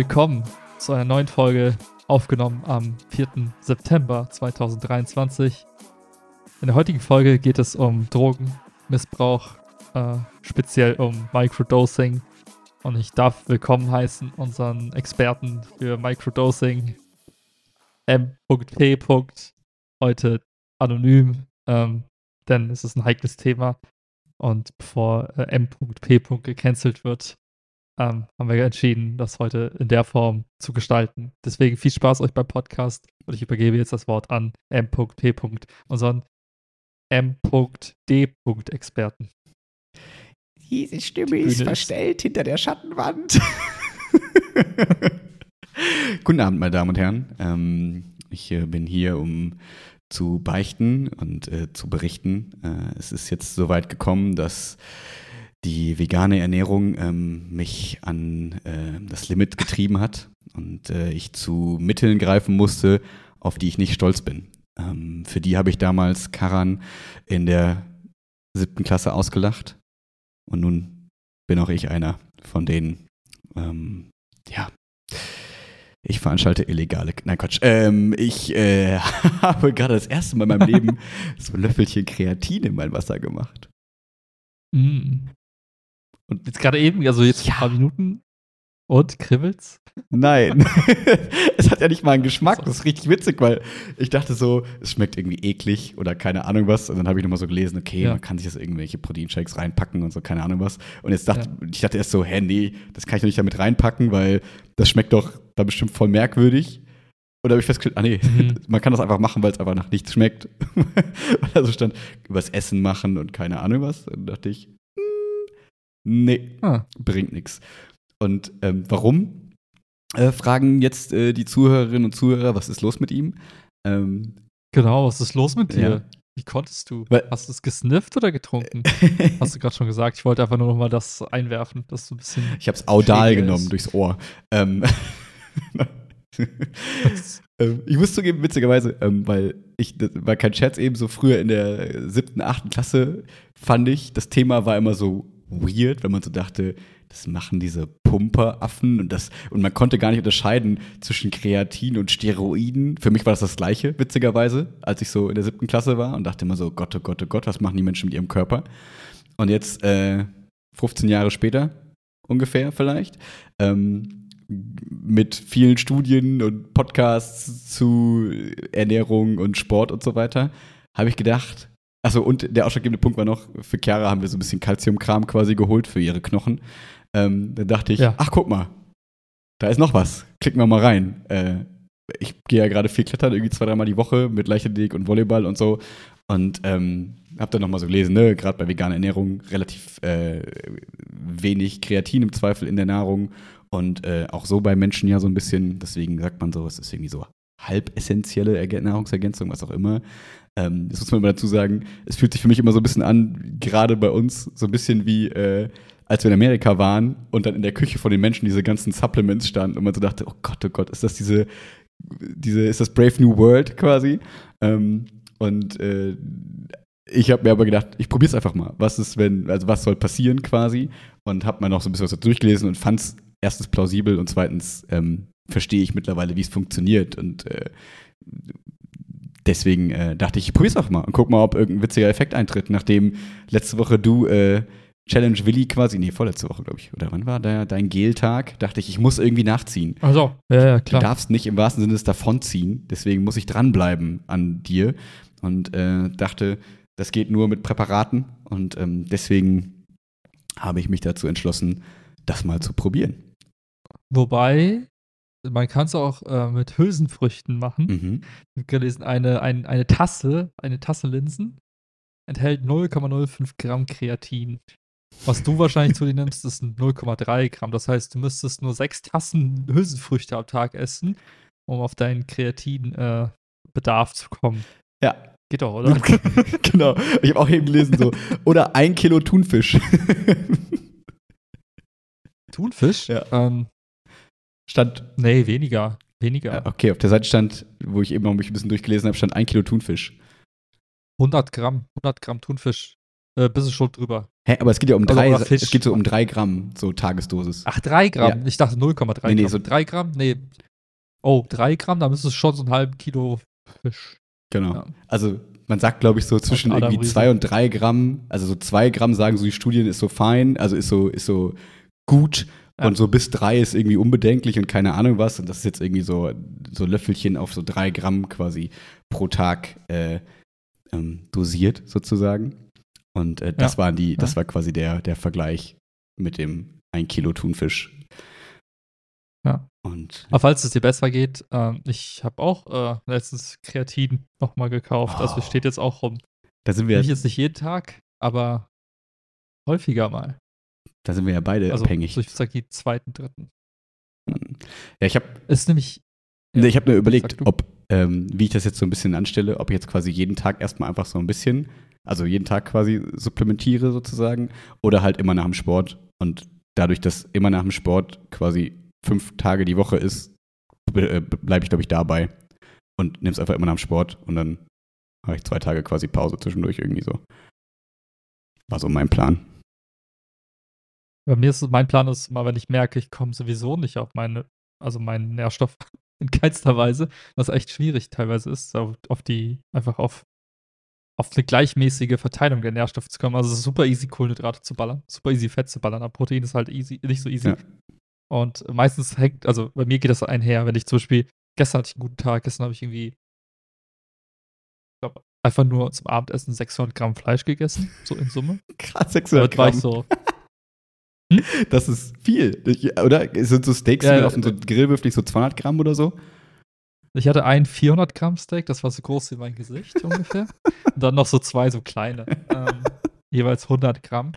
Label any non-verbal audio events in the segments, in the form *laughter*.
willkommen zu einer neuen Folge, aufgenommen am 4. September 2023. In der heutigen Folge geht es um Drogenmissbrauch, äh, speziell um Microdosing. Und ich darf willkommen heißen unseren Experten für Microdosing, M.P. Heute anonym, ähm, denn es ist ein heikles Thema. Und bevor äh, M.P. gecancelt wird, ähm, haben wir entschieden, das heute in der Form zu gestalten. Deswegen viel Spaß euch beim Podcast und ich übergebe jetzt das Wort an M.P. unseren M.D. Diese Stimme ist verstellt hinter der Schattenwand. *laughs* Guten Abend, meine Damen und Herren. Ähm, ich äh, bin hier, um zu beichten und äh, zu berichten. Äh, es ist jetzt so weit gekommen, dass die vegane Ernährung ähm, mich an äh, das Limit getrieben hat und äh, ich zu Mitteln greifen musste, auf die ich nicht stolz bin. Ähm, für die habe ich damals Karan in der siebten Klasse ausgelacht und nun bin auch ich einer von denen. Ähm, ja. Ich veranstalte illegale. Nein, Quatsch. Ähm, ich äh, *laughs* habe gerade das erste Mal in meinem Leben *laughs* so ein Löffelchen Kreatin in mein Wasser gemacht. Mm. Und jetzt gerade eben, also jetzt ja. ein paar Minuten. Und kribbelt's? Nein. *laughs* es hat ja nicht mal einen Geschmack. Das ist richtig witzig, weil ich dachte so, es schmeckt irgendwie eklig oder keine Ahnung was. Und dann habe ich nochmal so gelesen, okay, ja. man kann sich das irgendwelche Proteinshakes reinpacken und so, keine Ahnung was. Und jetzt dachte ja. ich dachte erst so, hä, nee, das kann ich doch nicht damit reinpacken, weil das schmeckt doch da bestimmt voll merkwürdig. Und da habe ich festgestellt, ah nee, mhm. *laughs* man kann das einfach machen, weil es einfach nach nichts schmeckt. *laughs* also stand übers Essen machen und keine Ahnung was. Und dann dachte ich, Nee, ah. bringt nichts. Und ähm, warum? Äh, fragen jetzt äh, die Zuhörerinnen und Zuhörer, was ist los mit ihm? Ähm, genau, was ist los mit dir? Ja. Wie konntest du? Weil, Hast du es gesnifft oder getrunken? *laughs* Hast du gerade schon gesagt. Ich wollte einfach nur noch mal das einwerfen, dass du ein bisschen. Ich habe es audal genommen ist. durchs Ohr. Ähm, *laughs* ähm, ich muss zugeben, witzigerweise, ähm, weil ich, das war kein Scherz eben so früher in der siebten, achten Klasse, fand ich, das Thema war immer so weird, wenn man so dachte, das machen diese Pumperaffen und das und man konnte gar nicht unterscheiden zwischen Kreatin und Steroiden. Für mich war das das gleiche, witzigerweise, als ich so in der siebten Klasse war und dachte immer so, Gott, oh Gott, oh Gott, was machen die Menschen mit ihrem Körper? Und jetzt, äh, 15 Jahre später, ungefähr vielleicht, ähm, mit vielen Studien und Podcasts zu Ernährung und Sport und so weiter, habe ich gedacht, Achso, und der ausschlaggebende Punkt war noch, für Chiara haben wir so ein bisschen Calciumkram quasi geholt für ihre Knochen. Ähm, dann dachte ich, ja. ach guck mal, da ist noch was. Klicken wir mal rein. Äh, ich gehe ja gerade viel klettern, irgendwie zwei, dreimal die Woche mit Leichtathletik und Volleyball und so. Und ähm, habe dann nochmal so gelesen, ne, gerade bei veganer Ernährung relativ äh, wenig Kreatin im Zweifel in der Nahrung und äh, auch so bei Menschen ja so ein bisschen, deswegen sagt man so, es ist irgendwie so halb essentielle Nahrungsergänzung, was auch immer. Ähm, das muss man immer dazu sagen. Es fühlt sich für mich immer so ein bisschen an, gerade bei uns, so ein bisschen wie, äh, als wir in Amerika waren und dann in der Küche von den Menschen diese ganzen Supplements standen und man so dachte, oh Gott, oh Gott, ist das diese, diese, ist das Brave New World quasi? Ähm, und äh, ich habe mir aber gedacht, ich probiere es einfach mal. Was ist, wenn, also was soll passieren quasi? Und habe mal noch so ein bisschen was durchgelesen und fand es erstens plausibel und zweitens ähm, verstehe ich mittlerweile, wie es funktioniert. Und äh, deswegen äh, dachte ich, ich probier's auch mal und guck mal, ob irgendein witziger Effekt eintritt, nachdem letzte Woche du äh, Challenge Willi quasi, nee, vorletzte Woche, glaube ich, oder wann war der, dein Gel-Tag? Dachte ich, ich muss irgendwie nachziehen. Ach so, ja, ja, klar. Du darfst nicht im wahrsten Sinne des davonziehen, deswegen muss ich dranbleiben an dir und äh, dachte, das geht nur mit Präparaten und ähm, deswegen habe ich mich dazu entschlossen, das mal zu probieren. Wobei man kann es auch äh, mit Hülsenfrüchten machen. Mhm. Ich habe gelesen, eine, ein, eine Tasse, eine Tasse Linsen enthält 0,05 Gramm Kreatin. Was du wahrscheinlich zu dir nimmst, ist 0,3 Gramm. Das heißt, du müsstest nur sechs Tassen Hülsenfrüchte am Tag essen, um auf deinen Kreatinbedarf äh, zu kommen. Ja. Geht doch, oder? *laughs* genau. Ich habe auch eben gelesen so. Oder ein Kilo Thunfisch. *laughs* Thunfisch? Ja. Ähm, Stand. Nee, weniger. Weniger. Ja, okay, auf der Seite stand, wo ich eben noch mich ein bisschen durchgelesen habe, stand ein Kilo Thunfisch. 100 Gramm, 100 Gramm Thunfisch äh, du schon drüber. Hä, aber es geht ja um Also, drei, Fisch. es geht so um drei Gramm, so Tagesdosis. Ach, 3 Gramm. Ja. Ich dachte 0,3 Nee, nee, Gramm. so- 3 Gramm? Nee. Oh, 3 Gramm, da müsste es schon so einen halben Kilo Fisch. Genau. Ja. Also man sagt, glaube ich, so zwischen irgendwie Riese. zwei und drei Gramm. Also so zwei Gramm sagen so die Studien ist so fein, also ist so, ist so gut. Ja. Und so bis drei ist irgendwie unbedenklich und keine Ahnung was. Und das ist jetzt irgendwie so, so Löffelchen auf so drei Gramm quasi pro Tag äh, ähm, dosiert sozusagen. Und äh, das Ja. waren die, das Ja. war quasi der, der Vergleich mit dem ein Kilo Thunfisch. Ja. Und Aber falls es dir besser geht, ähm, ich habe auch äh, letztens Kreatin nochmal gekauft. Also Oh. steht jetzt auch rum. da sind wir, Nicht jetzt nicht jeden Tag, aber häufiger mal. Da sind wir ja beide Also abhängig. so ich sag die zweiten, dritten. Ja, ich habe Ist nämlich. Nee, ich habe mir sag überlegt, ob, ähm, wie ich das jetzt so ein bisschen anstelle, ob ich jetzt quasi jeden Tag erstmal einfach so ein bisschen, also jeden Tag quasi supplementiere sozusagen, oder halt immer nach dem Sport. Und dadurch, dass immer nach dem Sport quasi fünf Tage die Woche ist, bleibe ich, glaube ich, dabei und nehme es einfach immer nach dem Sport und dann habe ich zwei Tage quasi Pause zwischendurch irgendwie so. War so mein Plan. Bei mir ist es, mein Plan ist mal, wenn ich merke, ich komme sowieso nicht auf meine, also meinen Nährstoff *laughs* in keinster Weise, was echt schwierig teilweise ist, auf, auf die, einfach auf, auf eine gleichmäßige Verteilung der Nährstoffe zu kommen. Also es ist super easy, Kohlenhydrate zu ballern, super easy, Fett zu ballern, aber Protein ist halt easy, nicht so easy. Ja. Und meistens hängt, also bei mir geht das einher, wenn ich zum Beispiel, gestern hatte ich einen guten Tag, gestern habe ich irgendwie, ich glaube, einfach nur zum Abendessen 600 Gramm Fleisch gegessen, so in Summe. *laughs* Krass, Damit 600 war ich Gramm. *laughs* so, Das ist viel, oder? Sind so Steaks Ja, ja. auf so Grillwürfel so 200 Gramm oder so? Ich hatte ein 400 Gramm Steak, das war so groß wie mein Gesicht *laughs* ungefähr. Und dann noch so zwei so kleine, ähm, *laughs* jeweils 100 Gramm.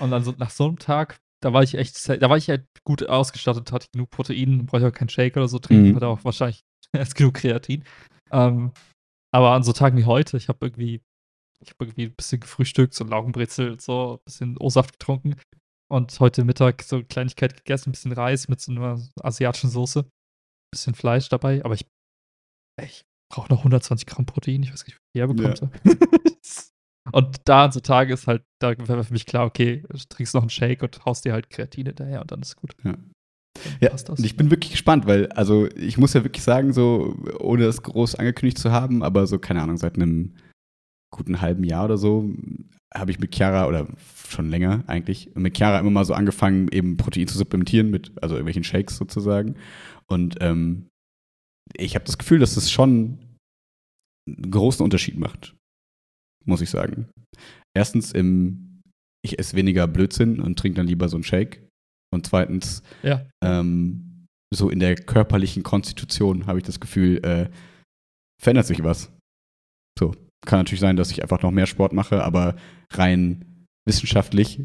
Und dann so nach so einem Tag, da war ich echt, da war ich halt gut ausgestattet, hatte genug Protein, brauche ich auch keinen Shake oder so trinken, Mhm. hatte auch wahrscheinlich *laughs* erst genug Kreatin. Ähm, aber an so Tagen wie heute, ich habe irgendwie, ich habe irgendwie ein bisschen gefrühstückt, so Laugenbrezel und so, ein bisschen O-Saft getrunken und heute Mittag so eine Kleinigkeit gegessen, ein bisschen Reis mit so einer asiatischen Soße bisschen Fleisch dabei, aber ich, ich brauche noch 120 Gramm Protein. Ich weiß nicht, wie ich herbekommen soll. *laughs* und da an so Tagen ist halt, da wäre für mich klar, okay, du trinkst noch einen Shake und haust dir halt Kreatin hinterher und dann ist gut. Ja. Ja, ich bin wirklich gespannt, weil, also ich muss ja wirklich sagen, so, ohne das groß angekündigt zu haben, aber so, keine Ahnung, seit einem guten halben Jahr oder so habe ich mit Chiara, oder schon länger eigentlich, mit Chiara immer mal so angefangen, eben Protein zu supplementieren mit, also irgendwelchen Shakes sozusagen. Und ähm, ich habe das Gefühl, dass das schon einen großen Unterschied macht, muss ich sagen. Erstens, im, ich esse weniger Blödsinn und trinke dann lieber so einen Shake. Und zweitens, ja, ähm, so in der körperlichen Konstitution habe ich das Gefühl, äh, verändert sich was. So, kann natürlich sein, dass ich einfach noch mehr Sport mache, aber rein wissenschaftlich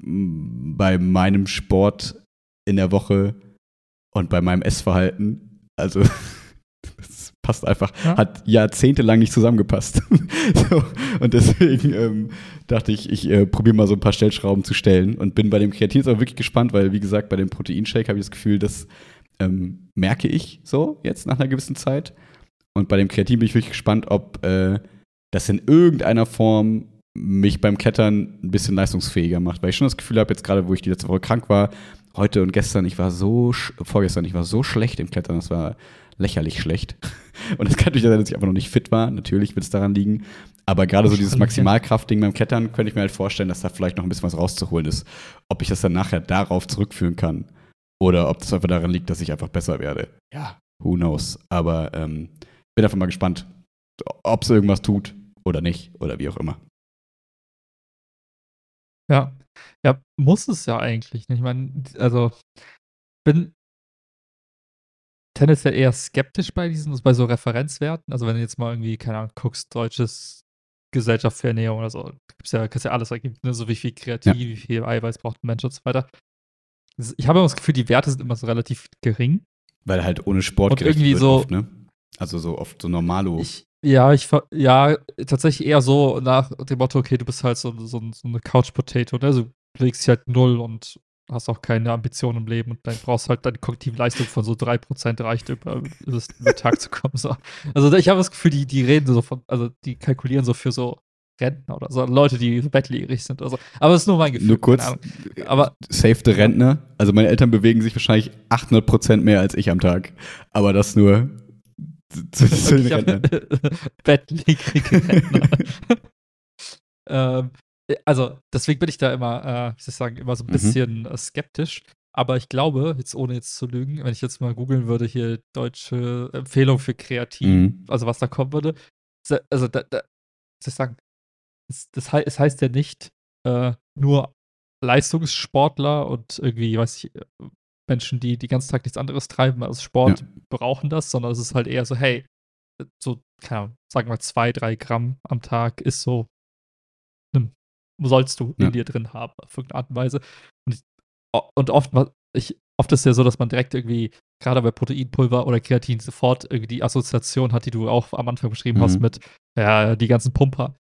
bei meinem Sport in der Woche und bei meinem Essverhalten, also *laughs* das passt einfach, Ja. hat jahrzehntelang nicht zusammengepasst. *laughs* so, und deswegen ähm, dachte ich, ich äh, probiere mal so ein paar Stellschrauben zu stellen und bin bei dem Kreatin jetzt auch wirklich gespannt, weil wie gesagt, bei dem Proteinshake habe ich das Gefühl, das ähm, merke ich so jetzt nach einer gewissen Zeit. Und bei dem Kreatin bin ich wirklich gespannt, ob äh, das in irgendeiner Form mich beim Klettern ein bisschen leistungsfähiger macht, weil ich schon das Gefühl habe, jetzt gerade, wo ich die letzte Woche krank war, heute und gestern, ich war so, vorgestern, ich war so schlecht im Klettern, das war lächerlich schlecht. *laughs* Und es kann natürlich sein, dass ich einfach noch nicht fit war, natürlich wird es daran liegen. Aber gerade so dieses. Maximalkraftding beim Klettern könnte ich mir halt vorstellen, dass da vielleicht noch ein bisschen was rauszuholen ist. Ob ich das dann nachher darauf zurückführen kann oder ob das einfach daran liegt, dass ich einfach besser werde. Ja, who knows. Aber ähm, bin einfach mal gespannt, ob es irgendwas tut oder nicht oder wie auch immer. ja. Ja, muss es ja eigentlich. nicht. Ich meine, also bin tendenziell eher skeptisch bei diesen, bei so Referenzwerten. Also wenn du jetzt mal irgendwie, keine Ahnung, guckst, deutsches Gesellschaft für Ernährung oder so, gibt's ja, kannst ja alles ergeben, ne? so wie viel Kreatin, wie viel Eiweiß braucht ein Mensch und so weiter. Ich habe immer das Gefühl, die Werte sind immer so relativ gering. Weil halt ohne Sport Und irgendwie wird so- oft, ne? Also so oft so normalo. Ich, ja, ich ja, tatsächlich eher so nach dem Motto, okay, du bist halt so, so, so eine Couch-Potato, ne? Also du legst dich halt null und hast auch keine Ambitionen im Leben und dann brauchst halt deine kognitive Leistung von so 3% reicht, über, das- über den Tag zu kommen. So. Also ich habe das Gefühl, die, die reden so von, also die kalkulieren so für so Rentner oder so, Leute, die bettlägerig sind oder so. Aber es ist nur mein Gefühl. Nur kurz, aber Save the Rentner. Also meine Eltern bewegen sich wahrscheinlich 800 Prozent mehr als ich am Tag. Aber das nur zu, zu den Rentnern. bettlägerige Rentner. ähm, also deswegen bin ich da immer, äh, wie soll ich sagen, immer so ein Mhm. bisschen äh, skeptisch. Aber ich glaube, jetzt ohne jetzt zu lügen, wenn ich jetzt mal googeln würde, hier deutsche Empfehlung für Kreatin, Mhm. also was da kommen würde, also da, da wie soll ich sagen, es, das hei- es heißt ja nicht äh, nur Leistungssportler und irgendwie, weiß ich, äh, Menschen, die die ganzen Tag nichts anderes treiben als Sport, brauchen das, sondern es ist halt eher so, hey, so, keine Ahnung, sagen wir zwei, drei Gramm am Tag ist so, nimm, sollst du Ja. in dir drin haben, auf irgendeine Art und Weise. Und, ich, und oft, ich, oft ist ja so, dass man direkt irgendwie, gerade bei Proteinpulver oder Kreatin, sofort irgendwie die Assoziation hat, die du auch am Anfang beschrieben hast Mhm. mit, ja, die ganzen Pumper.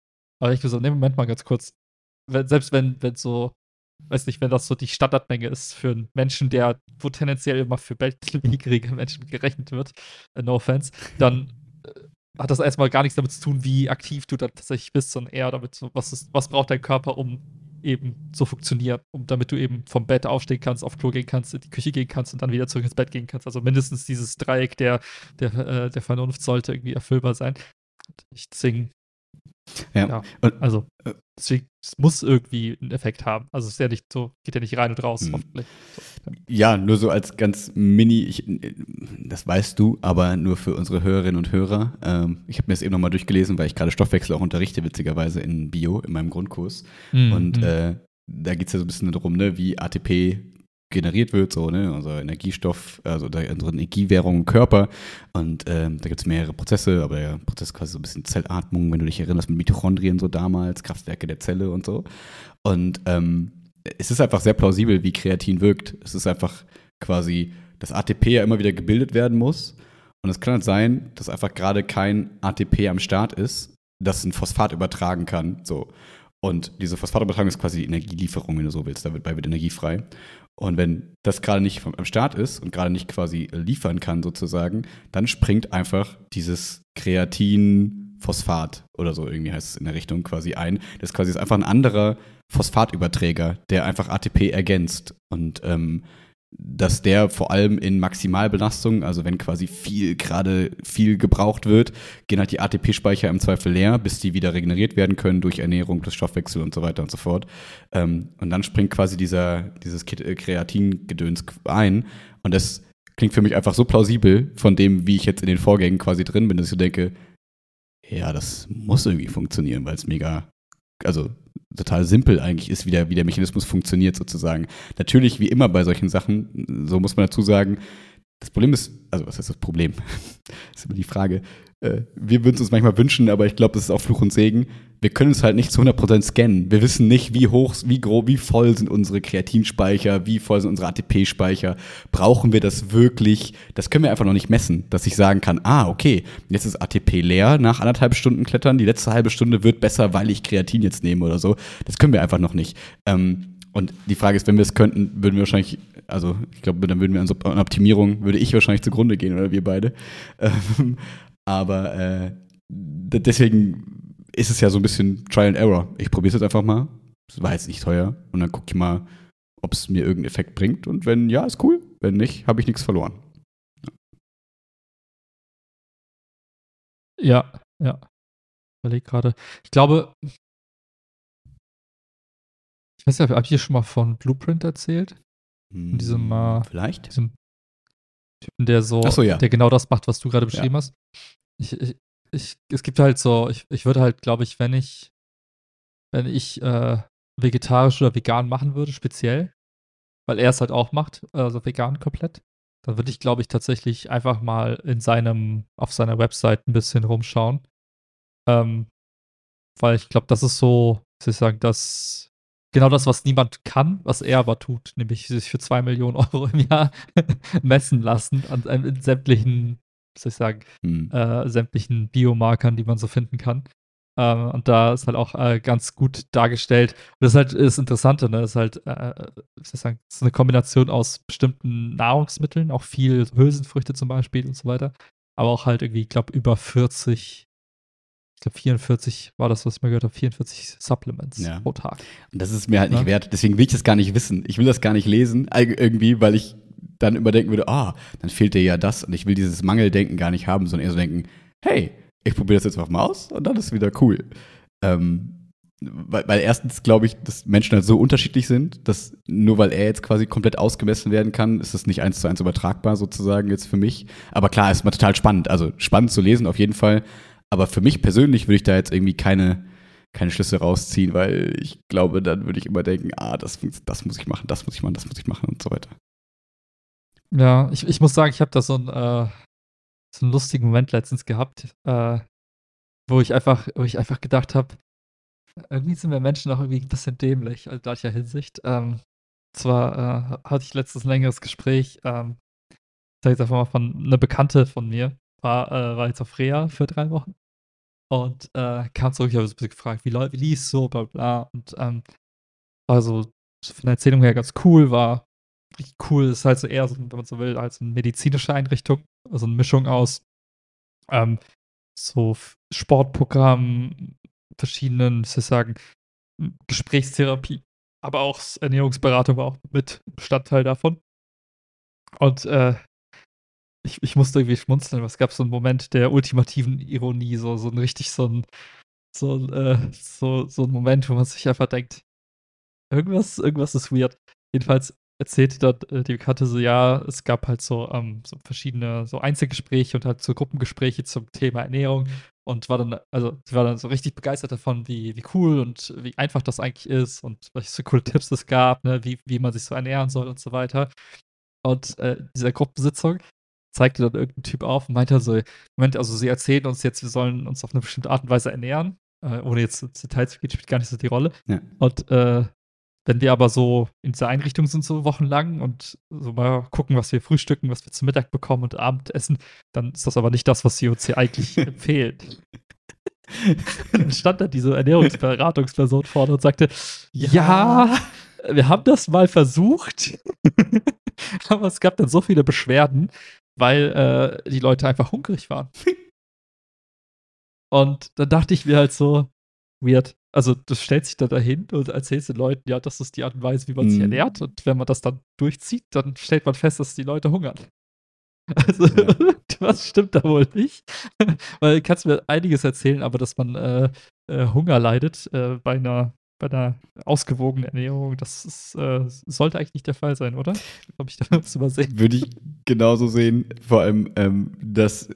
Aber ich so, ne, Moment mal ganz kurz. Wenn, selbst wenn, wenn so, weiß nicht, wenn das so die Standardmenge ist für einen Menschen, der, wo tendenziell immer für bettlägerige *laughs* Menschen gerechnet wird, äh, no offense, dann äh, hat das erstmal gar nichts damit zu tun, wie aktiv du da tatsächlich bist, sondern eher damit, so, was, ist, was braucht dein Körper, um eben zu funktionieren, um damit du eben vom Bett aufstehen kannst, auf Klo gehen kannst, in die Küche gehen kannst und dann wieder zurück ins Bett gehen kannst. Also mindestens dieses Dreieck der, der, äh, der Vernunft sollte irgendwie erfüllbar sein. Ich deswegen, Ja. ja Und- also deswegen, es muss irgendwie einen Effekt haben. Also es ist ja nicht so, geht ja nicht rein und raus, Hm. hoffentlich. So, Ja, nur so als ganz mini, ich, das weißt du, aber nur für unsere Hörerinnen und Hörer. Ähm, ich habe mir das eben nochmal durchgelesen, weil ich gerade Stoffwechsel auch unterrichte, witzigerweise in Bio, in meinem Grundkurs. Mhm. Und äh, da geht es ja so ein bisschen darum, ne, wie ATP generiert wird, so, ne, unser Energiestoff, also unsere Energiewährung im Körper. Und ähm, da gibt es mehrere Prozesse, aber der Prozess quasi so ein bisschen Zellatmung, wenn du dich erinnerst, mit Mitochondrien so damals, Kraftwerke der Zelle und so. Und ähm, es ist einfach sehr plausibel, wie Kreatin wirkt. Es ist einfach quasi, dass ATP ja immer wieder gebildet werden muss. Und es kann halt sein, dass einfach gerade kein ATP am Start ist, das ein Phosphat übertragen kann. So. Und diese Phosphatübertragung ist quasi die Energielieferung, wenn du so willst. Dabei wird Energie frei. Und wenn das gerade nicht vom- am Start ist und gerade nicht quasi liefern kann, sozusagen, dann springt einfach dieses Kreatin-Phosphat oder so irgendwie heißt es in der Richtung quasi ein. Das ist quasi einfach ein anderer Phosphatüberträger, der einfach ATP ergänzt. Und ähm, dass der vor allem in Maximalbelastung, also wenn quasi viel gerade viel gebraucht wird, gehen halt die ATP-Speicher im Zweifel leer, bis die wieder regeneriert werden können durch Ernährung, durch Stoffwechsel und so weiter und so fort. Ähm, und dann springt quasi dieser, dieses äh, Kreatin-Gedöns ein. Und das klingt für mich einfach so plausibel von dem, wie ich jetzt in den Vorgängen quasi drin bin, dass ich denke, ja, das muss irgendwie funktionieren, weil es mega, also total simpel eigentlich ist, wie der, wie der Mechanismus funktioniert sozusagen. Natürlich, wie immer bei solchen Sachen, so muss man dazu sagen, das Problem ist, also was heißt das Problem? *laughs* das ist immer die Frage. Äh, wir würden es uns manchmal wünschen, aber ich glaube, das ist auch Fluch und Segen. Wir können es halt nicht zu 100% scannen. Wir wissen nicht, wie hoch, wie grob, wie voll sind unsere Kreatinspeicher, wie voll sind unsere ATP-Speicher. Brauchen wir das wirklich? Das können wir einfach noch nicht messen, dass ich sagen kann, ah, okay, jetzt ist ATP leer nach anderthalb Stunden Klettern. Die letzte halbe Stunde wird besser, weil ich Kreatin jetzt nehme oder so. Das können wir einfach noch nicht. Ähm, und die Frage ist, wenn wir es könnten, würden wir wahrscheinlich, also ich glaube, dann würden wir an Optimierung, würde ich wahrscheinlich zugrunde gehen oder wir beide. *laughs* Ähm, aber äh, deswegen ist es ja so ein bisschen Trial and Error. Ich probiere es jetzt einfach mal. Es war jetzt nicht teuer. Und dann gucke ich mal, ob es mir irgendeinen Effekt bringt. Und wenn ja, ist cool. Wenn nicht, habe ich nichts verloren. Ja, ja. Überleg gerade. Ich glaube, ich weiß ja, habe ich hier schon mal von Blueprint erzählt? Hm, diesem, äh, Vielleicht? Diesem Typen, der so, so, ja. der genau das macht, was du gerade beschrieben hast. Ich, ich, ich, es gibt halt so, ich, ich würde halt, glaube ich, wenn ich, wenn ich äh, vegetarisch oder vegan machen würde, speziell, weil er es halt auch macht, also vegan komplett, dann würde ich, glaube ich, tatsächlich einfach mal in seinem, auf seiner Website ein bisschen rumschauen. Ähm, weil ich glaube, das ist so, wie soll ich sagen, das genau das, was niemand kann, was er aber tut, nämlich sich für zwei Millionen *laughs* Euro im Jahr messen lassen an, an in sämtlichen, soll ich sagen, Hm. äh, sämtlichen Biomarkern, die man so finden kann. Ähm, und da ist halt auch äh, ganz gut dargestellt. Und das ist halt das Interessante, ne? Das ist halt, äh, wie soll ich sagen, ist eine Kombination aus bestimmten Nahrungsmitteln, auch viel Hülsenfrüchte zum Beispiel und so weiter. Aber auch halt irgendwie, ich glaube, über 40, glaube 44 war das, was ich mal gehört habe, 44 Supplements Ja. pro Tag. Und das ist mir halt nicht Ja. wert. Deswegen will ich das gar nicht wissen. Ich will das gar nicht lesen, irgendwie, weil ich dann immer denken würde, ah, dann fehlt dir ja das. Und ich will dieses Mangeldenken gar nicht haben, sondern eher so denken, hey, ich probiere das jetzt einfach mal aus und dann ist wieder cool. Ähm, weil, weil erstens glaube ich, dass Menschen halt so unterschiedlich sind, dass nur weil er jetzt quasi komplett ausgemessen werden kann, ist das nicht eins zu eins übertragbar sozusagen jetzt für mich. Aber klar, ist mal total spannend. Also spannend zu lesen auf jeden Fall. Aber für mich persönlich würde ich da jetzt irgendwie keine, keine Schlüsse rausziehen, weil ich glaube, dann würde ich immer denken, ah, das, das muss ich machen, das muss ich machen, das muss ich machen und so weiter. Ja, ich, ich muss sagen, ich habe da so einen, äh, so einen lustigen Moment letztens gehabt, äh, wo ich einfach, wo ich einfach gedacht habe, irgendwie sind wir Menschen auch irgendwie ein bisschen dämlich, also in gleicher Hinsicht. Ähm, zwar äh, hatte ich letztens ein längeres Gespräch, ähm, ich sag jetzt einfach mal von einer Bekannte von mir, war, äh, war jetzt auf Rea für drei Wochen und äh, kam zurück, ich habe so ein bisschen gefragt, wie, wie lief so, bla bla. Und ähm, war so von der Erzählung her ganz cool, war richtig cool, ist halt so eher, so, wenn man so will, als eine medizinische Einrichtung, also eine Mischung aus ähm, so F- Sportprogramm, verschiedenen, ich soll sagen, m- Gesprächstherapie, aber auch Ernährungsberatung war auch mit Bestandteil davon. Und äh, ich, ich musste irgendwie schmunzeln, aber es gab so einen Moment der ultimativen Ironie, so, so ein richtig so ein, so, äh, so, so ein Moment, wo man sich einfach denkt, irgendwas, irgendwas ist weird. Jedenfalls erzählte dort äh, die Bekannte so, ja, es gab halt so, ähm, so verschiedene so Einzelgespräche und halt so Gruppengespräche zum Thema Ernährung und war dann, also sie war dann so richtig begeistert davon, wie, wie cool und wie einfach das eigentlich ist und welche so coole Tipps es gab, ne, wie, wie man sich so ernähren soll und so weiter. Und äh, dieser Gruppensitzung zeigte dann irgendein Typ auf und meinte so, Moment, also sie erzählen uns jetzt, wir sollen uns auf eine bestimmte Art und Weise ernähren, äh, ohne jetzt ins Detail zu gehen, spielt gar nicht so die Rolle. Ja. Und äh, wenn wir aber so in dieser Einrichtung sind, so wochenlang und so mal gucken, was wir frühstücken, was wir zu Mittag bekommen und Abend essen, dann ist das aber nicht das, was hier eigentlich *laughs* empfehlen. dann stand da diese Ernährungsberatungsperson vorne und sagte, ja, wir haben das mal versucht, *laughs* aber es gab dann so viele Beschwerden, weil äh, die Leute einfach hungrig waren. *laughs* Und dann dachte ich mir halt so, weird. Also, du stellst dich da dahin und erzählst den Leuten, ja, das ist die Art und Weise, wie man sich Mhm. ernährt. Und wenn man das dann durchzieht, dann stellt man fest, dass die Leute hungern. *laughs* Also, Ja. *laughs* was stimmt da wohl nicht? *laughs* Weil du kannst mir einiges erzählen, aber dass man äh, äh, Hunger leidet äh, bei einer bei einer ausgewogenen Ernährung, das ist, äh, sollte eigentlich nicht der Fall sein, oder? Habe ich da was übersehen? Würde ich genauso sehen. Vor allem, ähm, das,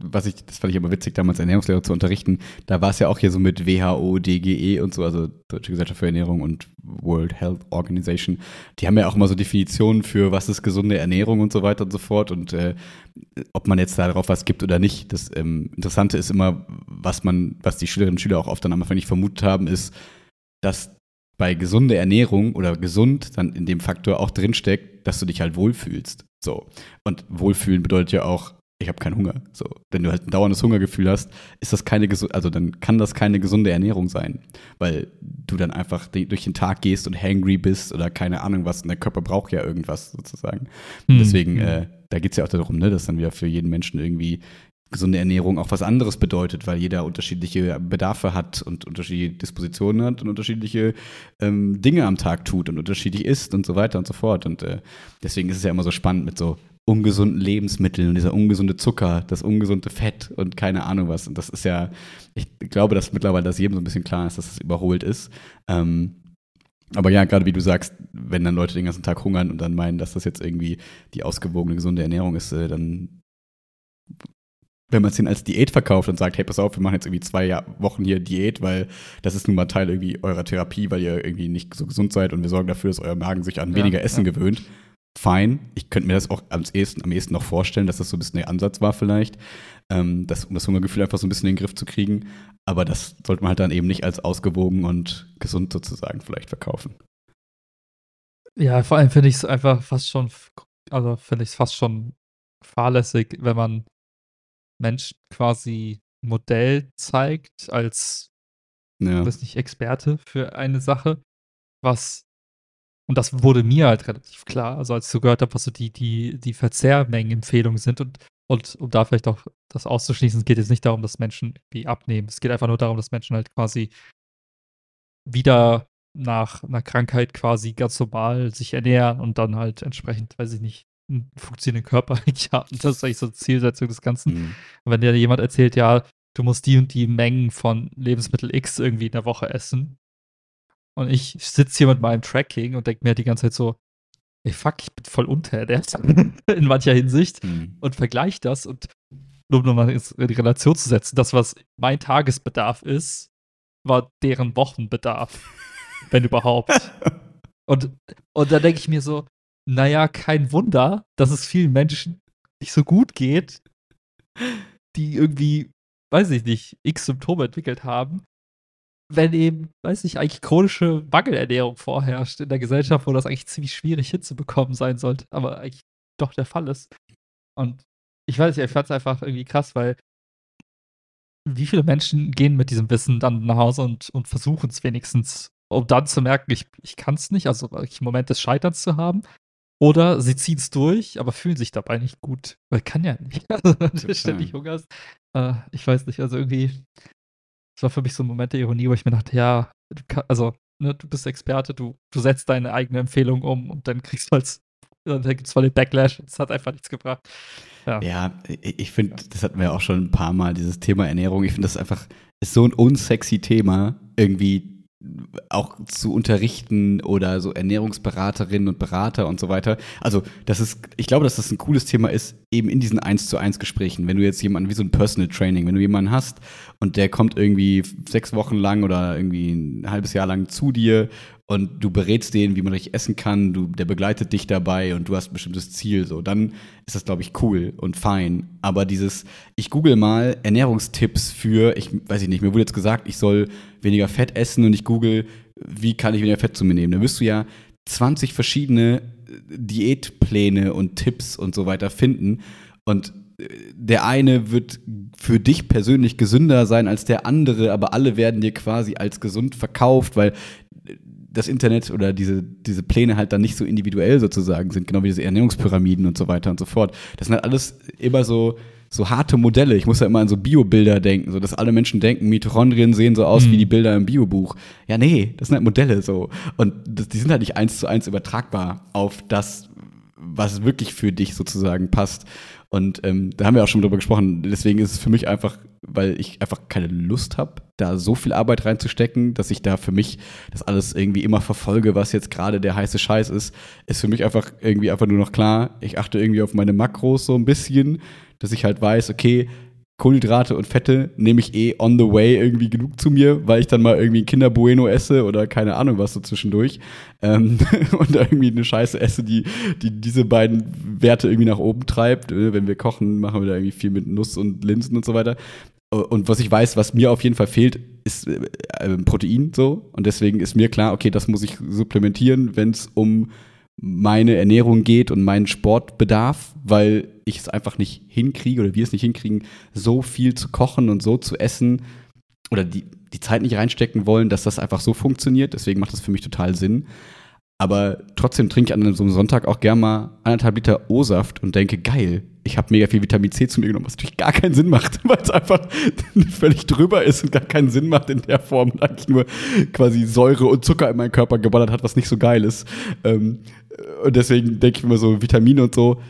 was ich, das fand ich immer witzig, damals Ernährungslehre zu unterrichten. Da war es ja auch hier so mit WHO, DGE und so, also Deutsche Gesellschaft für Ernährung und World Health Organization. Die haben ja auch immer so Definitionen für, was ist gesunde Ernährung und so weiter und so fort. Und äh, ob man jetzt darauf was gibt oder nicht. Das ähm, Interessante ist immer, was man, was die Schülerinnen und Schüler auch oft dann am Anfang nicht vermutet haben, ist, dass bei gesunder Ernährung oder gesund dann in dem Faktor auch drinsteckt, dass du dich halt wohlfühlst. So. Und Wohlfühlen bedeutet ja auch, ich habe keinen Hunger. So. Wenn du halt ein dauerndes Hungergefühl hast, ist das keine also dann kann das keine gesunde Ernährung sein. Weil du dann einfach durch den Tag gehst und hangry bist oder keine Ahnung was. Und der Körper braucht ja irgendwas sozusagen. Und deswegen, Hm. äh, da geht es ja auch darum, ne, dass dann wieder für jeden Menschen irgendwie gesunde Ernährung auch was anderes bedeutet, weil jeder unterschiedliche Bedarfe hat und unterschiedliche Dispositionen hat und unterschiedliche ähm, Dinge am Tag tut und unterschiedlich isst und so weiter und so fort. Und äh, deswegen ist es ja immer so spannend mit so ungesunden Lebensmitteln und dieser ungesunde Zucker, das ungesunde Fett und keine Ahnung was. Und das ist ja, ich glaube, dass mittlerweile das jedem so ein bisschen klar ist, dass es überholt ist. Ähm, aber ja, gerade wie du sagst, wenn dann Leute den ganzen Tag hungern und dann meinen, dass das jetzt irgendwie die ausgewogene, gesunde Ernährung ist, äh, dann, wenn man es ihnen als Diät verkauft und sagt, hey, pass auf, wir machen jetzt irgendwie zwei Wochen hier Diät, weil das ist nun mal Teil irgendwie eurer Therapie, weil ihr irgendwie nicht so gesund seid und wir sorgen dafür, dass euer Magen sich an Ja, weniger Essen ja. gewöhnt. Fein. Ich könnte mir das auch am ehesten, am ehesten noch vorstellen, dass das so ein bisschen der Ansatz war vielleicht, ähm, das, um das Hungergefühl einfach so ein bisschen in den Griff zu kriegen. Aber das sollte man halt dann eben nicht als ausgewogen und gesund sozusagen vielleicht verkaufen. Ja, vor allem finde ich es einfach fast schon, also finde ich es fast schon fahrlässig, wenn man Menschen quasi ein Modell zeigt als, Ja. weiß nicht, Experte für eine Sache, was, und das wurde mir halt relativ klar, also als ich so gehört habe, was so die, die, die Verzehrmengenempfehlungen sind und Und um da vielleicht auch das auszuschließen, es geht jetzt nicht darum, dass Menschen irgendwie abnehmen. Es geht einfach nur darum, dass Menschen halt quasi wieder nach einer Krankheit quasi ganz normal sich ernähren und dann halt entsprechend, weiß ich nicht, einen funktionierenden Körper *laughs* eigentlich haben. Das ist eigentlich so eine Zielsetzung des Ganzen. Mhm. Und wenn dir jemand erzählt, ja, du musst die und die Mengen von Lebensmittel X irgendwie in der Woche essen. Und ich sitze hier mit meinem Tracking und denke mir die ganze Zeit so, ey fuck, ich bin voll unterernährt *laughs* in mancher Hinsicht mhm. und vergleiche das und nur um mal in Relation zu setzen, das, was mein Tagesbedarf ist, war deren Wochenbedarf, wenn überhaupt. *laughs* Und, und da denke ich mir so, naja, kein Wunder, dass es vielen Menschen nicht so gut geht, die irgendwie, weiß ich nicht, x Symptome entwickelt haben, wenn eben, weiß ich, eigentlich chronische Mangelernährung vorherrscht in der Gesellschaft, wo das eigentlich ziemlich schwierig hinzubekommen sein sollte, aber eigentlich doch der Fall ist. Und ich weiß nicht, ich fand es einfach irgendwie krass, weil wie viele Menschen gehen mit diesem Wissen dann nach Hause und, und versuchen es wenigstens, um dann zu merken, ich, ich kann es nicht, also einen Moment des Scheiterns zu haben. Oder sie ziehen es durch, aber fühlen sich dabei nicht gut. Weil kann ja nicht. *laughs* Also, wenn du ständig hungerst. Äh, ich weiß nicht, also irgendwie, es war für mich so ein Moment der Ironie, wo ich mir dachte, ja, du kann, also, ne, du bist Experte, du, du setzt deine eigene Empfehlung um und dann kriegst du als, dann gibt es voll den Backlash und es hat einfach nichts gebracht. Ja, ja ich finde, das hatten wir auch schon ein paar Mal, dieses Thema Ernährung. Ich finde das einfach, ist so ein unsexy Thema, irgendwie auch zu unterrichten oder so Ernährungsberaterinnen und Berater und so weiter. Also, das ist, ich glaube, dass das ein cooles Thema ist, eben in diesen 1 zu 1 Gesprächen. Wenn du jetzt jemanden, wie so ein Personal Training, wenn du jemanden hast und der kommt irgendwie sechs Wochen lang oder irgendwie ein halbes Jahr lang zu dir und du berätst den, wie man richtig essen kann, du, der begleitet dich dabei und du hast ein bestimmtes Ziel, so, dann ist das, glaube ich, cool und fein. Aber dieses, ich google mal Ernährungstipps für, ich weiß ich nicht, mir wurde jetzt gesagt, ich soll weniger Fett essen und ich google, wie kann ich weniger Fett zu mir nehmen. Dann wirst du ja 20 verschiedene Diätpläne und Tipps und so weiter finden. Und äh, der eine wird für dich persönlich gesünder sein als der andere, aber alle werden dir quasi als gesund verkauft, weil das Internet oder diese, diese Pläne halt dann nicht so individuell sozusagen sind, genau wie diese Ernährungspyramiden und so weiter und so fort. Das sind halt alles immer so, so harte Modelle. Ich muss ja immer an so Biobilder denken, so dass alle Menschen denken, Mitochondrien sehen so aus mhm. wie die Bilder im Biobuch. Ja, nee, das sind halt Modelle so. Und das, die sind halt nicht eins zu eins übertragbar auf das, was wirklich für dich sozusagen passt. Und ähm, da haben wir auch schon drüber gesprochen. Deswegen ist es für mich einfach, weil ich einfach keine Lust habe, da so viel Arbeit reinzustecken, dass ich da für mich das alles irgendwie immer verfolge, was jetzt gerade der heiße Scheiß ist, ist für mich einfach irgendwie einfach nur noch klar. Ich achte irgendwie auf meine Makros so ein bisschen, dass ich halt weiß, okay, Kohlenhydrate und Fette nehme ich eh on the way irgendwie genug zu mir, weil ich dann mal irgendwie ein Kinderbueno esse oder keine Ahnung was so zwischendurch ähm, *laughs* und irgendwie eine Scheiße esse, die, die diese beiden Werte irgendwie nach oben treibt. Äh, wenn wir kochen, machen wir da irgendwie viel mit Nuss und Linsen und so weiter. Und was ich weiß, was mir auf jeden Fall fehlt, ist äh, äh Protein so. Und deswegen ist mir klar, okay, das muss ich supplementieren, wenn es um meine Ernährung geht und meinen Sportbedarf, weil ich es einfach nicht hinkriege oder wir es nicht hinkriegen, so viel zu kochen und so zu essen oder die, die Zeit nicht reinstecken wollen, dass das einfach so funktioniert. Deswegen macht das für mich total Sinn. Aber trotzdem trinke ich an so einem Sonntag auch gerne mal anderthalb Liter O-Saft und denke, geil, ich habe mega viel Vitamin C zu mir genommen, was natürlich gar keinen Sinn macht, *laughs* weil es einfach *laughs* völlig drüber ist und gar keinen Sinn macht in der Form, eigentlich nur quasi Säure und Zucker in meinen Körper geballert hat, was nicht so geil ist. Ähm, und deswegen denke ich immer so, Vitamine und so,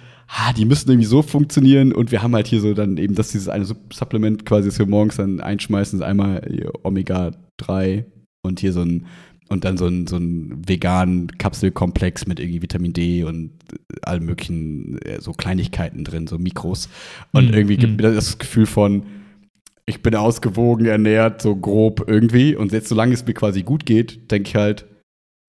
die müssen irgendwie so funktionieren und wir haben halt hier so dann eben, dass dieses eine Supplement quasi, das wir morgens dann einschmeißen, ist einmal Omega 3 und hier so ein und dann so ein, so ein veganen Kapselkomplex mit irgendwie Vitamin D und allen möglichen äh, so Kleinigkeiten drin, so Mikros. Und mm, irgendwie gibt mm. mir das Gefühl von, ich bin ausgewogen, ernährt, so grob irgendwie. Und jetzt, solange es mir quasi gut geht, denke ich halt,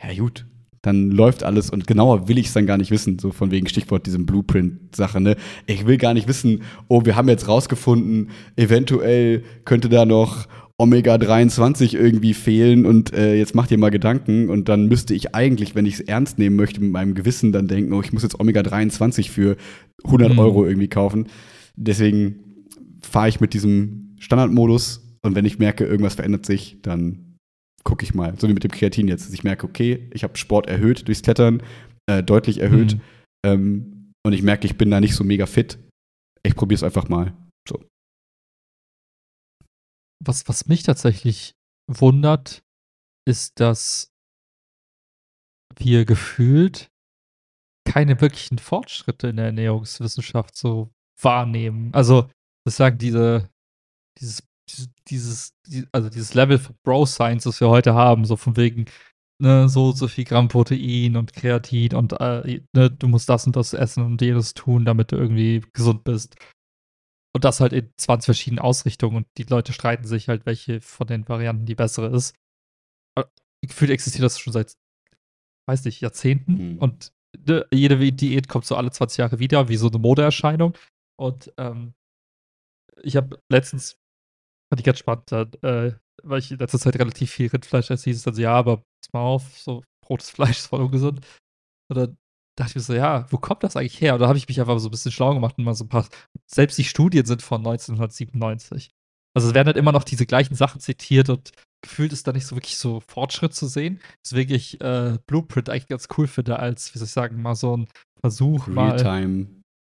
ja gut, dann läuft alles und genauer will ich es dann gar nicht wissen, so von wegen Stichwort diesem Blueprint-Sache, ne? Ich will gar nicht wissen, oh, wir haben jetzt rausgefunden, eventuell könnte da noch Omega-23 irgendwie fehlen und äh, jetzt macht ihr mal Gedanken und dann müsste ich eigentlich, wenn ich es ernst nehmen möchte, mit meinem Gewissen dann denken, oh, ich muss jetzt Omega-23 für 100 mhm. Euro irgendwie kaufen. Deswegen fahre ich mit diesem Standardmodus und wenn ich merke, irgendwas verändert sich, dann gucke ich mal. So wie mit dem Kreatin jetzt, ich merke, okay, ich habe Sport erhöht durchs Klettern, äh, deutlich erhöht mhm. ähm, und ich merke, ich bin da nicht so mega fit ich probiere es einfach mal. So. Was, was mich tatsächlich wundert, ist, dass wir gefühlt keine wirklichen Fortschritte in der Ernährungswissenschaft so wahrnehmen. Also, das sagen diese, dieses, dieses, dieses, also dieses Level von Bro Science, das wir heute haben, so von wegen, ne, so, so viel Gramm Protein und Kreatin und äh, ne, du musst das und das essen und jenes tun, damit du irgendwie gesund bist. Und das halt in 20 verschiedenen Ausrichtungen und die Leute streiten sich halt, welche von den Varianten die bessere ist. Gefühlt existiert das schon seit, weiß nicht, Jahrzehnten mhm. und ne, jede Diät kommt so alle 20 Jahre wieder, wie so eine Modeerscheinung. Und ähm, ich habe letztens, fand ich ganz spannend, äh, weil ich in letzter Zeit relativ viel Rindfleisch esse, hieß es dann so, ja, aber pass mal auf, so rotes Fleisch ist voll ungesund. Und dann dachte ich mir so, ja, wo kommt das eigentlich her? Und da habe ich mich einfach so ein bisschen schlau gemacht und mal so ein paar, selbst die Studien sind von 1997. Also es werden halt immer noch diese gleichen Sachen zitiert und gefühlt ist da nicht so wirklich so Fortschritt zu sehen. Deswegen ich äh, Blueprint eigentlich ganz cool finde, als, wie soll ich sagen, mal so ein Versuch, Realtime, mal. Realtime,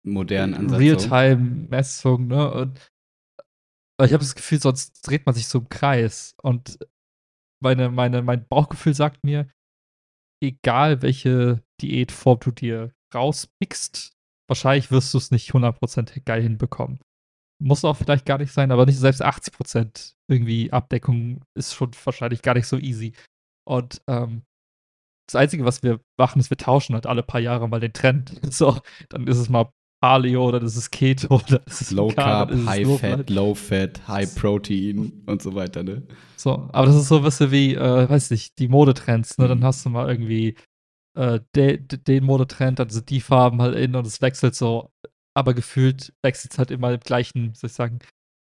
modernen Ansatz. Realtime-Messung, ne? Und ich habe das Gefühl, sonst dreht man sich so im Kreis. Und meine, meine, mein Bauchgefühl sagt mir, egal welche Diätform du dir rauspickst, wahrscheinlich wirst du es nicht 100% geil hinbekommen. Muss auch vielleicht gar nicht sein, aber nicht selbst 80% irgendwie Abdeckung ist schon wahrscheinlich gar nicht so easy. Und ähm, das Einzige, was wir machen, ist, wir tauschen halt alle paar Jahre mal den Trend. *laughs* So, dann ist es mal Paleo oder das ist Keto oder das ist Low Carb, High Low Fat, Low Fat, High Protein und so weiter, ne? So, aber das ist so ein bisschen wie, äh, weiß nicht, die Modetrends, ne? Dann mhm. hast du mal irgendwie äh, de, de, den Modetrend, dann sind die Farben halt in und es wechselt so, aber gefühlt wechselt es halt immer im gleichen, soll ich sagen,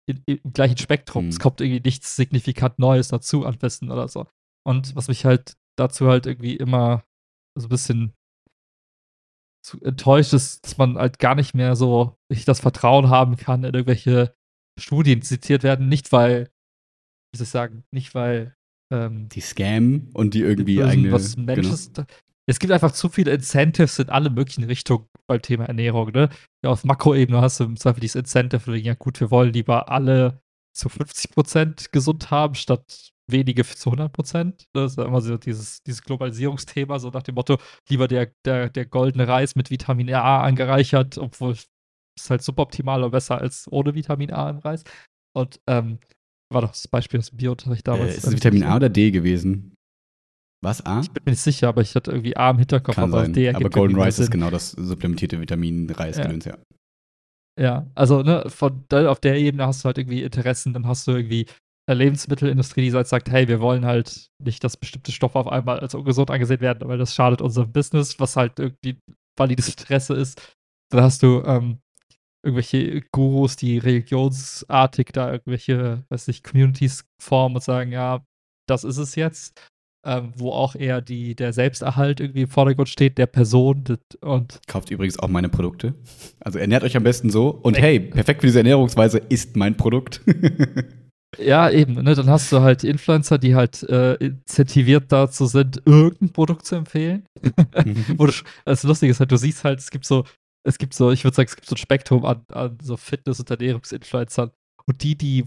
im, im gleichen Spektrum. Mhm. Es kommt irgendwie nichts signifikant Neues dazu an Wissen oder so. Und was mich halt dazu halt irgendwie immer so ein bisschen enttäuscht ist, dass man halt gar nicht mehr so ich das Vertrauen haben kann in irgendwelche Studien zitiert werden. Nicht weil, wie soll ich sagen, nicht weil ähm, die Scam und die irgendwie eigene. Was Mensches, genau. Es gibt einfach zu viele Incentives in alle möglichen Richtungen beim Thema Ernährung. Ne? Ja, auf Makroebene hast du im Zweifel dieses Incentive, ja gut, wir wollen lieber alle zu 50% gesund haben, statt wenige zu 100 Prozent. Das ist immer so dieses, dieses Globalisierungsthema, so nach dem Motto, lieber der, der, der goldene Reis mit Vitamin A angereichert, obwohl es halt suboptimal oder besser als ohne Vitamin A im Reis. Und ähm, war doch das Beispiel aus dem Biounterricht damals. Äh, ist es Vitamin A oder D gewesen? Was, A? Ich bin mir nicht sicher, aber ich hatte irgendwie A im Hinterkopf. Kann aber sein. Aber Golden Rice ist genau das supplementierte Vitamin-Reis, ja. ja. Ja, also ne, von auf der Ebene hast du halt irgendwie Interessen, dann hast du irgendwie Lebensmittelindustrie, die halt sagt, hey, wir wollen halt nicht, dass bestimmte Stoffe auf einmal als ungesund angesehen werden, weil das schadet unserem Business, was halt irgendwie valides Interesse ist. Dann hast du ähm, irgendwelche Gurus, die religionsartig da irgendwelche, weiß nicht, Communities formen und sagen, ja, das ist es jetzt. Ähm, wo auch eher die, der Selbsterhalt irgendwie im Vordergrund steht, der Person. Und Kauft übrigens auch meine Produkte. Also ernährt euch am besten so. Und hey, perfekt für diese Ernährungsweise ist mein Produkt. *laughs* Ja, eben. Ne? Dann hast du halt Influencer, die halt äh, incentiviert dazu sind, irgendein Produkt zu empfehlen. Mhm. *laughs* Wo du, das Lustige ist halt, du siehst halt, es gibt so, es gibt so, ich würde sagen, es gibt so ein Spektrum an, an so Fitness- und Ernährungsinfluencern. Und die, die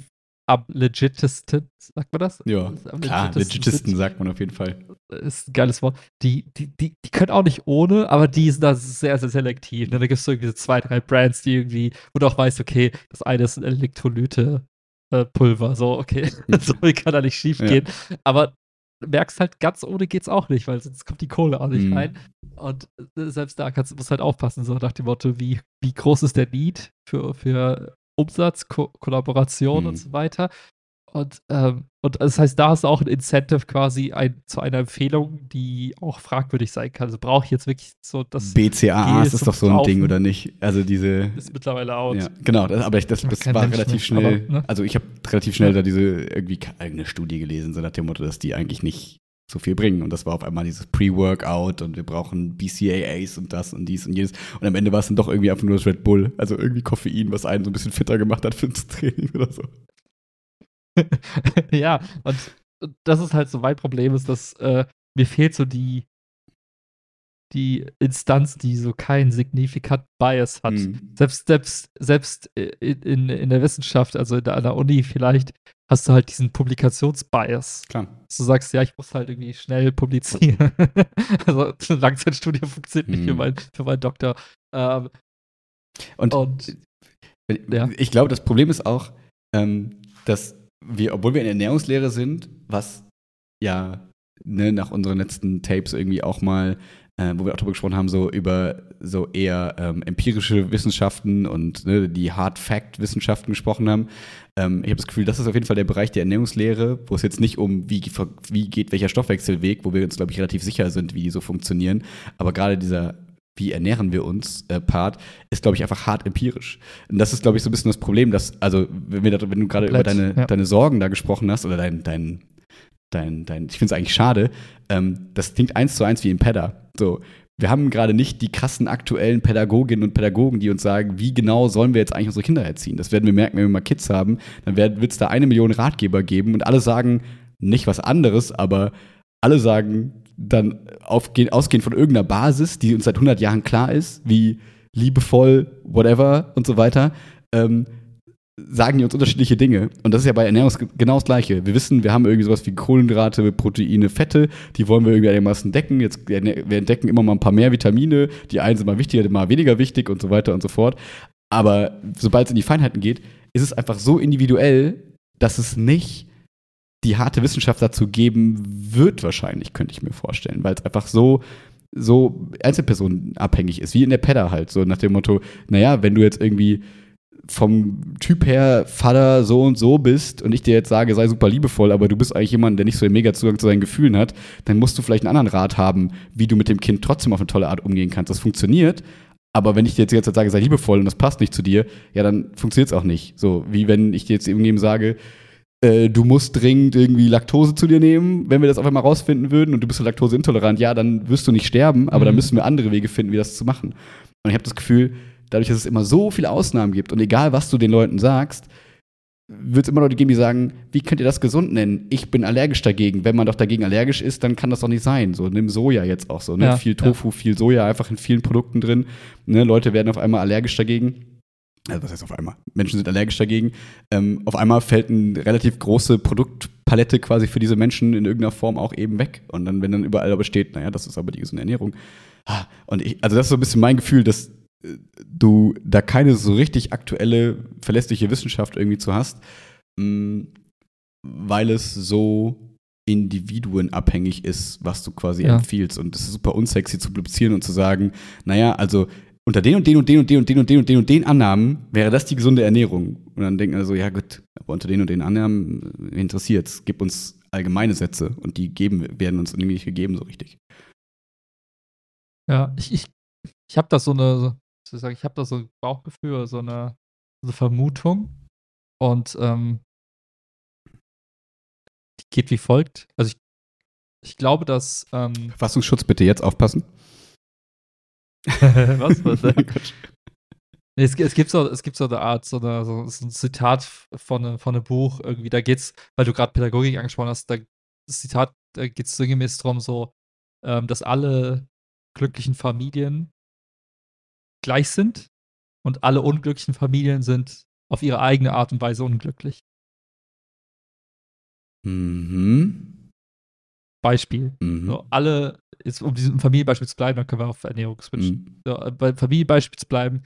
am legitesten, sagt man das? Ja, am klar, legitesten sagt man auf jeden Fall. Ist ein geiles Wort. Die, die, die, die können auch nicht ohne, aber die sind da sehr, sehr selektiv. Ne? Da gibt es irgendwie so zwei, drei Brands, die irgendwie, wo du auch weißt, okay, das eine ist ein Elektrolyte, äh, Pulver. So, okay, *laughs* so viel kann da nicht schief gehen. Ja. Aber du merkst halt, ganz ohne geht's auch nicht, weil sonst kommt die Kohle auch nicht mhm. rein. Und äh, selbst da kannst, musst halt aufpassen, so nach dem Motto, wie, wie groß ist der Need für, für Umsatz, Ko Kollaboration mhm. und so weiter. Und, ähm, und das heißt, da ist auch ein Incentive quasi ein, zu einer Empfehlung, die auch fragwürdig sein kann. Also brauche ich jetzt wirklich so das. BCAA ist doch so ein Ding, oder nicht? Also diese. Ist mittlerweile out. Ja, genau, das, aber ich, das, das war Mensch relativ mehr, schnell. Aber, ne? Also ich habe relativ schnell da diese irgendwie eigene Studie gelesen, so nach dem Motto, dass die eigentlich nicht so viel bringen. Und das war auf einmal dieses Pre-Workout und wir brauchen BCAAs und das und dies und jenes. Und am Ende war es dann doch irgendwie einfach nur das Red Bull. Also irgendwie Koffein, was einen so ein bisschen fitter gemacht hat fürs Training oder so. *laughs* ja, und das ist halt so mein Problem, ist, dass äh, mir fehlt so die, die Instanz, die so keinen signifikanten Bias hat. Mhm. Selbst, selbst, selbst in, in, in der Wissenschaft, also in der, an der Uni vielleicht, hast du halt diesen Publikationsbias. Klar. Dass du sagst, ja, ich muss halt irgendwie schnell publizieren. *laughs* also eine Langzeitstudie funktioniert nicht für, Mhm. mein, für meinen Doktor. Ähm, Und, und Ja. Ich glaube, das Problem ist auch, ähm, dass wir, obwohl wir in Ernährungslehre sind, was ja ne, nach unseren letzten Tapes irgendwie auch mal, äh, wo wir auch darüber gesprochen haben, so über so eher ähm, empirische Wissenschaften und ne, die Hard-Fact-Wissenschaften gesprochen haben. Ähm, ich habe das Gefühl, das ist auf jeden Fall der Bereich der Ernährungslehre, wo es jetzt nicht um, wie, wie geht welcher Stoffwechselweg, wo wir uns, glaube ich, relativ sicher sind, wie die so funktionieren. Aber gerade dieser wie ernähren wir uns äh, Part ist, glaube ich, einfach hart empirisch. Und das ist, glaube ich, so ein bisschen das Problem, dass, also, wenn, wir da, wenn du gerade über deine, ja. deine Sorgen da gesprochen hast, oder dein, dein, dein, dein ich finde es eigentlich schade, ähm, das klingt eins zu eins wie im Pedda. So, wir haben gerade nicht die krassen aktuellen Pädagoginnen und Pädagogen, die uns sagen, wie genau sollen wir jetzt eigentlich unsere Kinder erziehen. Das werden wir merken, wenn wir mal Kids haben. Dann wird es da eine Million Ratgeber geben und alle sagen nicht was anderes, aber alle sagen dann aufgehen, ausgehend von irgendeiner Basis, die uns seit 100 Jahren klar ist, wie liebevoll, whatever und so weiter, ähm, sagen die uns unterschiedliche Dinge. Und das ist ja bei Ernährung genau das Gleiche. Wir wissen, wir haben irgendwie sowas wie Kohlenhydrate, Proteine, Fette, die wollen wir irgendwie einigermaßen decken. Jetzt, wir entdecken immer mal ein paar mehr Vitamine, die einen sind mal wichtiger, mal weniger wichtig und so weiter und so fort. Aber sobald es in die Feinheiten geht, ist es einfach so individuell, dass es nicht die harte Wissenschaft dazu geben wird, wahrscheinlich, könnte ich mir vorstellen, weil es einfach so, so einzelpersonenabhängig ist, wie in der Pedda halt, so nach dem Motto, naja, wenn du jetzt irgendwie vom Typ her Vater so und so bist und ich dir jetzt sage, sei super liebevoll, aber du bist eigentlich jemand, der nicht so den Mega-Zugang zu seinen Gefühlen hat, dann musst du vielleicht einen anderen Rat haben, wie du mit dem Kind trotzdem auf eine tolle Art umgehen kannst. Das funktioniert, aber wenn ich dir jetzt, jetzt sage, sei liebevoll und das passt nicht zu dir, ja, dann funktioniert es auch nicht. So, wie wenn ich dir jetzt irgendjemandem sage, äh, du musst dringend irgendwie Laktose zu dir nehmen. Wenn wir das auf einmal rausfinden würden und du bist so laktoseintolerant, ja, dann wirst du nicht sterben, aber Mhm. dann müssen wir andere Wege finden, wie das zu machen. Und ich habe das Gefühl, dadurch, dass es immer so viele Ausnahmen gibt und egal, was du den Leuten sagst, wird es immer Leute geben, die sagen, wie könnt ihr das gesund nennen? Ich bin allergisch dagegen. Wenn man doch dagegen allergisch ist, dann kann das doch nicht sein. So, nimm Soja jetzt auch so. Ne? Ja, viel Tofu, viel Soja einfach in vielen Produkten drin. Ne? Leute werden auf einmal allergisch dagegen. Also, was heißt auf einmal? Menschen sind allergisch dagegen. Ähm, auf einmal fällt eine relativ große Produktpalette quasi für diese Menschen in irgendeiner Form auch eben weg. Und dann, wenn dann überall aber steht, naja, das ist aber die gesunde Ernährung. Und ich, also das ist so ein bisschen mein Gefühl, dass äh, du da keine so richtig aktuelle, verlässliche Wissenschaft irgendwie zu hast, mh, weil es so individuenabhängig ist, was du quasi Ja. empfiehlst. Und es ist super unsexy zu publizieren und zu sagen, naja, also unter den und den und den und den und den und den und den und den Annahmen wäre das die gesunde Ernährung. Und dann denken also, ja gut, aber unter den und den Annahmen wen interessiert's? Gib uns allgemeine Sätze und die geben, werden uns irgendwie nicht gegeben so richtig. Ja, ich, ich, ich habe da so eine, so- soll ich sagen, ich habe da so ein Bauchgefühl, so eine, so eine Vermutung. Und ähm, die geht wie folgt. Also ich, ich glaube, dass ähm, Verfassungsschutz bitte jetzt aufpassen. *laughs* was? *laughs* was. Nee, es, es, gibt so, es gibt so eine Art, so, eine, so, so ein Zitat von, einem- von einem Buch, irgendwie, da geht's, weil du gerade Pädagogik angesprochen hast, da, das Zitat, da geht es sinngemäß darum, so, ähm, dass alle glücklichen Familien gleich sind und alle unglücklichen Familien sind auf ihre eigene Art und Weise unglücklich. Mhm. Beispiel. Mhm. So, alle, jetzt, um diesem Familienbeispiel zu bleiben, dann können wir auf Ernährung switchen. Mhm. so, äh, bei Familienbeispiel zu bleiben,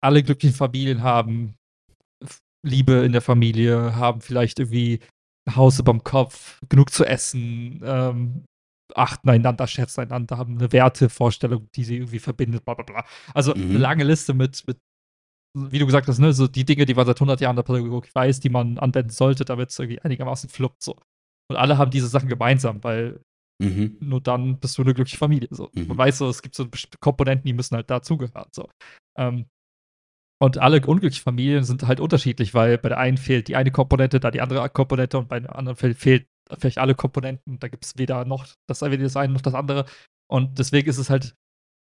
alle glücklichen Familien haben Liebe in der Familie, haben vielleicht irgendwie ein Haus überm Kopf, genug zu essen, ähm, achten einander, schätzen einander, haben eine Wertevorstellung, die sie irgendwie verbindet, bla bla bla. Also Mhm. eine lange Liste mit, mit, wie du gesagt hast, ne, so die Dinge, die man seit 100 Jahren in der Pädagogik weiß, die man anwenden sollte, damit es irgendwie einigermaßen fluppt. So. Und alle haben diese Sachen gemeinsam, weil Mhm. nur dann bist du eine glückliche Familie. So. Mhm. Man weiß so, es gibt so bestimmte Komponenten, die müssen halt dazugehören. So. Ähm, und alle unglücklichen Familien sind halt unterschiedlich, weil bei der einen fehlt die eine Komponente, da die andere Komponente und bei der anderen fehlt, fehlt vielleicht alle Komponenten. Da gibt es weder noch das, weder das eine noch das andere. Und deswegen ist es halt,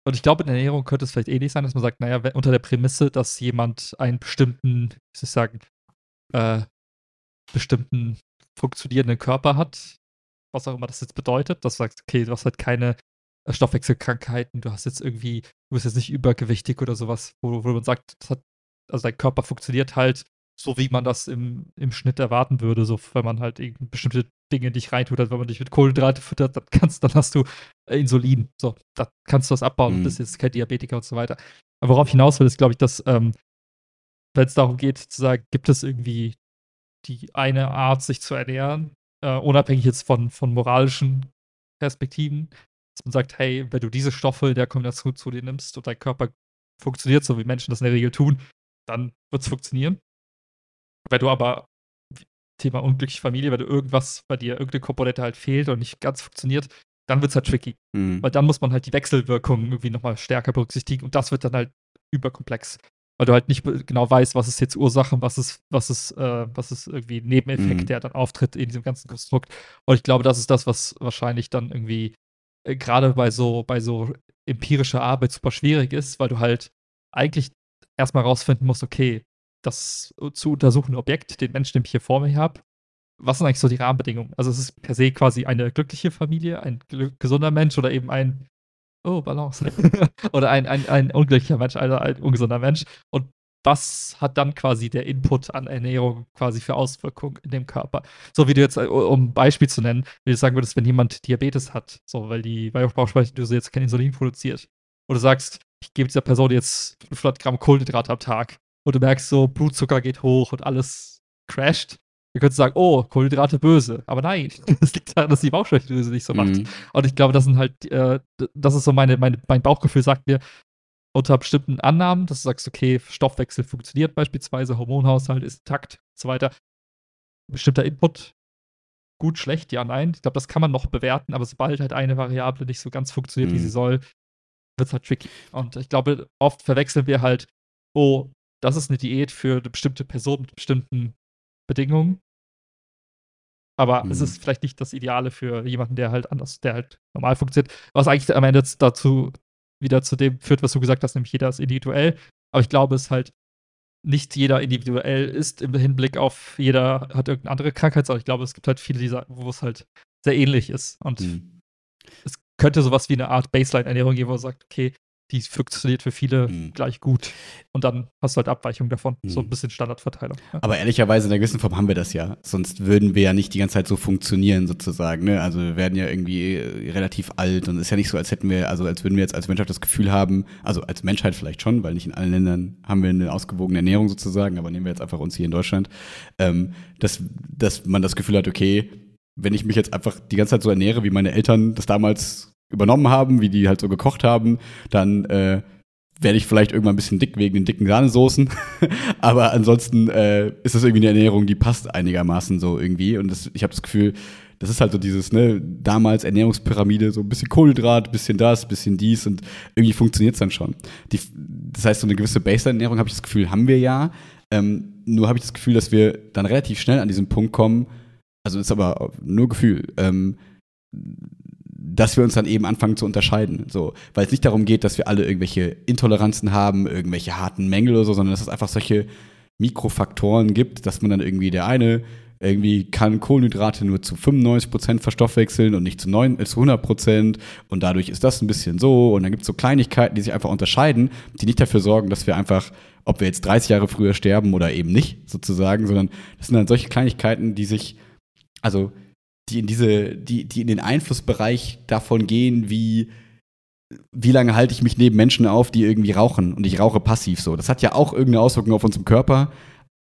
und ich glaube, in der Ernährung könnte es vielleicht ähnlich sein, dass man sagt, naja, unter der Prämisse, dass jemand einen bestimmten, wie soll ich sagen, äh, bestimmten funktionierenden Körper hat, was auch immer das jetzt bedeutet, dass du sagst, okay, du hast halt keine äh, Stoffwechselkrankheiten, du hast jetzt irgendwie, du bist jetzt nicht übergewichtig oder sowas, wo, wo man sagt, hat, also dein Körper funktioniert halt so, wie man das im, im Schnitt erwarten würde, so wenn man halt bestimmte Dinge in dich reintut, also wenn man dich mit Kohlenhydrate füttert, dann kannst, dann hast du äh, Insulin, so, da kannst du das abbauen, mhm. das ist kein Diabetiker und so weiter. Aber worauf hinaus will, ist, glaube ich, dass, ähm, wenn es darum geht, zu sagen, gibt es irgendwie die eine Art, sich zu ernähren, äh, unabhängig jetzt von, von moralischen Perspektiven, dass man sagt, hey, wenn du diese Stoffe in der Kombination zu dir nimmst und dein Körper funktioniert, so wie Menschen das in der Regel tun, dann wird es funktionieren. Wenn du aber, Thema unglückliche Familie, wenn du irgendwas bei dir, irgendeine Komponente halt fehlt und nicht ganz funktioniert, dann wird es halt tricky. Mhm. Weil dann muss man halt die Wechselwirkungen irgendwie nochmal stärker berücksichtigen und das wird dann halt überkomplex. Weil du halt nicht genau weißt, was ist jetzt Ursache, was ist, was ist, äh, was ist irgendwie Nebeneffekt, mhm. der dann auftritt in diesem ganzen Konstrukt. Und ich glaube, das ist das, was wahrscheinlich dann irgendwie äh, gerade bei so, bei so empirischer Arbeit super schwierig ist, weil du halt eigentlich erstmal rausfinden musst, okay, das zu untersuchende Objekt, den Menschen, den ich hier vor mir habe, was sind eigentlich so die Rahmenbedingungen? Also es ist per se quasi eine glückliche Familie, ein gesunder Mensch oder eben ein, oh, Balance, *laughs* oder ein, ein, ein unglücklicher Mensch, also ein ungesunder Mensch. Und was hat dann quasi der Input an Ernährung quasi für Auswirkungen in dem Körper? So wie du jetzt, um ein Beispiel zu nennen, wie du sagen würdest, wenn jemand Diabetes hat, so, weil die Bauchspeicheldrüse jetzt kein Insulin produziert. Oder du sagst, ich gebe dieser Person jetzt 500 Gramm Kohlenhydrate am Tag und du merkst so, Blutzucker geht hoch und alles crasht. Ihr könnt sagen, oh, Kohlenhydrate böse. Aber nein, *laughs* das liegt daran, dass die Bauchspeicheldrüse nicht so macht. Mhm. Und ich glaube, das sind halt, äh, das ist so meine, meine, mein Bauchgefühl sagt mir, unter bestimmten Annahmen, dass du sagst, okay, Stoffwechsel funktioniert beispielsweise, Hormonhaushalt ist intakt und so weiter. Bestimmter Input, gut, schlecht, ja, nein. Ich glaube, das kann man noch bewerten, aber sobald halt eine Variable nicht so ganz funktioniert, mhm. wie sie mhm. soll, wird es halt tricky. Und ich glaube, oft verwechseln wir halt, oh, das ist eine Diät für eine bestimmte Person mit bestimmten Bedingungen. Aber mhm. es ist vielleicht nicht das Ideale für jemanden, der halt anders, der halt normal funktioniert. Was eigentlich am Ende dazu wieder zu dem führt, was du gesagt hast, nämlich jeder ist individuell. Aber ich glaube, es halt nicht jeder individuell ist im Hinblick auf jeder hat irgendeine andere Krankheit, sondern ich glaube, es gibt halt viele, die wo es halt sehr ähnlich ist. Und mhm. es könnte sowas wie eine Art Baseline-Ernährung geben, wo man sagt, okay, die funktioniert für viele mhm. gleich gut. Und dann hast du halt Abweichungen davon. Mhm. So ein bisschen Standardverteilung. Ja. Aber ehrlicherweise in einer gewissen Form haben wir das ja. Sonst würden wir ja nicht die ganze Zeit so funktionieren, sozusagen. Ne? Also wir werden ja irgendwie äh, relativ alt und es ist ja nicht so, als hätten wir, also als würden wir jetzt als Menschheit das Gefühl haben, also als Menschheit vielleicht schon, weil nicht in allen Ländern haben wir eine ausgewogene Ernährung sozusagen, aber nehmen wir jetzt einfach uns hier in Deutschland, ähm, dass, dass man das Gefühl hat, okay, wenn ich mich jetzt einfach die ganze Zeit so ernähre, wie meine Eltern das damals übernommen haben, wie die halt so gekocht haben, dann äh, werde ich vielleicht irgendwann ein bisschen dick wegen den dicken Sahnesoßen. *laughs* Aber ansonsten äh, ist das irgendwie eine Ernährung, die passt einigermaßen so irgendwie. Und das, ich habe das Gefühl, das ist halt so dieses, ne, damals Ernährungspyramide, so ein bisschen Kohlenhydrat, bisschen das, bisschen dies und irgendwie funktioniert es dann schon. Die, das heißt, so eine gewisse Baseline-Ernährung, habe ich das Gefühl, haben wir ja. Ähm, nur habe ich das Gefühl, dass wir dann relativ schnell an diesen Punkt kommen, also ist aber nur Gefühl, ähm, dass wir uns dann eben anfangen zu unterscheiden. So, weil es nicht darum geht, dass wir alle irgendwelche Intoleranzen haben, irgendwelche harten Mängel oder so, sondern dass es einfach solche Mikrofaktoren gibt, dass man dann irgendwie der eine irgendwie kann Kohlenhydrate nur zu 95% verstoffwechseln und nicht zu, 9, äh, zu 100% und dadurch ist das ein bisschen so und dann gibt es so Kleinigkeiten, die sich einfach unterscheiden, die nicht dafür sorgen, dass wir einfach, ob wir jetzt 30 Jahre früher sterben oder eben nicht sozusagen, sondern das sind dann solche Kleinigkeiten, die sich, also die in diese, die, die in den Einflussbereich davon gehen, wie, wie lange halte ich mich neben Menschen auf, die irgendwie rauchen und ich rauche passiv so. Das hat ja auch irgendeine Auswirkung auf unseren Körper,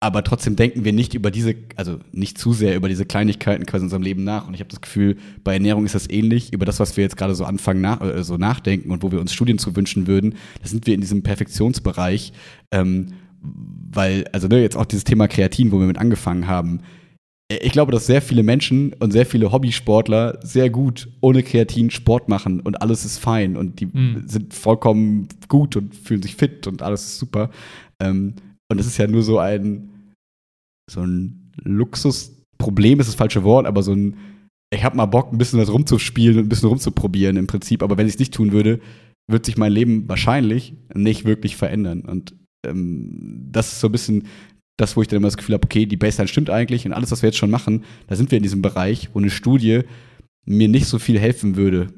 aber trotzdem denken wir nicht über diese, also nicht zu sehr über diese Kleinigkeiten quasi in unserem Leben nach. Und ich habe das Gefühl, bei Ernährung ist das ähnlich. Über das, was wir jetzt gerade so anfangen, nach, äh, so nachdenken und wo wir uns Studien zu wünschen würden, da sind wir in diesem Perfektionsbereich. Ähm, weil, also ne, jetzt auch dieses Thema Kreatin, wo wir mit angefangen haben, ich glaube, dass sehr viele Menschen und sehr viele Hobbysportler sehr gut ohne Kreatin Sport machen und alles ist fein und die mhm. sind vollkommen gut und fühlen sich fit und alles ist super. Ähm, und es ist ja nur so ein so ein Luxusproblem ist das falsche Wort, aber so ein ich habe mal Bock, ein bisschen was rumzuspielen und ein bisschen rumzuprobieren im Prinzip. Aber wenn ich es nicht tun würde, wird sich mein Leben wahrscheinlich nicht wirklich verändern. Und ähm, das ist so ein bisschen das, wo ich dann immer das Gefühl habe, okay, die Baseline stimmt eigentlich und alles, was wir jetzt schon machen, da sind wir in diesem Bereich, wo eine Studie mir nicht so viel helfen würde.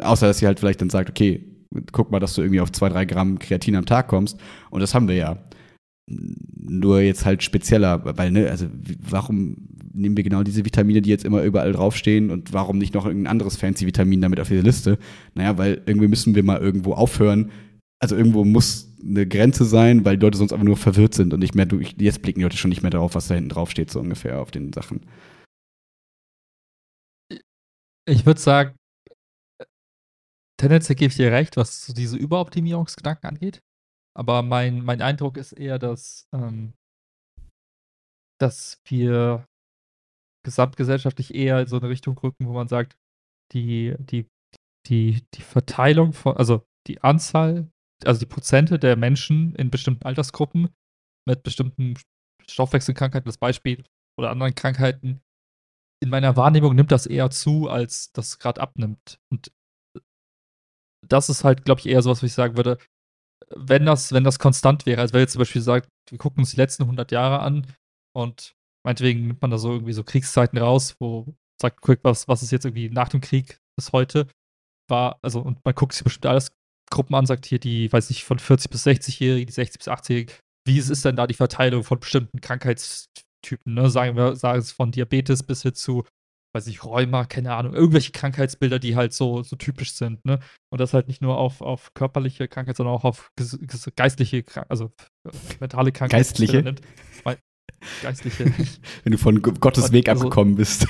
Außer, dass sie halt vielleicht dann sagt, okay, guck mal, dass du irgendwie auf zwei, drei Gramm Kreatin am Tag kommst. Und das haben wir ja. Nur jetzt halt spezieller, weil, ne, also warum nehmen wir genau diese Vitamine, die jetzt immer überall draufstehen und warum nicht noch irgendein anderes fancy Vitamin damit auf diese Liste? Naja, weil irgendwie müssen wir mal irgendwo aufhören. Also irgendwo muss eine Grenze sein, weil die Leute sonst einfach nur verwirrt sind und nicht mehr durch. Jetzt blicken die Leute schon nicht mehr darauf, was da hinten draufsteht, so ungefähr auf den Sachen. Ich würde sagen, tendenziell gebe ich dir recht, was diese Überoptimierungsgedanken angeht. Aber mein, mein Eindruck ist eher, dass, ähm, dass wir gesamtgesellschaftlich eher in so eine Richtung rücken, wo man sagt, die, die, die, die Verteilung von, also die Anzahl, also die Prozente der Menschen in bestimmten Altersgruppen mit bestimmten Stoffwechselkrankheiten, das Beispiel, oder anderen Krankheiten, in meiner Wahrnehmung nimmt das eher zu, als das gerade abnimmt. Und das ist halt, glaube ich, eher so was, wo ich sagen würde, wenn das, wenn das konstant wäre, als wenn jetzt zum Beispiel sagt, wir gucken uns die letzten 100 Jahre an und meinetwegen nimmt man da so irgendwie so Kriegszeiten raus, wo sagt, guck, was, was ist jetzt irgendwie nach dem Krieg bis heute war, also und man guckt sich bestimmt alles Gruppen an, sagt hier die, weiß nicht, von 40 bis 60-Jährigen, die 60 bis 80-Jährigen, wie ist denn da die Verteilung von bestimmten Krankheitstypen, ne? Sagen wir, sagen es von Diabetes bis hin zu weiß ich, Rheuma, keine Ahnung, irgendwelche Krankheitsbilder, die halt so, so typisch sind, ne? Und das halt nicht nur auf, auf körperliche Krankheit, sondern auch auf geistliche, also äh, mentale Krankheit. Geistliche? Nimmt. Geistliche. *laughs* Wenn du von Gottes Weg also, abgekommen bist.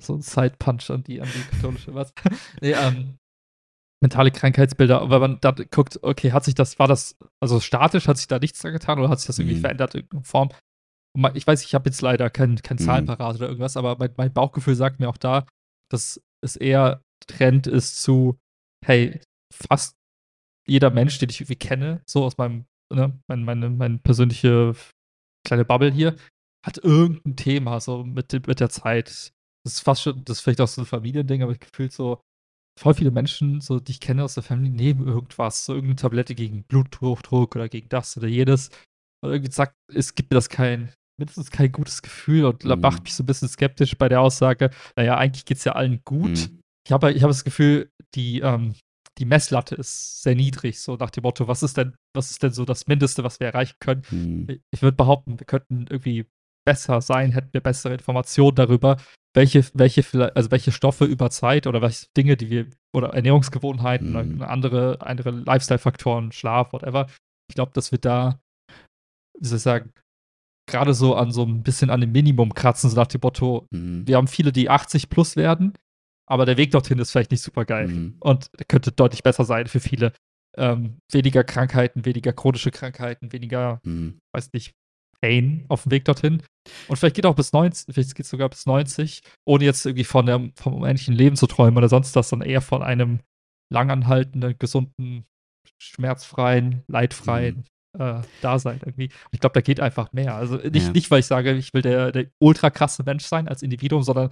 So ein Side-Punch an die, an die katholische, was? *laughs* nee, ähm, mentale Krankheitsbilder, weil man da guckt, okay, hat sich das, war das, also statisch, hat sich da nichts dran getan oder hat sich das irgendwie mhm. verändert in irgendeiner Form? ich weiß, ich habe jetzt leider kein, kein mhm. Zahlenparat oder irgendwas, aber mein, mein, Bauchgefühl sagt mir auch da, dass es eher Trend ist zu, hey, fast jeder Mensch, den ich irgendwie kenne, so aus meinem, ne, mein, meine, meine persönliche kleine Bubble hier, hat irgendein Thema so mit, mit der Zeit. Das ist fast schon, das ist vielleicht auch so ein Familiending, aber ich gefühlt so, voll viele Menschen, so, die ich kenne aus der Familie, nehmen irgendwas, so irgendeine Tablette gegen Bluthochdruck oder gegen das oder jedes. Und irgendwie sagt, es gibt mir das kein, mindestens kein gutes Gefühl und mhm. macht mich so ein bisschen skeptisch bei der Aussage, naja, eigentlich geht es ja allen gut. Mhm. Ich habe ich hab das Gefühl, die, ähm, die Messlatte ist sehr niedrig, so nach dem Motto, was ist denn, was ist denn so das Mindeste, was wir erreichen können? Mhm. Ich würde behaupten, wir könnten irgendwie besser sein, hätten wir bessere Informationen darüber, welche, welche, also welche Stoffe über Zeit oder welche Dinge, die wir, oder Ernährungsgewohnheiten mhm. oder andere, andere Lifestyle-Faktoren, Schlaf, whatever. Ich glaube, dass wir da, wie soll ich sagen, gerade so an so ein bisschen an dem Minimum kratzen, so nach dem Motto, mhm. wir haben viele, die 80 plus werden, aber der Weg dorthin ist vielleicht nicht super geil mhm. und könnte deutlich besser sein für viele. Ähm, weniger Krankheiten, weniger chronische Krankheiten, weniger, mhm. weiß nicht, Pain auf dem Weg dorthin. Und vielleicht geht auch bis 90, vielleicht geht es sogar bis 90, ohne jetzt irgendwie von der, vom unendlichen Leben zu träumen oder sonst das, sondern eher von einem langanhaltenden, gesunden, schmerzfreien, leidfreien, mhm äh, Dasein irgendwie. Ich glaube, da geht einfach mehr. Also nicht, ja. nicht weil ich sage, ich will der, der ultra krasse Mensch sein als Individuum, sondern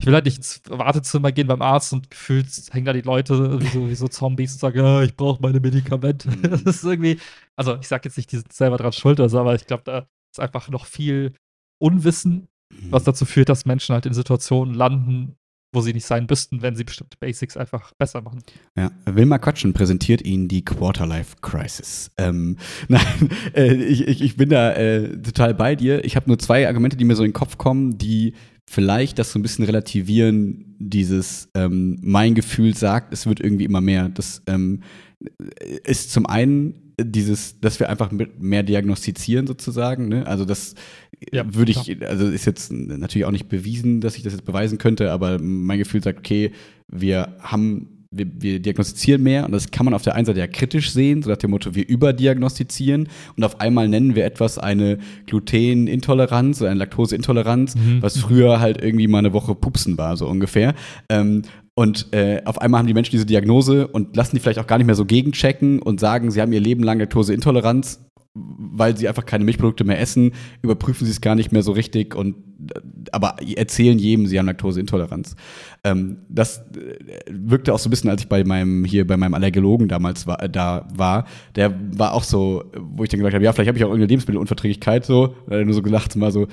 ich will halt nicht ins Wartezimmer gehen beim Arzt und gefühlt hängen da die Leute wie so, wie so Zombies und sagen, ja, ich brauche meine Medikamente. Mhm. *laughs* Das ist irgendwie, also ich sage jetzt nicht, die sind selber dran schuld, also, aber ich glaube, da ist einfach noch viel Unwissen, was mhm. dazu führt, dass Menschen halt in Situationen landen, wo sie nicht sein müssten, wenn sie bestimmte Basics einfach besser machen. Ja, Wilma Quatschen präsentiert Ihnen die Quarterlife Crisis. Ähm, *laughs* nein, äh, ich, ich, ich bin da äh, total bei dir. Ich habe nur zwei Argumente, die mir so in den Kopf kommen, die vielleicht das so ein bisschen relativieren, dieses ähm, mein Gefühl sagt, es wird irgendwie immer mehr. Das ähm, ist zum einen dieses, dass wir einfach mehr diagnostizieren sozusagen. Ne? Also das ja, würde ich, also ist jetzt natürlich auch nicht bewiesen, dass ich das jetzt beweisen könnte, aber mein Gefühl sagt, okay, wir haben wir, wir, diagnostizieren mehr und das kann man auf der einen Seite ja kritisch sehen, so nach dem Motto, wir überdiagnostizieren und auf einmal nennen wir etwas eine Glutenintoleranz oder eine Laktoseintoleranz, mhm. was früher halt irgendwie mal eine Woche Pupsen war, so ungefähr. Ähm, und äh, auf einmal haben die Menschen diese Diagnose und lassen die vielleicht auch gar nicht mehr so gegenchecken und sagen, sie haben ihr Leben lang Laktoseintoleranz, weil sie einfach keine Milchprodukte mehr essen, überprüfen sie es gar nicht mehr so richtig und äh, aber erzählen jedem, sie haben Laktoseintoleranz. Ähm, das äh, wirkte auch so ein bisschen, als ich bei meinem hier bei meinem Allergologen damals war, äh, da war. Der war auch so, wo ich dann gesagt habe, ja, vielleicht habe ich auch irgendeine Lebensmittelunverträglichkeit so, oder nur so gelacht, mal so,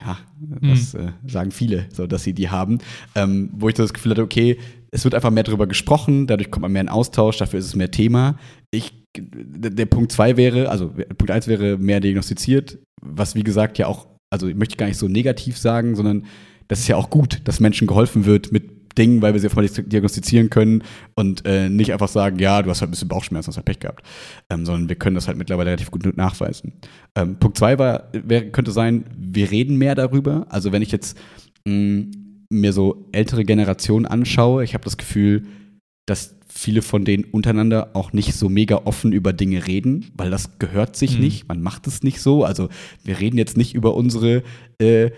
ja, das hm. äh, sagen viele, so dass sie die haben. Ähm, wo ich das Gefühl hatte, okay, es wird einfach mehr darüber gesprochen, dadurch kommt man mehr in Austausch, dafür ist es mehr Thema. Ich, der Punkt zwei wäre, also Punkt eins wäre mehr diagnostiziert, was wie gesagt ja auch, also ich möchte gar nicht so negativ sagen, sondern das ist ja auch gut, dass Menschen geholfen wird mit Dingen, weil wir sie einfach mal diagnostizieren können und äh, nicht einfach sagen, ja, du hast halt ein bisschen Bauchschmerzen, hast halt Pech gehabt, ähm, sondern wir können das halt mittlerweile relativ gut nachweisen. Ähm, Punkt zwei war, wäre, könnte sein, wir reden mehr darüber. Also wenn ich jetzt mh, mm, mir so ältere Generationen anschaue, ich habe das Gefühl, dass viele von denen untereinander auch nicht so mega offen über Dinge reden, weil das gehört sich mhm. nicht. Man macht es nicht so. Also wir reden jetzt nicht über unsere, äh, äh,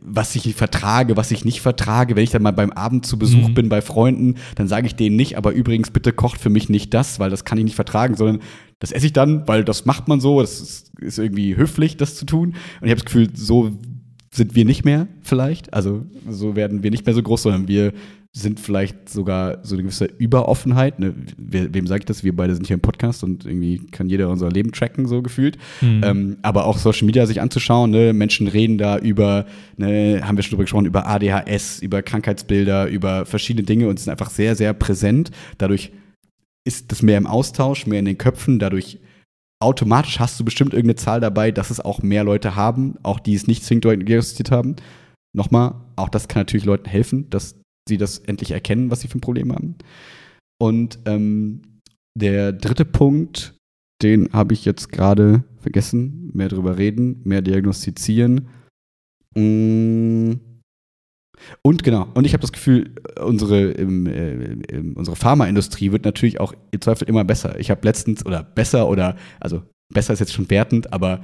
was ich vertrage, was ich nicht vertrage. Wenn ich dann mal beim Abend zu Besuch mhm. bin bei Freunden, dann sage ich denen nicht, aber übrigens bitte kocht für mich nicht das, weil das kann ich nicht vertragen, sondern das esse ich dann, weil das macht man so. Das ist, ist irgendwie höflich, das zu tun. Und ich habe das Gefühl, so sind wir nicht mehr vielleicht. Also so werden wir nicht mehr so groß, sondern wir sind vielleicht sogar so eine gewisse Überoffenheit. Ne? Wem sage ich das? Wir beide sind hier im Podcast und irgendwie kann jeder unser Leben tracken, so gefühlt. Mhm. Ähm, aber auch Social Media sich anzuschauen, ne? Menschen reden da über, ne, haben wir schon drüber gesprochen, über ADHS, über Krankheitsbilder, über verschiedene Dinge und sind einfach sehr, sehr präsent. Dadurch ist das mehr im Austausch, mehr in den Köpfen, dadurch automatisch hast du bestimmt irgendeine Zahl dabei, dass es auch mehr Leute haben, auch die es nicht zwingend diagnostiziert haben. Nochmal, auch das kann natürlich Leuten helfen, dass sie das endlich erkennen, was sie für ein Problem haben. Und ähm, der dritte Punkt, den habe ich jetzt gerade vergessen. Mehr drüber reden, mehr diagnostizieren. Mm. Und genau, und ich habe das Gefühl, unsere, im, äh, unsere Pharmaindustrie wird natürlich auch im Zweifel immer besser. Ich habe letztens, oder besser, oder, also besser ist jetzt schon wertend, aber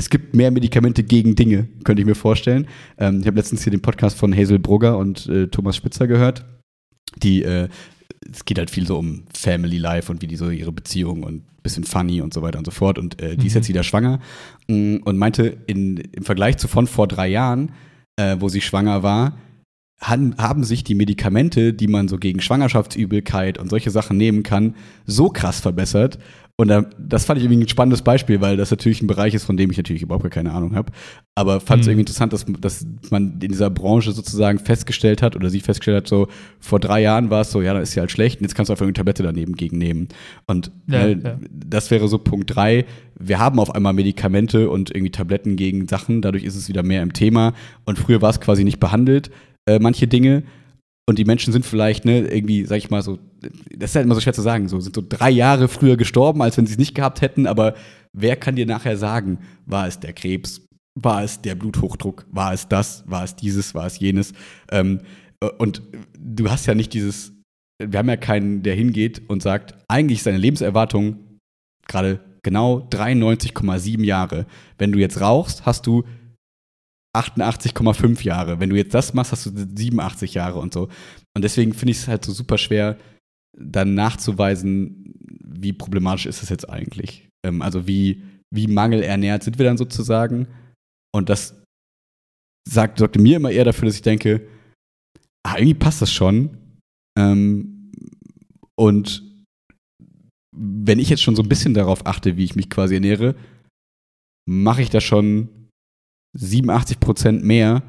es gibt mehr Medikamente gegen Dinge, könnte ich mir vorstellen. Ähm, ich habe letztens hier den Podcast von Hazel Brugger und äh, Thomas Spitzer gehört. Die, äh, es geht halt viel so um Family Life und wie die so ihre Beziehung und ein bisschen funny und so weiter und so fort. Und äh, die mhm. ist jetzt wieder schwanger mm, und meinte, in, im Vergleich zu von vor drei Jahren, äh, wo sie schwanger war, han, haben sich die Medikamente, die man so gegen Schwangerschaftsübelkeit und solche Sachen nehmen kann, so krass verbessert. Und das fand ich irgendwie ein spannendes Beispiel, weil das natürlich ein Bereich ist, von dem ich natürlich überhaupt keine Ahnung habe. Aber fand es mhm. irgendwie interessant, dass, dass man in dieser Branche sozusagen festgestellt hat oder sie festgestellt hat, so vor drei Jahren war es so, ja, dann ist sie halt schlecht und jetzt kannst du einfach eine Tablette daneben gegennehmen. Und ja, ne, ja. das wäre so Punkt drei. Wir haben auf einmal Medikamente und irgendwie Tabletten gegen Sachen, dadurch ist es wieder mehr im Thema. Und früher war es quasi nicht behandelt, äh, manche Dinge. Und die Menschen sind vielleicht, ne, irgendwie, sag ich mal so, das ist halt immer so schwer zu sagen, so sind so drei Jahre früher gestorben, als wenn sie es nicht gehabt hätten, aber wer kann dir nachher sagen, war es der Krebs, war es der Bluthochdruck, war es das, war es dieses, war es jenes? Ähm, und du hast ja nicht dieses, wir haben ja keinen, der hingeht und sagt, eigentlich ist deine Lebenserwartung gerade genau 93,7 Jahre. Wenn du jetzt rauchst, hast du 88,5 Jahre. Wenn du jetzt das machst, hast du 87 Jahre und so. Und deswegen finde ich es halt so super schwer, dann nachzuweisen, wie problematisch ist es jetzt eigentlich. Ähm, also wie, wie mangelernährt sind wir dann sozusagen. Und das sagt, sorgte mir immer eher dafür, dass ich denke, ah, irgendwie passt das schon. Ähm, und wenn ich jetzt schon so ein bisschen darauf achte, wie ich mich quasi ernähre, mache ich das schon 87 Prozent mehr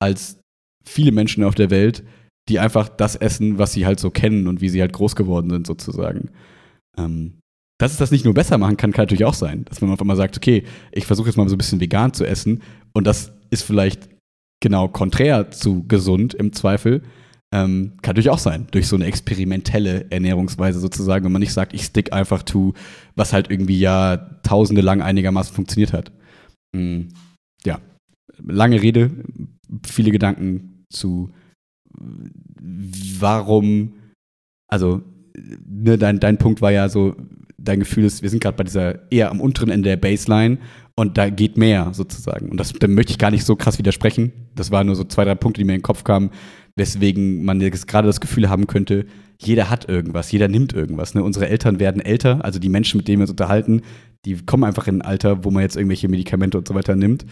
als viele Menschen auf der Welt, die einfach das essen, was sie halt so kennen und wie sie halt groß geworden sind, sozusagen. Ähm, dass es das nicht nur besser machen kann, kann natürlich auch sein. Dass man einfach mal sagt, okay, ich versuche jetzt mal so ein bisschen vegan zu essen und das ist vielleicht genau konträr zu gesund im Zweifel. Ähm, kann natürlich auch sein, durch so eine experimentelle Ernährungsweise sozusagen, wenn man nicht sagt, ich stick einfach to, was halt irgendwie ja tausende lang einigermaßen funktioniert hat. Mhm. Lange Rede, viele Gedanken zu warum, also ne, dein, dein Punkt war ja so, dein Gefühl ist, wir sind gerade bei dieser eher am unteren Ende der Baseline und da geht mehr sozusagen. Und das, da möchte ich gar nicht so krass widersprechen. Das waren nur so zwei, drei Punkte, die mir in den Kopf kamen, weswegen man jetzt gerade das Gefühl haben könnte, jeder hat irgendwas, jeder nimmt irgendwas. Ne? Unsere Eltern werden älter, also die Menschen, mit denen wir uns unterhalten, die kommen einfach in ein Alter, wo man jetzt irgendwelche Medikamente und so weiter nimmt.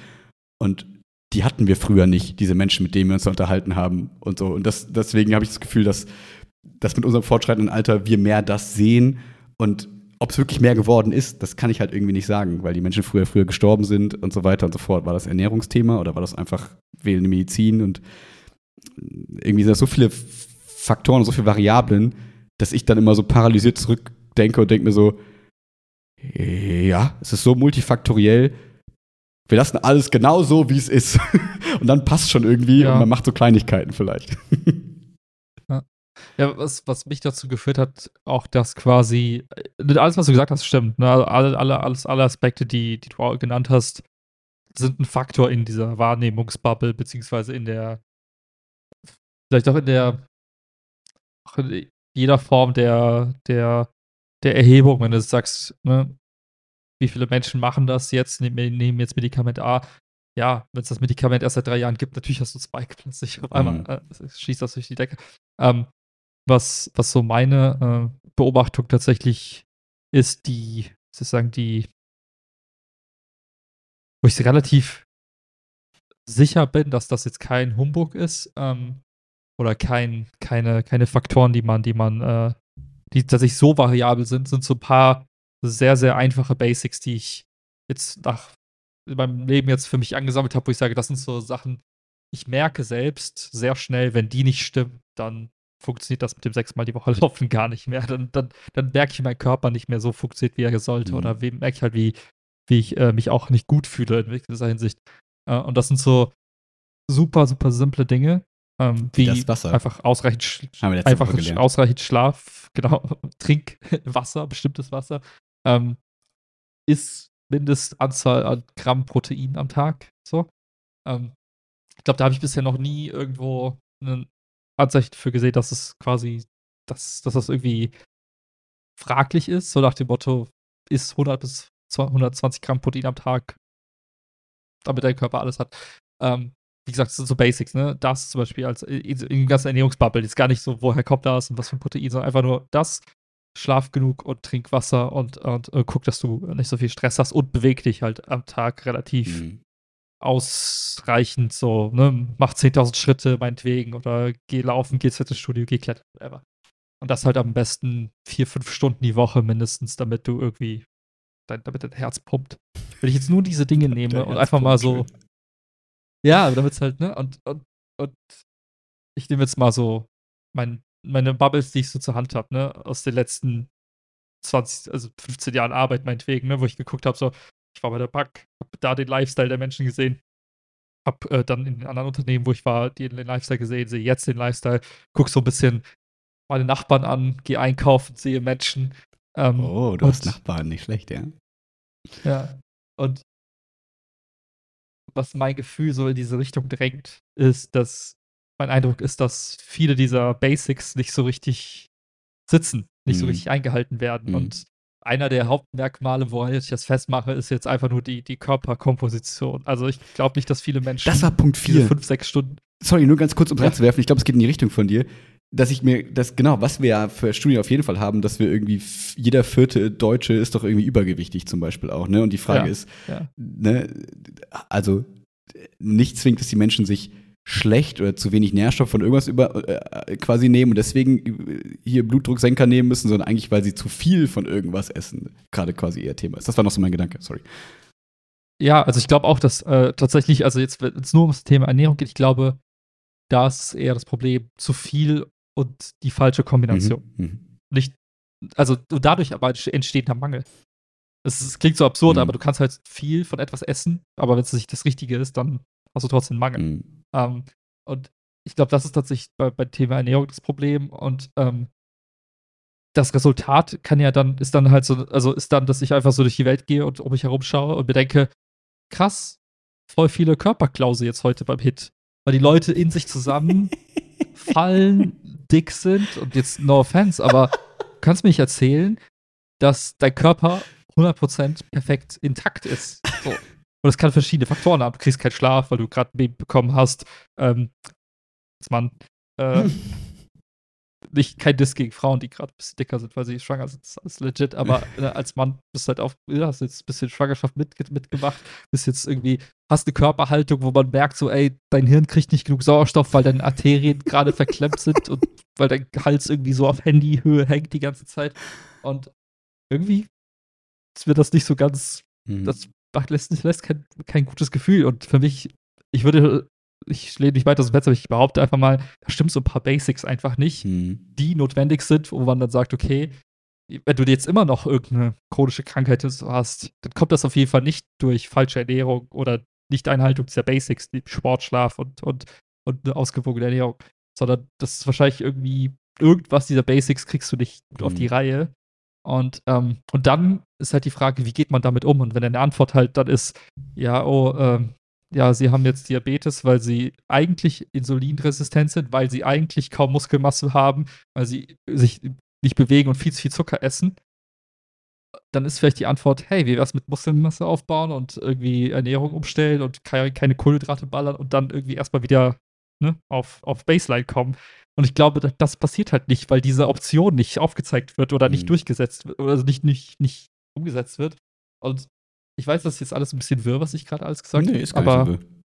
Und die hatten wir früher nicht, diese Menschen, mit denen wir uns unterhalten haben und so. Und das, deswegen habe ich das Gefühl, dass, dass mit unserem fortschreitenden Alter wir mehr das sehen und ob es wirklich mehr geworden ist, das kann ich halt irgendwie nicht sagen, weil die Menschen früher früher gestorben sind und so weiter und so fort. War das Ernährungsthema oder war das einfach wählende Medizin und irgendwie sind da so viele Faktoren so viele Variablen, dass ich dann immer so paralysiert zurückdenke und denke mir so, ja, es ist so multifaktoriell. Wir lassen alles genau so, wie es ist. *laughs* und dann passt schon irgendwie Ja. und man macht so Kleinigkeiten vielleicht. Ja, was, was mich dazu geführt hat, auch dass quasi, äh, alles, was du gesagt hast, stimmt. Ne? Also Alle, alle, alles, alle Aspekte, die, die du auch genannt hast, sind ein Faktor in dieser Wahrnehmungsbubble, beziehungsweise in der, vielleicht auch in der, auch in jeder Form der, der, der Erhebung, wenn du sagst, ne, wie viele Menschen machen das jetzt, nehmen, jetzt Medikament A. Ja, wenn es das Medikament erst seit drei Jahren gibt, natürlich hast du Spike *laughs* plötzlich auf einmal, Mhm. äh, schießt das durch die Decke. Ähm, was, was so meine äh, Beobachtung tatsächlich ist, die, sozusagen die, wo ich relativ sicher bin, dass das jetzt kein Humbug ist, ähm, oder kein, keine, keine Faktoren, die man, die man, äh, die tatsächlich so variabel sind, sind so ein paar sehr, sehr einfache Basics, die ich jetzt nach in meinem Leben jetzt für mich angesammelt habe, wo ich sage, das sind so Sachen, ich merke selbst sehr schnell, wenn die nicht stimmen, dann funktioniert das mit dem sechsmal die Woche *laughs* Laufen gar nicht mehr. Dann, dann, dann merke ich, mein Körper nicht mehr so funktioniert, wie er sollte. Mhm. Oder merke ich halt, wie, wie ich äh, mich auch nicht gut fühle in dieser Hinsicht. Äh, und das sind so super, super simple Dinge. Ähm, Wie Wasser. einfach ausreichend, sch einfach ausreichend Schlaf, *laughs* genau, Trinkwasser, *laughs* bestimmtes Wasser, ähm, ist Mindestanzahl an Gramm Protein am Tag. So. Ähm, ich glaube, da habe ich bisher noch nie irgendwo ein Anzeichen für gesehen, dass es quasi, dass, dass das irgendwie fraglich ist, so nach dem Motto, ist 100 bis 200 120 Gramm Protein am Tag, damit dein Körper alles hat. Ähm, wie gesagt, das sind so Basics, ne? Das zum Beispiel als in, in dem ganzen Ernährungsbubble, jetzt gar nicht so, woher kommt das und was für ein Protein, sondern einfach nur das, schlaf genug und trink Wasser und, und äh, guck, dass du nicht so viel Stress hast und beweg dich halt am Tag relativ Mhm. ausreichend so, ne, mach 10.000 Schritte meinetwegen oder geh laufen, geh ins Fitnessstudio, geh klettern, whatever. Und das halt am besten vier, fünf Stunden die Woche mindestens, damit du irgendwie, dein, damit dein Herz pumpt. Wenn ich jetzt nur diese Dinge nehme und Herz einfach mal so, schön. ja, damit es halt, ne, und, und, und ich nehme jetzt mal so mein, meine Bubbles, die ich so zur Hand habe, ne, aus den letzten 20, also 15 Jahren Arbeit meinetwegen, ne, wo ich geguckt habe, so, ich war bei der Bank, habe da den Lifestyle der Menschen gesehen, habe äh, dann in den anderen Unternehmen, wo ich war, die den Lifestyle gesehen, sehe jetzt den Lifestyle, guck so ein bisschen meine Nachbarn an, gehe einkaufen, sehe Menschen. Ähm, Oh, du und- hast Nachbarn, nicht schlecht, ja. ja. Und was mein Gefühl so in diese Richtung drängt, ist, dass mein Eindruck ist, dass viele dieser Basics nicht so richtig sitzen, nicht so Mhm. richtig eingehalten werden. Mhm. Und einer der Hauptmerkmale, woran ich das festmache, ist jetzt einfach nur die, die Körperkomposition. Also ich glaube nicht, dass viele Menschen Das war Punkt diese 4. fünf, sechs Stunden. Sorry, nur ganz kurz, um Ja. reinzuwerfen. Ich glaube, es geht in die Richtung von dir. Dass ich mir, das genau, was wir ja für Studien auf jeden Fall haben, dass wir irgendwie, jeder vierte Deutsche ist doch irgendwie übergewichtig zum Beispiel auch, ne? Und die Frage Ja. ist, Ja. ne, also nicht zwingt, dass die Menschen sich schlecht oder zu wenig Nährstoff von irgendwas über äh, quasi nehmen und deswegen äh, hier Blutdrucksenker nehmen müssen, sondern eigentlich, weil sie zu viel von irgendwas essen, gerade quasi ihr Thema ist. Das war noch so mein Gedanke, sorry. Ja, also ich glaube auch, dass äh, tatsächlich, also jetzt, wenn es nur um das Thema Ernährung geht, ich glaube, da ist eher das Problem zu viel und die falsche Kombination. Mhm. Mhm. Nicht, also und dadurch aber entsteht ein Mangel. Es, es klingt so absurd, Mhm. aber du kannst halt viel von etwas essen, aber wenn es nicht das Richtige ist, dann hast du trotzdem Mangel. Mhm. Ähm, und ich glaube, das ist tatsächlich bei, beim Thema Ernährung das Problem. Und ähm, das Resultat kann ja dann, ist dann halt so, also ist dann, dass ich einfach so durch die Welt gehe und um mich herum schaue und mir denke, krass, voll viele Körperklause jetzt heute beim Hit. Weil die Leute in sich zusammen *laughs* fallen, dick sind und jetzt no offense, aber du kannst mir nicht erzählen, dass dein Körper 100% perfekt intakt ist. So. Und das kann verschiedene Faktoren haben. Du kriegst keinen Schlaf, weil du gerade ein Baby bekommen hast. Ähm, als Mann. Äh, *laughs* nicht kein Diss gegen Frauen, die gerade ein bisschen dicker sind, weil sie schwanger sind. Das ist alles legit. Aber *laughs* äh, als Mann bist du halt auch, ja, hast jetzt ein bisschen Schwangerschaft mit, mitgemacht. Bist jetzt irgendwie, hast eine Körperhaltung, wo man merkt, so, ey, dein Hirn kriegt nicht genug Sauerstoff, weil deine Arterien gerade verklemmt *laughs* sind und weil dein Hals irgendwie so auf Handyhöhe hängt die ganze Zeit. Und irgendwie ist mir das nicht so ganz Mhm. das lässt, *laughs* lässt kein, kein gutes Gefühl. Und für mich, ich würde ich lehne nicht weiter aus dem Fenster, aber ich behaupte einfach mal, da stimmt so ein paar Basics einfach nicht, Mhm. die notwendig sind, wo man dann sagt, okay, wenn du jetzt immer noch irgendeine chronische Krankheit hast, dann kommt das auf jeden Fall nicht durch falsche Ernährung oder Nicht-Einhaltung dieser Basics, wie Sport, Schlaf und, und, und eine ausgewogene Ernährung, sondern das ist wahrscheinlich irgendwie irgendwas dieser Basics kriegst du nicht auf die Mhm. Reihe. Und, ähm, und dann ist halt die Frage, wie geht man damit um? Und wenn eine Antwort halt dann ist, ja, oh, ähm, ja, sie haben jetzt Diabetes, weil sie eigentlich insulinresistent sind, weil sie eigentlich kaum Muskelmasse haben, weil sie sich nicht bewegen und viel zu viel Zucker essen, dann ist vielleicht die Antwort, hey, wie wär's mit Muskelmasse aufbauen und irgendwie Ernährung umstellen und keine, keine Kohlenhydrate ballern und dann irgendwie erstmal wieder ne, auf, auf Baseline kommen. Und ich glaube, das, passiert halt nicht, weil diese Option nicht aufgezeigt wird oder nicht Mhm. durchgesetzt wird, oder also nicht, nicht, nicht umgesetzt wird. Und ich weiß, das ist jetzt alles ein bisschen wirr, was ich gerade alles gesagt habe. Nee, ist aber nicht so.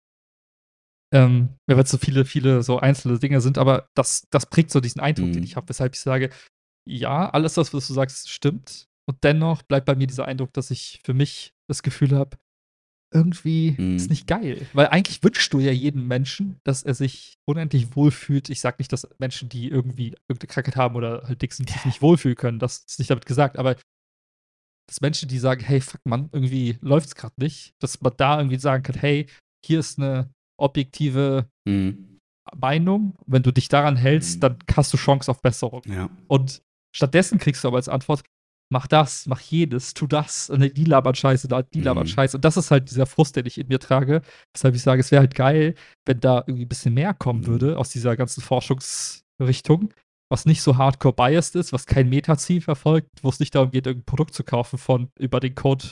ähm, ja, weil es so viele, viele so einzelne Dinge sind, aber das, das prägt so diesen Eindruck, den Mhm. ich habe, weshalb ich sage, ja, alles das, was du sagst, stimmt. Und dennoch bleibt bei mir dieser Eindruck, dass ich für mich das Gefühl habe, irgendwie Mhm. ist nicht geil. Weil eigentlich wünschst du ja jedem Menschen, dass er sich unendlich wohlfühlt. Ich sage nicht, dass Menschen, die irgendwie irgendeine Krankheit haben oder halt dick sind, sich nicht wohlfühlen können. Das ist nicht damit gesagt. Aber dass Menschen, die sagen, hey, fuck man, irgendwie läuft es gerade nicht, dass man da irgendwie sagen kann, hey, hier ist eine objektive Mhm. Meinung. Wenn du dich daran hältst, Mhm. dann hast du Chance auf Besserung. Ja. Und stattdessen kriegst du aber als Antwort, mach das, mach jedes, tu das, und die labern Scheiße, die labern Mhm. Scheiße. Und das ist halt dieser Frust, den ich in mir trage. Weshalb ich sage, es wäre halt geil, wenn da irgendwie ein bisschen mehr kommen Mhm. würde aus dieser ganzen Forschungsrichtung, was nicht so hardcore biased ist, was kein Metaziel verfolgt, wo es nicht darum geht, irgendein Produkt zu kaufen von über den Code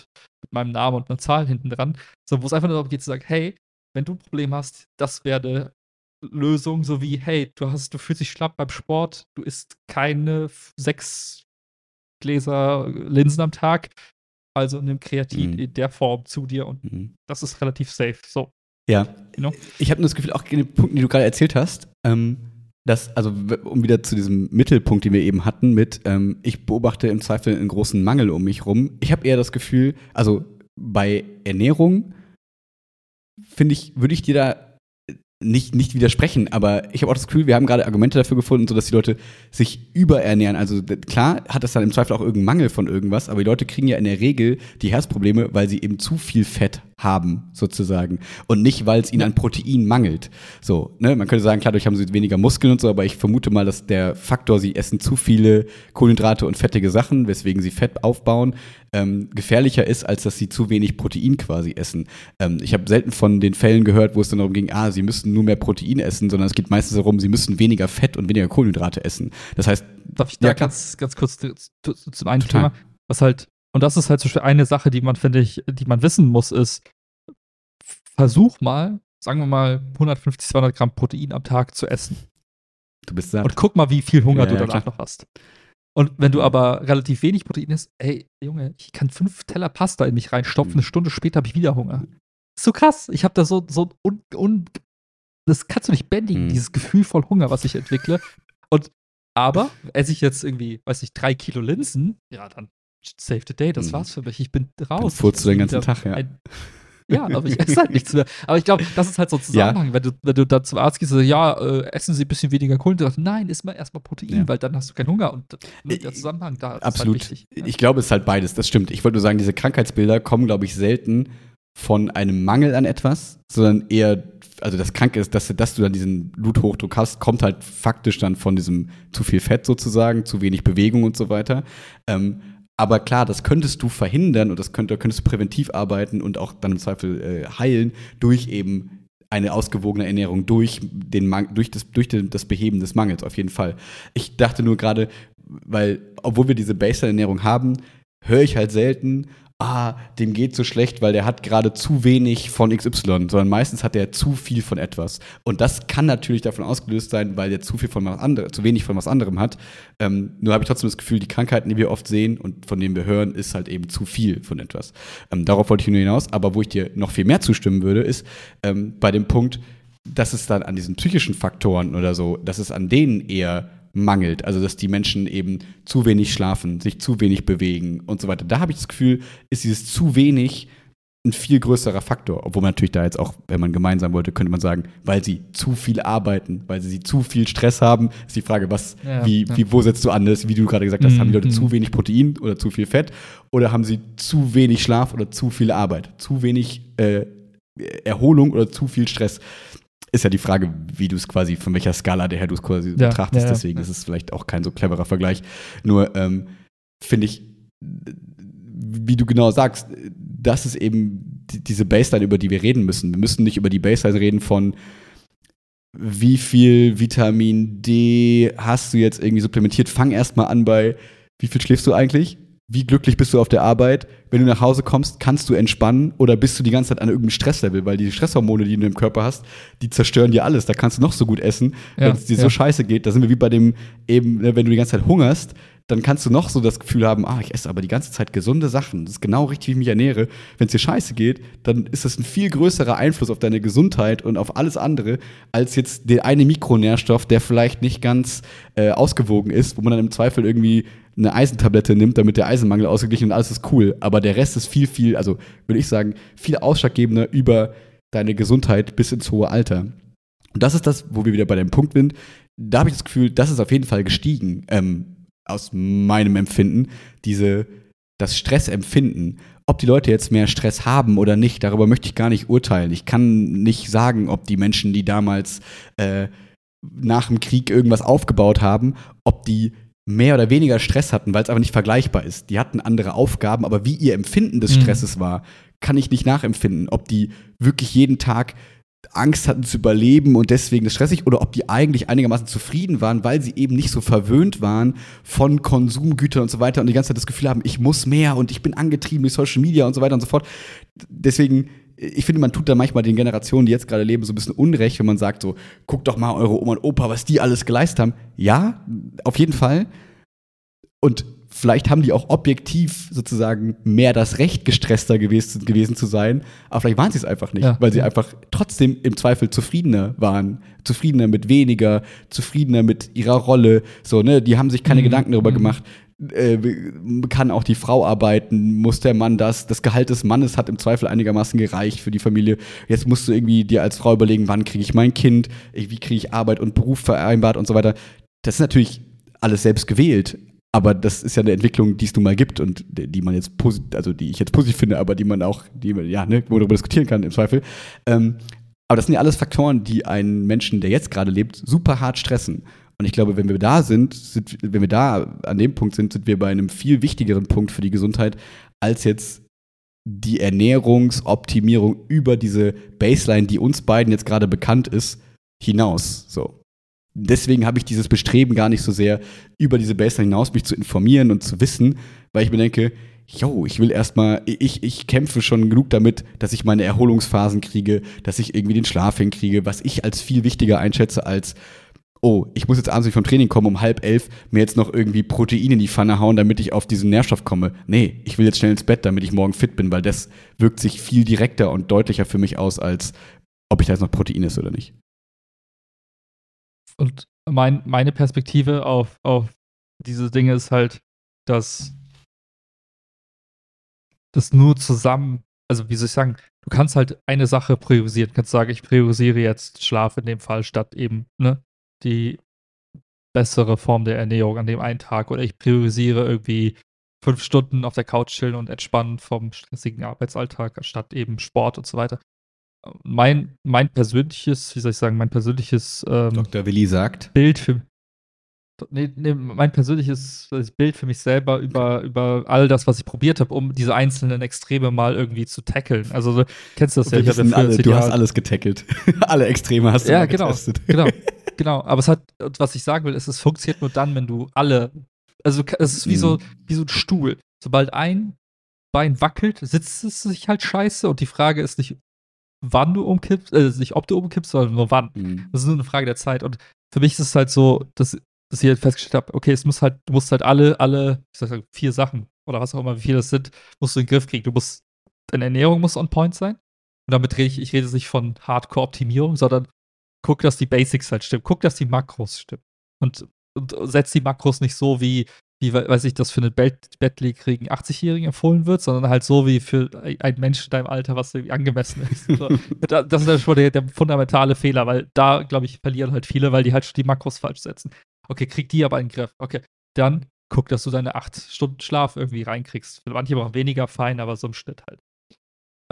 mit meinem Namen und einer Zahl hinten dran, sondern wo es einfach nur darum geht zu sagen, hey, wenn du ein Problem hast, das wäre eine Lösung, so wie, hey, du hast, du fühlst dich schlapp beim Sport, du isst keine sechs Gläser Linsen am Tag, also nimm Kreatin Mhm. in der Form zu dir und Mhm. das ist relativ safe. So, Ja. Genau. Ich habe nur das Gefühl, auch in den Punkten, die du gerade erzählt hast, ähm, dass, also um wieder zu diesem Mittelpunkt, den wir eben hatten, mit ähm, ich beobachte im Zweifel einen großen Mangel um mich rum. Ich habe eher das Gefühl, also bei Ernährung finde ich, würde ich dir da nicht, nicht widersprechen, aber ich habe auch das Gefühl, wir haben gerade Argumente dafür gefunden, sodass die Leute sich überernähren. Also klar hat das dann im Zweifel auch irgendeinen Mangel von irgendwas, aber die Leute kriegen ja in der Regel die Herzprobleme, weil sie eben zu viel Fett haben, sozusagen. Und nicht, weil es ihnen an Protein mangelt. So, ne? Man könnte sagen, klar, dadurch haben sie weniger Muskeln und so, aber ich vermute mal, dass der Faktor, sie essen zu viele Kohlenhydrate und fettige Sachen, weswegen sie Fett aufbauen, ähm, gefährlicher ist, als dass sie zu wenig Protein quasi essen. Ähm, ich habe selten von den Fällen gehört, wo es dann darum ging, ah, sie müssen nur mehr Protein essen, sondern es geht meistens darum, sie müssen weniger Fett und weniger Kohlenhydrate essen. Das heißt, darf ich da Ja, ganz, ganz kurz zu- zu- zum einen Total. Thema, was halt, und das ist halt Beispiel eine Sache, die man, finde ich, die man wissen muss, ist, versuch mal, sagen wir mal, 150, 200 Gramm Protein am Tag zu essen. du bist satt. Und guck mal, wie viel Hunger Ja, du ja, danach klar. noch hast. Und wenn du aber relativ wenig Protein isst, ey, Junge, ich kann fünf Teller Pasta in mich reinstopfen, Mhm. eine Stunde später habe ich wieder Hunger. Ist so krass. Ich habe da so, so un, un, das kannst du nicht bändigen, Mhm. dieses Gefühl von Hunger, was ich entwickle. Und aber esse ich jetzt irgendwie, weiß ich, drei Kilo Linsen, ja, dann save the day, das Mhm. war's für mich. Ich bin raus. Dann furzt du den ganzen Tag, ja. ein- ja, aber ich *laughs* esse halt nichts mehr. Aber ich glaube, das ist halt so ein Zusammenhang. Wenn, du, wenn du dann zum Arzt gehst und sagst, ja, äh, essen Sie ein bisschen weniger Kohlenhydrate. Nein, isst mal erstmal Protein, Ja. weil dann hast du keinen Hunger. Und Äh, der Zusammenhang da ist Absolut. halt wichtig. Ja. Ich glaube, es ist halt beides, das stimmt. Ich wollte nur sagen, diese Krankheitsbilder kommen, glaube ich, selten von einem Mangel an etwas, sondern eher, also das Kranke ist, dass, dass du dann diesen Bluthochdruck hast, kommt halt faktisch dann von diesem zu viel Fett sozusagen, zu wenig Bewegung und so weiter. Ähm, aber klar, das könntest du verhindern und das könnte, könntest du präventiv arbeiten und auch dann im Zweifel äh, heilen durch eben eine ausgewogene Ernährung, durch, den durch, das, durch den, das Beheben des Mangels auf jeden Fall. Ich dachte nur gerade, weil, obwohl wir diese Baseline-Ernährung haben, höre ich halt selten, ah, dem geht so schlecht, weil der hat gerade zu wenig von XY, sondern meistens hat er zu viel von etwas. Und das kann natürlich davon ausgelöst sein, weil er zu viel von was anderem, zu wenig von was anderem hat. Ähm, nur habe ich trotzdem das Gefühl, die Krankheiten, die wir oft sehen und von denen wir hören, ist halt eben zu viel von etwas. Ähm, darauf wollte ich nur hinaus. Aber wo ich dir noch viel mehr zustimmen würde, ist ähm, bei dem Punkt, dass es dann an diesen psychischen Faktoren oder so, dass es an denen eher mangelt. Also, dass die Menschen eben zu wenig schlafen, sich zu wenig bewegen und so weiter. Da habe ich das Gefühl, ist dieses zu wenig ein viel größerer Faktor, obwohl man natürlich da jetzt auch, wenn man gemeinsam wollte, könnte man sagen, weil sie zu viel arbeiten, weil sie zu viel Stress haben, ist die Frage, was, Ja, wie, ja. wie, wo setzt du an? Das, wie du gerade gesagt hast, Mhm, haben die Leute mhm. zu wenig Protein oder zu viel Fett oder haben sie zu wenig Schlaf oder zu viel Arbeit, zu wenig äh, Erholung oder zu viel Stress? Ist ja die Frage, wie du es quasi, von welcher Skala der du es quasi Ja, betrachtest. ja. Deswegen ist es vielleicht auch kein so cleverer Vergleich. Nur ähm, finde ich, wie du genau sagst, das ist eben die, diese Baseline, über die wir reden müssen. Wir müssen nicht über die Baseline reden von wie viel Vitamin D hast du jetzt irgendwie supplementiert. Fang erstmal an bei, wie viel schläfst du eigentlich? Wie glücklich bist du auf der Arbeit? Wenn du nach Hause kommst, kannst du entspannen oder bist du die ganze Zeit an irgendeinem Stresslevel? Weil die Stresshormone, die du im Körper hast, die zerstören dir alles. Da kannst du noch so gut essen. Ja, Wenn es dir ja. so scheiße geht, da sind wir wie bei dem eben, ne, wenn du die ganze Zeit hungerst, dann kannst du noch so das Gefühl haben, ah, ich esse aber die ganze Zeit gesunde Sachen. Das ist genau richtig, wie ich mich ernähre. Wenn es dir scheiße geht, dann ist das ein viel größerer Einfluss auf deine Gesundheit und auf alles andere, als jetzt der eine Mikronährstoff, der vielleicht nicht ganz äh, ausgewogen ist, wo man dann im Zweifel irgendwie eine Eisentablette nimmt, damit der Eisenmangel ausgeglichen und alles ist cool. Aber der Rest ist viel, viel, also würde ich sagen, viel ausschlaggebender über deine Gesundheit bis ins hohe Alter. Und das ist das, wo wir wieder bei dem Punkt sind. Da habe ich das Gefühl, das ist auf jeden Fall gestiegen, ähm, aus meinem Empfinden, diese, das Stressempfinden. Ob die Leute jetzt mehr Stress haben oder nicht, darüber möchte ich gar nicht urteilen. Ich kann nicht sagen, ob die Menschen, die damals äh, nach dem Krieg irgendwas aufgebaut haben, ob die mehr oder weniger Stress hatten, weil es aber nicht vergleichbar ist. Die hatten andere Aufgaben, aber wie ihr Empfinden des Mhm. Stresses war, kann ich nicht nachempfinden. Ob die wirklich jeden Tag Angst hatten zu überleben und deswegen das stressig oder ob die eigentlich einigermaßen zufrieden waren, weil sie eben nicht so verwöhnt waren von Konsumgütern und so weiter und die ganze Zeit das Gefühl haben, ich muss mehr und ich bin angetrieben durch Social Media und so weiter und so fort. Deswegen, ich finde, man tut da manchmal den Generationen, die jetzt gerade leben, so ein bisschen Unrecht, wenn man sagt so, guckt doch mal eure Oma und Opa, was die alles geleistet haben. Ja, auf jeden Fall. Und vielleicht haben die auch objektiv sozusagen mehr das Recht, gestresster gewesen, gewesen zu sein, aber vielleicht waren sie es einfach nicht, Ja. weil sie einfach trotzdem im Zweifel zufriedener waren, zufriedener mit weniger, zufriedener mit ihrer Rolle, so, ne, die haben sich keine Mhm. Gedanken darüber Mhm. gemacht, äh, kann auch die Frau arbeiten, muss der Mann das, das Gehalt des Mannes hat im Zweifel einigermaßen gereicht für die Familie. Jetzt musst du irgendwie dir als Frau überlegen, wann kriege ich mein Kind, wie kriege ich Arbeit und Beruf vereinbart und so weiter. Das ist natürlich alles selbst gewählt, aber das ist ja eine Entwicklung, die es nun mal gibt und die man jetzt positiv, also die ich jetzt positiv finde, aber die man auch, die man, ja, ne, wo man darüber diskutieren kann im Zweifel. Ähm, aber das sind ja alles Faktoren, die einen Menschen, der jetzt gerade lebt, super hart stressen. Und ich glaube, wenn wir da sind, sind, wenn wir da an dem Punkt sind, sind wir bei einem viel wichtigeren Punkt für die Gesundheit, als jetzt die Ernährungsoptimierung über diese Baseline, die uns beiden jetzt gerade bekannt ist, hinaus. So. Deswegen habe ich dieses Bestreben gar nicht so sehr, über diese Baseline hinaus mich zu informieren und zu wissen, weil ich mir denke, yo, ich will erstmal, ich, ich kämpfe schon genug damit, dass ich meine Erholungsphasen kriege, dass ich irgendwie den Schlaf hinkriege, was ich als viel wichtiger einschätze als, oh, ich muss jetzt abends nicht vom Training kommen, um halb elf mir jetzt noch irgendwie Protein in die Pfanne hauen, damit ich auf diesen Nährstoff komme. Nee, ich will jetzt schnell ins Bett, damit ich morgen fit bin, weil das wirkt sich viel direkter und deutlicher für mich aus, als ob ich da jetzt noch Protein esse oder nicht. Und mein, meine Perspektive auf, auf diese Dinge ist halt, dass das nur zusammen, also wie soll ich sagen, du kannst halt eine Sache priorisieren. Du kannst sagen, ich priorisiere jetzt Schlaf in dem Fall statt eben, ne, die bessere Form der Ernährung an dem einen Tag. Oder ich priorisiere irgendwie fünf Stunden auf der Couch chillen und entspannen vom stressigen Arbeitsalltag statt eben Sport und so weiter. Mein, mein persönliches, wie soll ich sagen, mein persönliches ähm, Dr. Willi sagt. Bild für nee, nee, mein persönliches Bild für mich selber über, über all das, was ich probiert habe, um diese einzelnen Extreme mal irgendwie zu tackeln. Also so, kennst du das ja? Ich alle, du hast alles getackelt. *laughs* alle Extreme hast du Ja, genau, getestet. genau, *laughs* genau. Aber es hat, was ich sagen will, ist, es funktioniert nur dann, wenn du alle, also es ist wie so, Mhm. wie so ein Stuhl. Sobald ein Bein wackelt, sitzt es sich halt scheiße und die Frage ist nicht, wann du umkippst, äh, nicht ob du umkippst, sondern nur wann. Mhm. Das ist nur eine Frage der Zeit. Und für mich ist es halt so, dass, dass ich halt festgestellt habe, okay, es muss halt, du musst halt alle, alle, ich sag vier Sachen oder was auch immer, wie viele das sind, musst du in den Griff kriegen. Du musst, deine Ernährung muss on point sein. Und damit rede ich, ich rede nicht von Hardcore-Optimierung, sondern guck, dass die Basics halt stimmen. Guck, dass die Makros stimmen. Und, und setz die Makros nicht so wie, wie weiß ich, das für eine bettlägerigen 80-Jährigen empfohlen wird, sondern halt so wie für einen Menschen in deinem Alter, was irgendwie angemessen ist. *laughs* Das ist schon der, der, fundamentale Fehler, weil da, glaube ich, verlieren halt viele, weil die halt schon die Makros falsch setzen. Okay, krieg die aber in den Griff. Okay, dann guck, dass du deine acht Stunden Schlaf irgendwie reinkriegst. Manche brauchen weniger fein, aber so im Schnitt halt.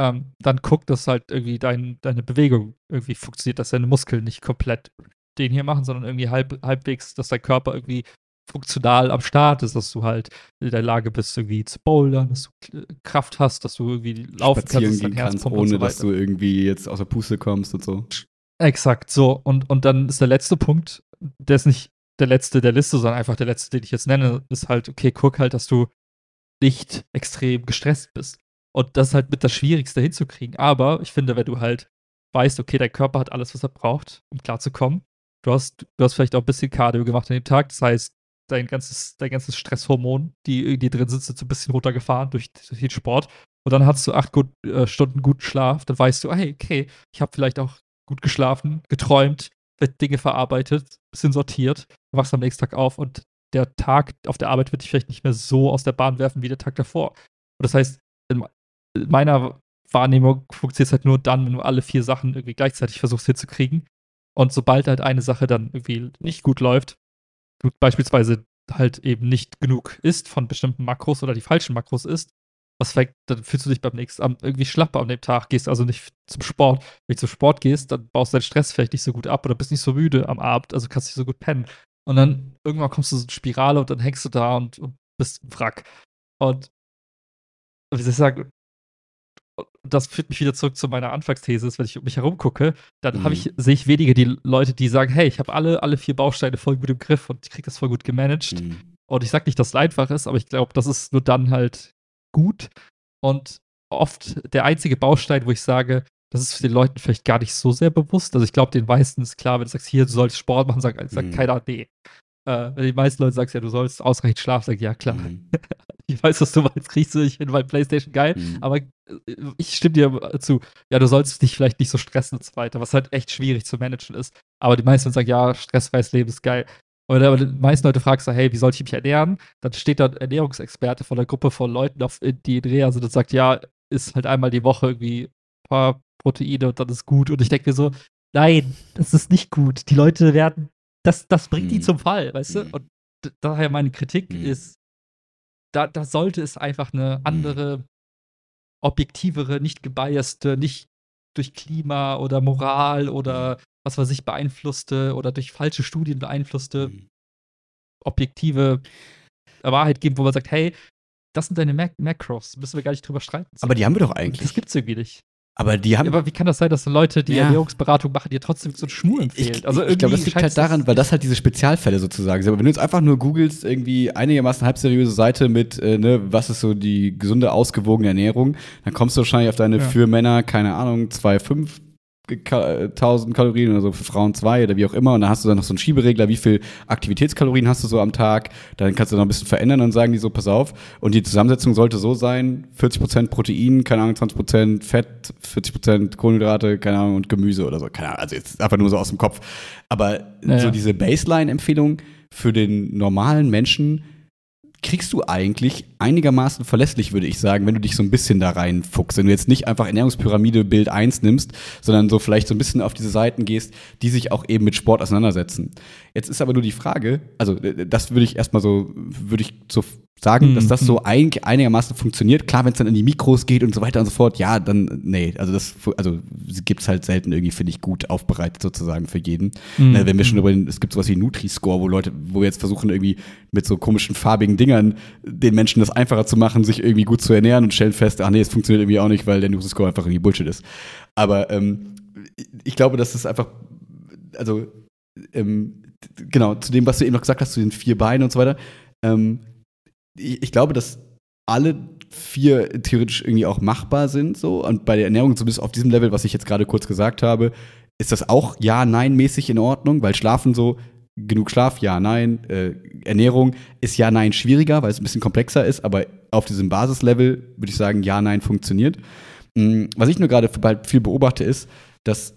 Ähm, dann guck, dass halt irgendwie dein, deine Bewegung irgendwie funktioniert, dass deine Muskeln nicht komplett den hier machen, sondern irgendwie halb, halbwegs, dass dein Körper irgendwie funktional am Start ist, dass du halt in der Lage bist, irgendwie zu bouldern, dass du Kraft hast, dass du irgendwie laufen kannst, gehen kannst ohne so dass du irgendwie jetzt aus der Puste kommst und so. Exakt, so. Und, und dann ist der letzte Punkt, der ist nicht der letzte der Liste, sondern einfach der letzte, den ich jetzt nenne, ist halt, okay, guck halt, dass du nicht extrem gestresst bist. Und das ist halt mit das Schwierigste hinzukriegen. Aber ich finde, wenn du halt weißt, okay, dein Körper hat alles, was er braucht, um klarzukommen, du hast, du hast vielleicht auch ein bisschen Cardio gemacht an dem Tag, das heißt, dein ganzes, dein ganzes Stresshormon, die irgendwie drin sind, sind so ein bisschen runtergefahren durch, durch den Sport. Und dann hast du acht gut, äh, Stunden guten Schlaf, dann weißt du, hey, okay, ich habe vielleicht auch gut geschlafen, geträumt, Dinge verarbeitet, bisschen sortiert, wachst am nächsten Tag auf und der Tag auf der Arbeit wird dich vielleicht nicht mehr so aus der Bahn werfen wie der Tag davor. Und das heißt, in meiner Wahrnehmung funktioniert es halt nur dann, wenn du alle vier Sachen irgendwie gleichzeitig versuchst hinzukriegen. Und sobald halt eine Sache dann irgendwie nicht gut läuft, du beispielsweise halt eben nicht genug isst von bestimmten Makros oder die falschen Makros isst, was vielleicht, dann fühlst du dich beim nächsten Abend irgendwie schlapper an dem Tag, gehst also nicht zum Sport. Wenn du zum Sport gehst, dann baust du deinen Stress vielleicht nicht so gut ab oder bist nicht so müde am Abend, also kannst nicht so gut pennen. Und dann irgendwann kommst du so in Spirale und dann hängst du da und, und bist ein Wrack. Und wie soll ich sagen, das führt mich wieder zurück zu meiner Anfangsthese, wenn ich um mich herum gucke, dann mhm. ich, sehe ich weniger die Leute, die sagen, hey, ich habe alle, alle vier Bausteine voll gut im Griff und ich kriege das voll gut gemanagt. Mhm. Und ich sage nicht, dass es einfach ist, aber ich glaube, das ist nur dann halt gut. Und oft der einzige Baustein, wo ich sage, das ist den Leuten vielleicht gar nicht so sehr bewusst. Also ich glaube, den meisten ist klar, wenn du sagst, hier, du sollst Sport machen, sagt, sagt mhm. keiner, nee. Äh, wenn die meisten Leute sagen, ja, du sollst ausreichend schlafen, sag ich, ja, klar. Mhm. *laughs* ich weiß, was du meinst, kriegst du, ich finde mein Playstation geil, mhm. aber äh, ich stimme dir zu, ja, du sollst dich vielleicht nicht so stressen und so weiter, was halt echt schwierig zu managen ist. Aber die meisten sagen, ja, stressfreies Leben ist geil. Und aber die meisten Leute fragen so, hey, wie soll ich mich ernähren? Dann steht da ein Ernährungsexperte von einer Gruppe von Leuten, auf, die in Reha sind und sagt, ja, ist halt einmal die Woche irgendwie ein paar Proteine und dann ist gut. Und ich denke mir so, nein, das ist nicht gut. Die Leute werden, das, das bringt mhm. die zum Fall, weißt du? Mhm. Und daher meine Kritik mhm. ist, da, da sollte es einfach eine mhm. andere, objektivere, nicht gebiaste, nicht durch Klima oder Moral oder mhm. Was weiß ich beeinflusste oder durch falsche Studien beeinflusste mhm. objektive Wahrheit geben, wo man sagt, hey, das sind deine Mac Macros, müssen wir gar nicht drüber streiten. Aber die haben wir doch eigentlich. Das gibt's irgendwie nicht. Aber die haben. Ja, aber wie kann das sein, dass Leute, die ja. Ernährungsberatung machen, dir trotzdem so einen Schmur empfehlen? Ich, also ich glaube, das liegt halt daran, weil das halt diese Spezialfälle sozusagen sind. Aber wenn du jetzt einfach nur googelst, irgendwie einigermaßen halb seriöse Seite mit, äh, ne, was ist so die gesunde, ausgewogene Ernährung, dann kommst du wahrscheinlich auf deine ja. für Männer, keine Ahnung, 2,5 1000 Kalorien oder so für Frauen zwei oder wie auch immer. Und dann hast du dann noch so einen Schieberegler, wie viel Aktivitätskalorien hast du so am Tag, dann kannst du noch ein bisschen verändern. Und sagen die so, pass auf. Und die Zusammensetzung sollte so sein, 40% Protein, keine Ahnung, 20% Fett, 40% Kohlenhydrate, keine Ahnung und Gemüse oder so, keine Ahnung, also jetzt einfach nur so aus dem Kopf, aber naja. so diese Baseline-Empfehlung für den normalen Menschen kriegst du eigentlich einigermaßen verlässlich, würde ich sagen, wenn du dich so ein bisschen da reinfuchst. Wenn du jetzt nicht einfach Ernährungspyramide Bild 1 nimmst, sondern so vielleicht so ein bisschen auf diese Seiten gehst, die sich auch eben mit Sport auseinandersetzen. Jetzt ist aber nur die Frage, also das würde ich erstmal so, würde ich so sagen, mhm. dass das so mhm. ein, einigermaßen funktioniert. Klar, wenn es dann in die Mikros geht und so weiter und so fort, ja, dann, nee, also das, also gibt es halt selten irgendwie, finde ich, gut aufbereitet sozusagen für jeden. Mhm. Ne, wenn wir schon über den, es gibt sowas wie Nutri-Score, wo Leute, wo wir jetzt versuchen irgendwie mit so komischen farbigen Dingern den Menschen das einfacher zu machen, sich irgendwie gut zu ernähren und stellen fest, ach nee, es funktioniert irgendwie auch nicht, weil der Nutri-Score einfach irgendwie Bullshit ist. Aber ähm, ich glaube, dass es einfach, also ähm, genau, zu dem, was du eben noch gesagt hast, zu den vier Beinen und so weiter, ähm, ich, ich glaube, dass alle vier theoretisch irgendwie auch machbar sind so und bei der Ernährung zumindest auf diesem Level, was ich jetzt gerade kurz gesagt habe, ist das auch ja nein mäßig in Ordnung, weil Schlafen so genug Schlaf ja nein äh, Ernährung ist ja nein schwieriger, weil es ein bisschen komplexer ist, aber auf diesem Basislevel würde ich sagen ja nein funktioniert. Mhm, was ich nur gerade viel beobachte ist, dass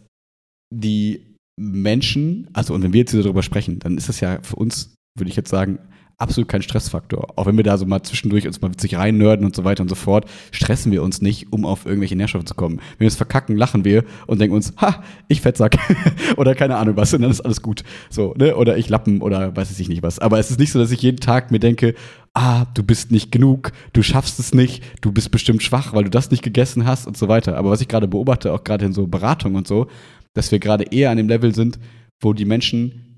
die Menschen, also und wenn wir jetzt darüber sprechen, dann ist das ja für uns, würde ich jetzt sagen, absolut kein Stressfaktor. Auch wenn wir da so mal zwischendurch uns mal witzig reinnörden und so weiter und so fort, stressen wir uns nicht, um auf irgendwelche Nährstoffe zu kommen. Wenn wir es verkacken, lachen wir und denken uns, ha, ich Fettsack. *laughs* oder keine Ahnung was, und dann ist alles gut. So, ne? Oder ich Lappen oder weiß ich nicht was. Aber es ist nicht so, dass ich jeden Tag mir denke, ah, du bist nicht genug, du schaffst es nicht, du bist bestimmt schwach, weil du das nicht gegessen hast und so weiter. Aber was ich gerade beobachte, auch gerade in so Beratung und so, dass wir gerade eher an dem Level sind, wo die Menschen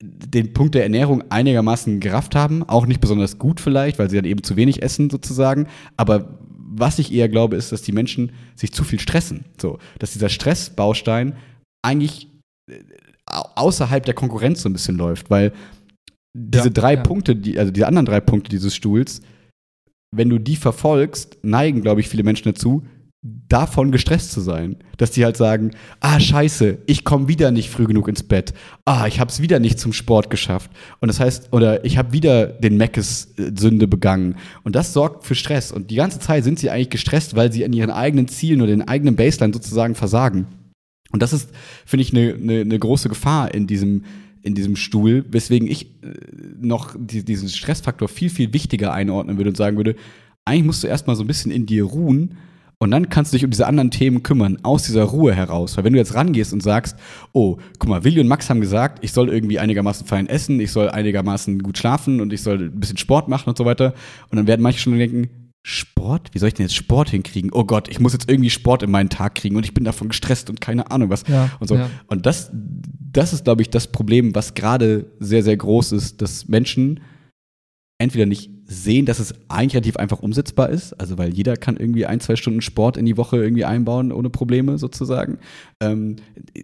den Punkt der Ernährung einigermaßen gerafft haben, auch nicht besonders gut vielleicht, weil sie dann eben zu wenig essen sozusagen, aber was ich eher glaube, ist, dass die Menschen sich zu viel stressen. So, dass dieser Stressbaustein eigentlich äh, außerhalb der Konkurrenz so ein bisschen läuft, weil diese Ja, drei ja. Punkte, die, also die anderen drei Punkte dieses Stuhls, wenn du die verfolgst, neigen, glaube ich, viele Menschen dazu, davon gestresst zu sein. Dass die halt sagen, ah, scheiße, ich komme wieder nicht früh genug ins Bett. Ah, ich habe es wieder nicht zum Sport geschafft. Und das heißt, oder ich habe wieder den Meckes-Sünde begangen. Und das sorgt für Stress. Und die ganze Zeit sind sie eigentlich gestresst, weil sie an ihren eigenen Zielen oder den eigenen Baseline sozusagen versagen. Und das ist, finde ich, eine ne, ne große Gefahr in diesem, in diesem Stuhl, weswegen ich äh, noch die, diesen Stressfaktor viel, viel wichtiger einordnen würde und sagen würde, eigentlich musst du erstmal so ein bisschen in dir ruhen und dann kannst du dich um diese anderen Themen kümmern, aus dieser Ruhe heraus. Weil wenn du jetzt rangehst und sagst, oh, guck mal, Willi und Max haben gesagt, ich soll irgendwie einigermaßen fein essen, ich soll einigermaßen gut schlafen und ich soll ein bisschen Sport machen und so weiter. Und dann werden manche schon denken, Sport? Wie soll ich denn jetzt Sport hinkriegen? Oh Gott, ich muss jetzt irgendwie Sport in meinen Tag kriegen und ich bin davon gestresst und keine Ahnung was. Ja, und so. ja. Und das, das ist, glaube ich, das Problem, was gerade sehr, sehr groß ist, dass Menschen entweder nicht sehen, dass es eigentlich relativ einfach umsetzbar ist, also weil jeder kann irgendwie ein, zwei Stunden Sport in die Woche irgendwie einbauen, ohne Probleme sozusagen. Ähm,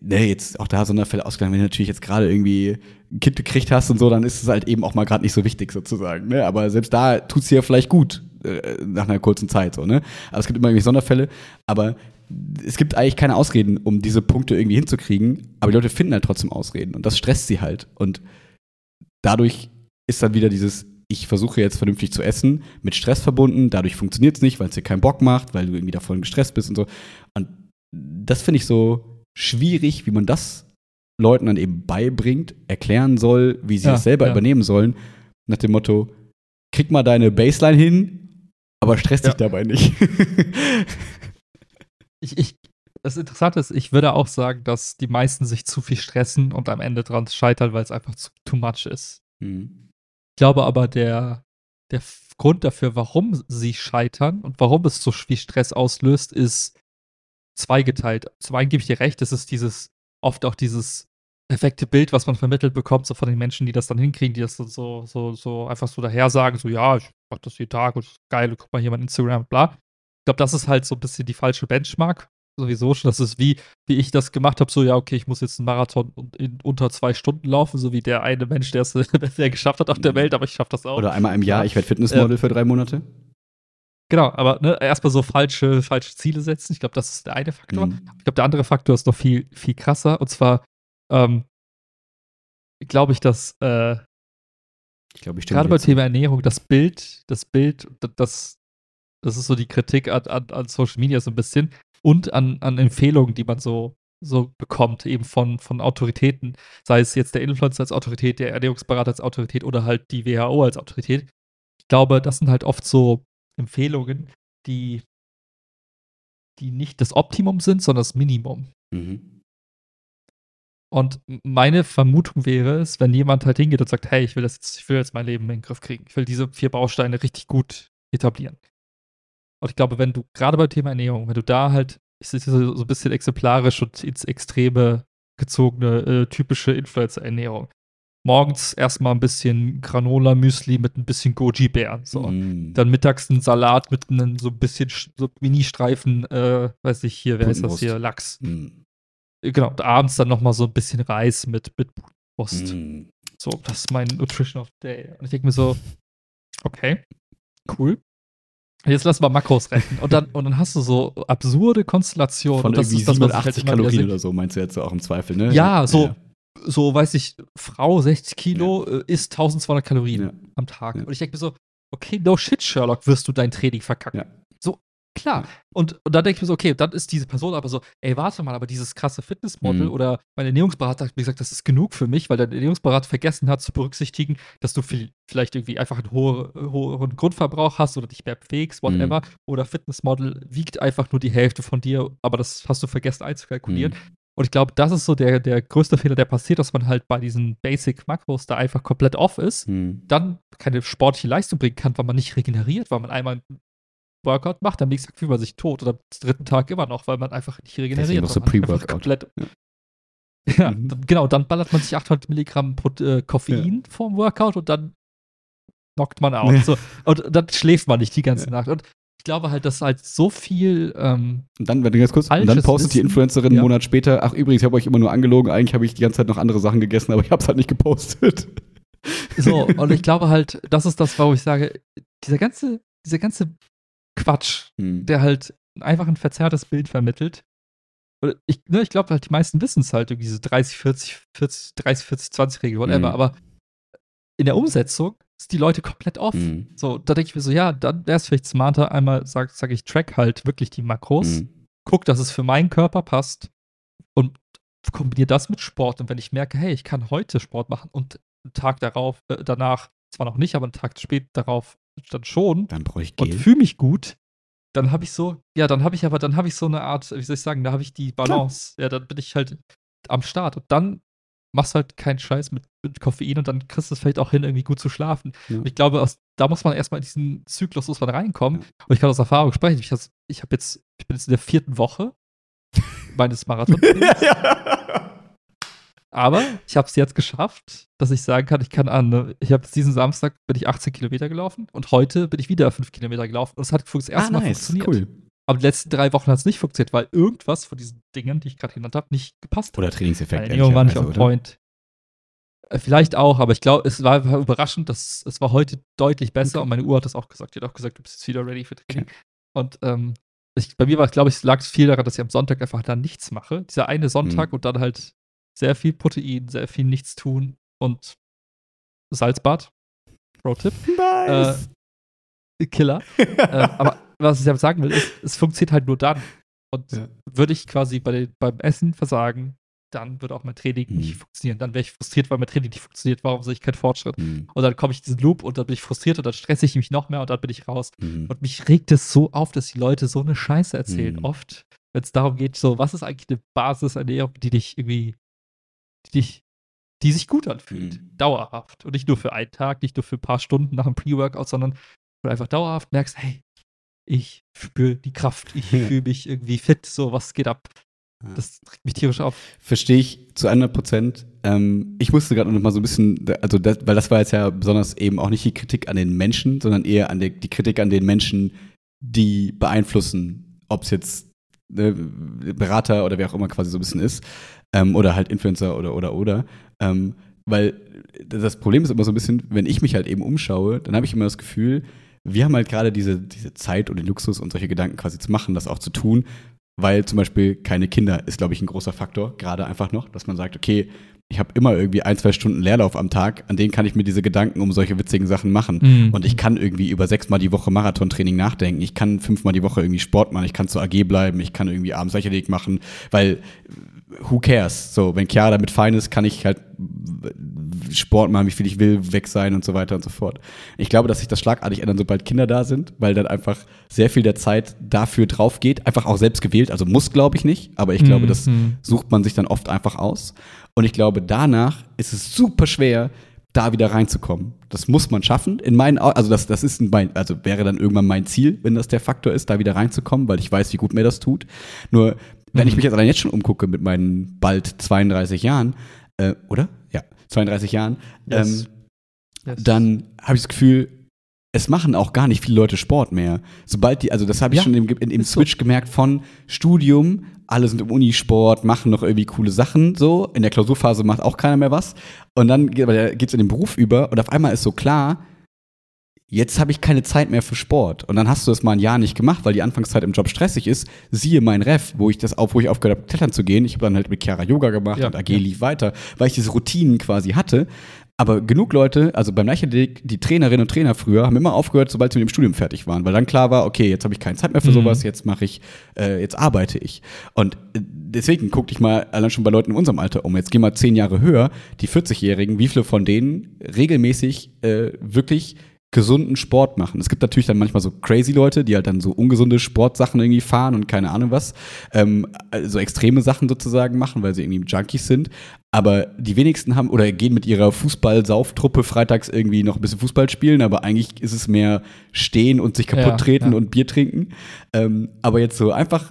ne, jetzt auch da Sonderfälle ausgegangen, wenn du natürlich jetzt gerade irgendwie ein Kind gekriegt hast und so, dann ist es halt eben auch mal gerade nicht so wichtig sozusagen. Ne? Aber selbst da tut's dir ja vielleicht gut äh, nach einer kurzen Zeit so, ne? Aber es gibt immer irgendwie Sonderfälle, aber es gibt eigentlich keine Ausreden, um diese Punkte irgendwie hinzukriegen, aber die Leute finden halt trotzdem Ausreden und das stresst sie halt und dadurch ist dann wieder dieses ich versuche jetzt vernünftig zu essen, mit Stress verbunden, dadurch funktioniert es nicht, weil es dir keinen Bock macht, weil du irgendwie davon gestresst bist und so. Und das finde ich so schwierig, wie man das Leuten dann eben beibringt, erklären soll, wie sie Ja, das selber ja. übernehmen sollen, nach dem Motto, krieg mal deine Baseline hin, aber stress dich Ja. dabei nicht. *laughs* Ich, ich, das Interessante ist, ich würde auch sagen, dass die meisten sich zu viel stressen und am Ende dran scheitern, weil es einfach zu, too much ist. Hm. Ich glaube aber, der, der Grund dafür, warum sie scheitern und warum es so viel Stress auslöst, ist zweigeteilt. Zum einen gebe ich dir recht, es ist dieses, oft auch dieses perfekte Bild, was man vermittelt bekommt, so von den Menschen, die das dann hinkriegen, die das so, so, so, so einfach so daher sagen, so, ja, ich mach das jeden Tag und geil, guck mal hier mein Instagram, bla. Ich glaube, das ist halt so ein bisschen die falsche Benchmark. Sowieso schon, das ist wie, wie ich das gemacht habe, so, ja, okay, ich muss jetzt einen Marathon in unter zwei Stunden laufen, so wie der eine Mensch, der es *laughs* der geschafft hat auf der Welt, aber ich schaffe das auch. Oder einmal im Jahr, Ja. ich werde Fitnessmodel für drei Monate. Genau, aber ne, erstmal so falsche, falsche Ziele setzen. Ich glaube, das ist der eine Faktor. Mhm. Ich glaube, der andere Faktor ist noch viel, viel krasser. Und zwar ähm, glaube ich, dass äh, Ich glaube, ich gerade beim. Thema Ernährung das Bild, das Bild, das, das ist so die Kritik an, an, an Social Media so ein bisschen und an, an Empfehlungen, die man so, so bekommt, eben von, von Autoritäten, sei es jetzt der Influencer als Autorität, der Ernährungsberater als Autorität oder halt die WHO als Autorität. Ich glaube, das sind halt oft so Empfehlungen, die, die nicht das Optimum sind, sondern das Minimum. Mhm. Und meine Vermutung wäre es, wenn jemand halt hingeht und sagt, hey, ich will das jetzt, ich will jetzt mein Leben in den Griff kriegen. Ich will diese vier Bausteine richtig gut etablieren. Und ich glaube, wenn du gerade beim Thema Ernährung, wenn du da halt, ich sehe so, so ein bisschen exemplarisch und ins Extreme gezogene, äh, typische Influencer-Ernährung. Morgens erstmal ein bisschen Granola-Müsli mit ein bisschen Goji-Beeren. So. Mhm. Dann mittags ein Salat mit einem so ein bisschen Sch- so Mini-Streifen, äh, weiß ich hier, wer heißt das hier? Lachs. Mhm. Genau, und abends dann nochmal so ein bisschen Reis mit, mit Wurst. Mhm. So, das ist mein Nutrition of the Day. Und ich denke mir so, okay, cool. Jetzt lass mal Makros rechnen. Und dann, und dann hast du so absurde Konstellationen. Von irgendwie ist das, was ich halt 87 immer wieder Kalorien oder so, meinst du jetzt auch im Zweifel, ne? Ja, so, so, weiß ich, Frau 60 Kilo äh, isst 1200 Kalorien Ja. am Tag. Ja. Und ich denke mir so, okay, no shit, Sherlock, wirst du dein Training verkacken. Klar. Und, und dann denke ich mir so, okay, dann ist diese Person aber so, ey, warte mal, aber dieses krasse Fitnessmodel Mhm. oder mein Ernährungsberater hat mir gesagt, das ist genug für mich, weil der Ernährungsberater vergessen hat zu berücksichtigen, dass du viel, vielleicht irgendwie einfach einen hohe, hohen Grundverbrauch hast oder dich mehr bewegst, Mhm. whatever. Oder Fitnessmodel wiegt einfach nur die Hälfte von dir, aber das hast du vergessen einzukalkulieren. Mhm. Und ich glaube, das ist so der, der größte Fehler, der passiert, dass man halt bei diesen Basic-Makros da einfach komplett off ist Hm. dann keine sportliche Leistung bringen kann, weil man nicht regeneriert, weil man einmal Workout macht, am nächsten Tag fühlt man sich tot oder am dritten Tag immer noch, weil man einfach nicht regeneriert. Deswegen noch so Pre-Workout. Ja. Ja, Mhm. dann- genau, dann ballert man sich 800 Milligramm Pro äh, Koffein vorm Workout und dann knockt man *laughs* out. Ja. So. Und dann schläft man nicht die ganze Nacht. Und ich glaube halt, dass halt so viel ähm, Und dann, wenn du ganz kurz, und dann postet die Wissen. Influencerin einen Ja. Monat später, ach übrigens, ich habe euch immer nur angelogen, eigentlich habe ich die ganze Zeit noch andere Sachen gegessen, aber ich habe es halt nicht gepostet. So, und ich *laughs* glaube halt, das ist das, wo ich sage, dieser ganze, dieser ganze Quatsch, Hm. der halt einfach ein verzerrtes Bild vermittelt. Oder Ich, ne, ich glaube halt, die meisten wissen es halt, irgendwie diese 30, 40, 40, 30, 40, 20 Regel, whatever. Mhm. Aber in der Umsetzung sind die Leute komplett off. Hm. So, da denke ich mir so, ja, dann wäre es vielleicht smarter, einmal sag, sag ich, track halt wirklich die Makros, Hm. guck, dass es für meinen Körper passt und kombiniere das mit Sport. Und wenn ich merke, hey, ich kann heute Sport machen und einen Tag darauf, äh, danach, zwar noch nicht, aber einen Tag spät darauf dann schon Dann brauche ich und fühle mich gut, dann habe ich so, ja, dann habe ich aber, dann habe ich so eine Art, wie soll ich sagen, da habe ich die Balance. Ja, dann bin ich halt am Start. Und dann machst du halt keinen Scheiß mit, mit Koffein und dann kriegst du es vielleicht auch hin, irgendwie gut zu schlafen. Ja. Und ich glaube, aus, da muss man erstmal in diesen Zyklus muss man reinkommen. Ja. Und ich kann aus Erfahrung sprechen. Ich, ich habe jetzt, ich bin jetzt in der vierten Woche *laughs* meines Marathons. ja. Aber ich habe es jetzt geschafft, dass ich sagen kann, ich kann an, ich habe diesen Samstag bin ich 18 Kilometer gelaufen und heute bin ich wieder 5 Kilometer gelaufen. Und es hat das erste Ah, Mal nice, funktioniert. cool. Aber die letzten drei Wochen hat es nicht funktioniert, weil irgendwas von diesen Dingen, die ich gerade genannt habe, nicht gepasst hat. Oder Trainingseffekt. Ernährung war nicht on ehrlicherweise, oder? point. Äh, Vielleicht auch, aber ich glaube, es war, überraschend, dass es war heute deutlich besser Okay. und meine Uhr hat das auch gesagt. Die hat auch gesagt, du bist jetzt wieder ready für Training. Und ähm, ich, bei mir war, glaube ich, lag es viel daran, dass ich am Sonntag einfach dann nichts mache. Dieser eine Sonntag Mhm. und dann halt sehr viel Protein, sehr viel nichts tun und Salzbad. Pro-Tipp. Nice. Killer. *laughs* äh, aber was ich damit sagen will, ist, es funktioniert halt nur dann. Und Ja. würde ich quasi bei beim Essen versagen, dann würde auch mein Training Mhm. nicht funktionieren. Dann wäre ich frustriert, weil mein Training nicht funktioniert. Warum sehe ich keinen Fortschritt? Hm. Und dann komme ich in diesen Loop und dann bin ich frustriert und dann stresse ich mich noch mehr und dann bin ich raus. Hm. Und mich regt es so auf, dass die Leute so eine Scheiße erzählen. Mhm. Oft, wenn es darum geht, so, was ist eigentlich eine Basisernährung, die dich irgendwie, die dich, die sich gut anfühlt. Mhm. Dauerhaft. Und nicht nur für einen Tag, nicht nur für ein paar Stunden nach einem Pre-Workout, sondern wo du einfach dauerhaft merkst, hey, ich spüre die Kraft, ich fühle mich irgendwie fit, so, was geht ab? Ja. Das regt mich tierisch auf. Verstehe ich zu 100 Prozent. Ähm, ich musste gerade noch mal so ein bisschen, also das, weil das war jetzt ja besonders eben auch nicht die Kritik an den Menschen, sondern eher an der, die Kritik an den Menschen, die beeinflussen, ob es jetzt Berater oder wer auch immer quasi so ein bisschen ist, ähm, oder halt Influencer oder oder oder. Ähm, weil das Problem ist immer so ein bisschen, wenn ich mich halt eben umschaue, dann habe ich immer das Gefühl, wir haben halt gerade diese, diese Zeit und den Luxus und solche Gedanken quasi zu machen, das auch zu tun, weil zum Beispiel keine Kinder ist, glaube ich, ein großer Faktor, gerade einfach noch, dass man sagt, okay, ich habe immer irgendwie ein, zwei Stunden Leerlauf am Tag, an denen kann ich mir diese Gedanken um solche witzigen Sachen machen. Mhm. Und ich kann irgendwie über sechsmal die Woche Marathontraining nachdenken. Ich kann fünfmal die Woche irgendwie Sport machen. Ich kann zur AG bleiben. Ich kann irgendwie abends Leichtathletik machen. Weil, who cares? So, wenn Chiara damit fein ist, kann ich halt Sport machen, wie viel ich will, weg sein und so weiter und so fort. Ich glaube, dass sich das schlagartig ändert, sobald Kinder da sind, weil dann einfach sehr viel der Zeit dafür drauf geht. Einfach auch selbst gewählt. Also muss, glaube ich nicht. Aber ich glaube, das Mhm. sucht man sich dann oft einfach aus. Und ich glaube, danach ist es super schwer, da wieder reinzukommen. Das muss man schaffen. In meinen, also das, das ist mein, also wäre dann irgendwann mein Ziel, wenn das der Faktor ist, da wieder reinzukommen, weil ich weiß, wie gut mir das tut. Nur, wenn ich mich jetzt allein jetzt schon umgucke mit meinen bald 32 Jahren, äh, oder? Ja, 32 Jahren, Yes. ähm, Yes. dann habe ich das Gefühl, es machen auch gar nicht viele Leute Sport mehr. Sobald die, also das habe ich Ja, schon im, in, im ist so. Switch gemerkt von Studium, alle sind im Unisport, machen noch irgendwie coole Sachen so. In der Klausurphase macht auch keiner mehr was. Und dann geht es in den Beruf über und auf einmal ist so klar, jetzt habe ich keine Zeit mehr für Sport. Und dann hast du das mal ein Jahr nicht gemacht, weil die Anfangszeit im Job stressig ist. Siehe mein Ref, wo ich das auf, wo ich aufgehört habe, klettern zu gehen. Ich habe dann halt mit Chiara Yoga gemacht Ja, und AG ja. lief weiter, weil ich diese Routinen quasi hatte. Aber genug Leute, also beim Leichtathletik, die Trainerinnen und Trainer früher, haben immer aufgehört, sobald sie mit dem Studium fertig waren, weil dann klar war, okay, jetzt habe ich keine Zeit mehr für Mhm. sowas, jetzt mache ich, äh, jetzt arbeite ich. Und äh, deswegen guck dich mal allein schon bei Leuten in unserem Alter um. Jetzt geh mal zehn Jahre höher, die 40-Jährigen, wie viele von denen regelmäßig äh, wirklich gesunden Sport machen. Es gibt natürlich dann manchmal so crazy Leute, die halt dann so ungesunde Sportsachen irgendwie fahren und keine Ahnung was, ähm, so extreme Sachen sozusagen machen, weil sie irgendwie Junkies sind. Aber die wenigsten haben oder gehen mit ihrer Fußball-Sauftruppe freitags irgendwie noch ein bisschen Fußball spielen, aber eigentlich ist es mehr stehen und sich kaputt Ja, treten ja. und Bier trinken. Ähm, aber jetzt so einfach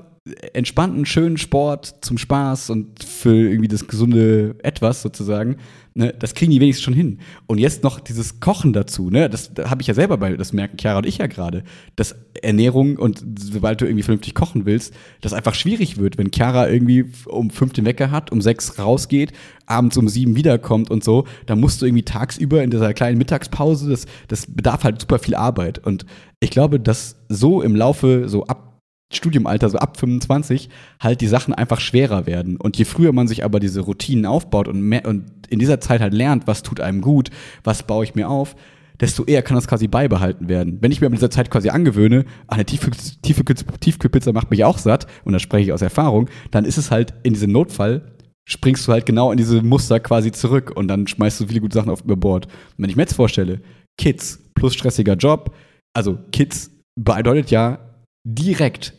entspannten, schönen Sport zum Spaß und für irgendwie das gesunde Etwas sozusagen, ne, das kriegen die wenigstens schon hin. Und jetzt noch dieses Kochen dazu, ne, das da habe ich ja selber bei, das merken Chiara und ich ja gerade, dass Ernährung und sobald du irgendwie vernünftig kochen willst, das einfach schwierig wird, wenn Chiara irgendwie um fünf den Wecker hat, um sechs rausgeht, abends um sieben wiederkommt und so, dann musst du irgendwie tagsüber in dieser kleinen Mittagspause, das, das bedarf halt super viel Arbeit. Und ich glaube, dass so im Laufe, so ab Studiumalter, so ab 25, halt die Sachen einfach schwerer werden. Und je früher man sich aber diese Routinen aufbaut und, mehr, und in dieser Zeit halt lernt, was tut einem gut, was baue ich mir auf, desto eher kann das quasi beibehalten werden. Wenn ich mir mit dieser Zeit quasi angewöhne, ah, eine Tiefkühl- Tiefkühl- Tiefkühlpizza macht mich auch satt, und da spreche ich aus Erfahrung, dann ist es halt in diesem Notfall, springst du halt genau in diese Muster quasi zurück und dann schmeißt du viele gute Sachen auf über Bord. Und wenn ich mir jetzt vorstelle, Kids plus stressiger Job, also Kids bedeutet ja direkt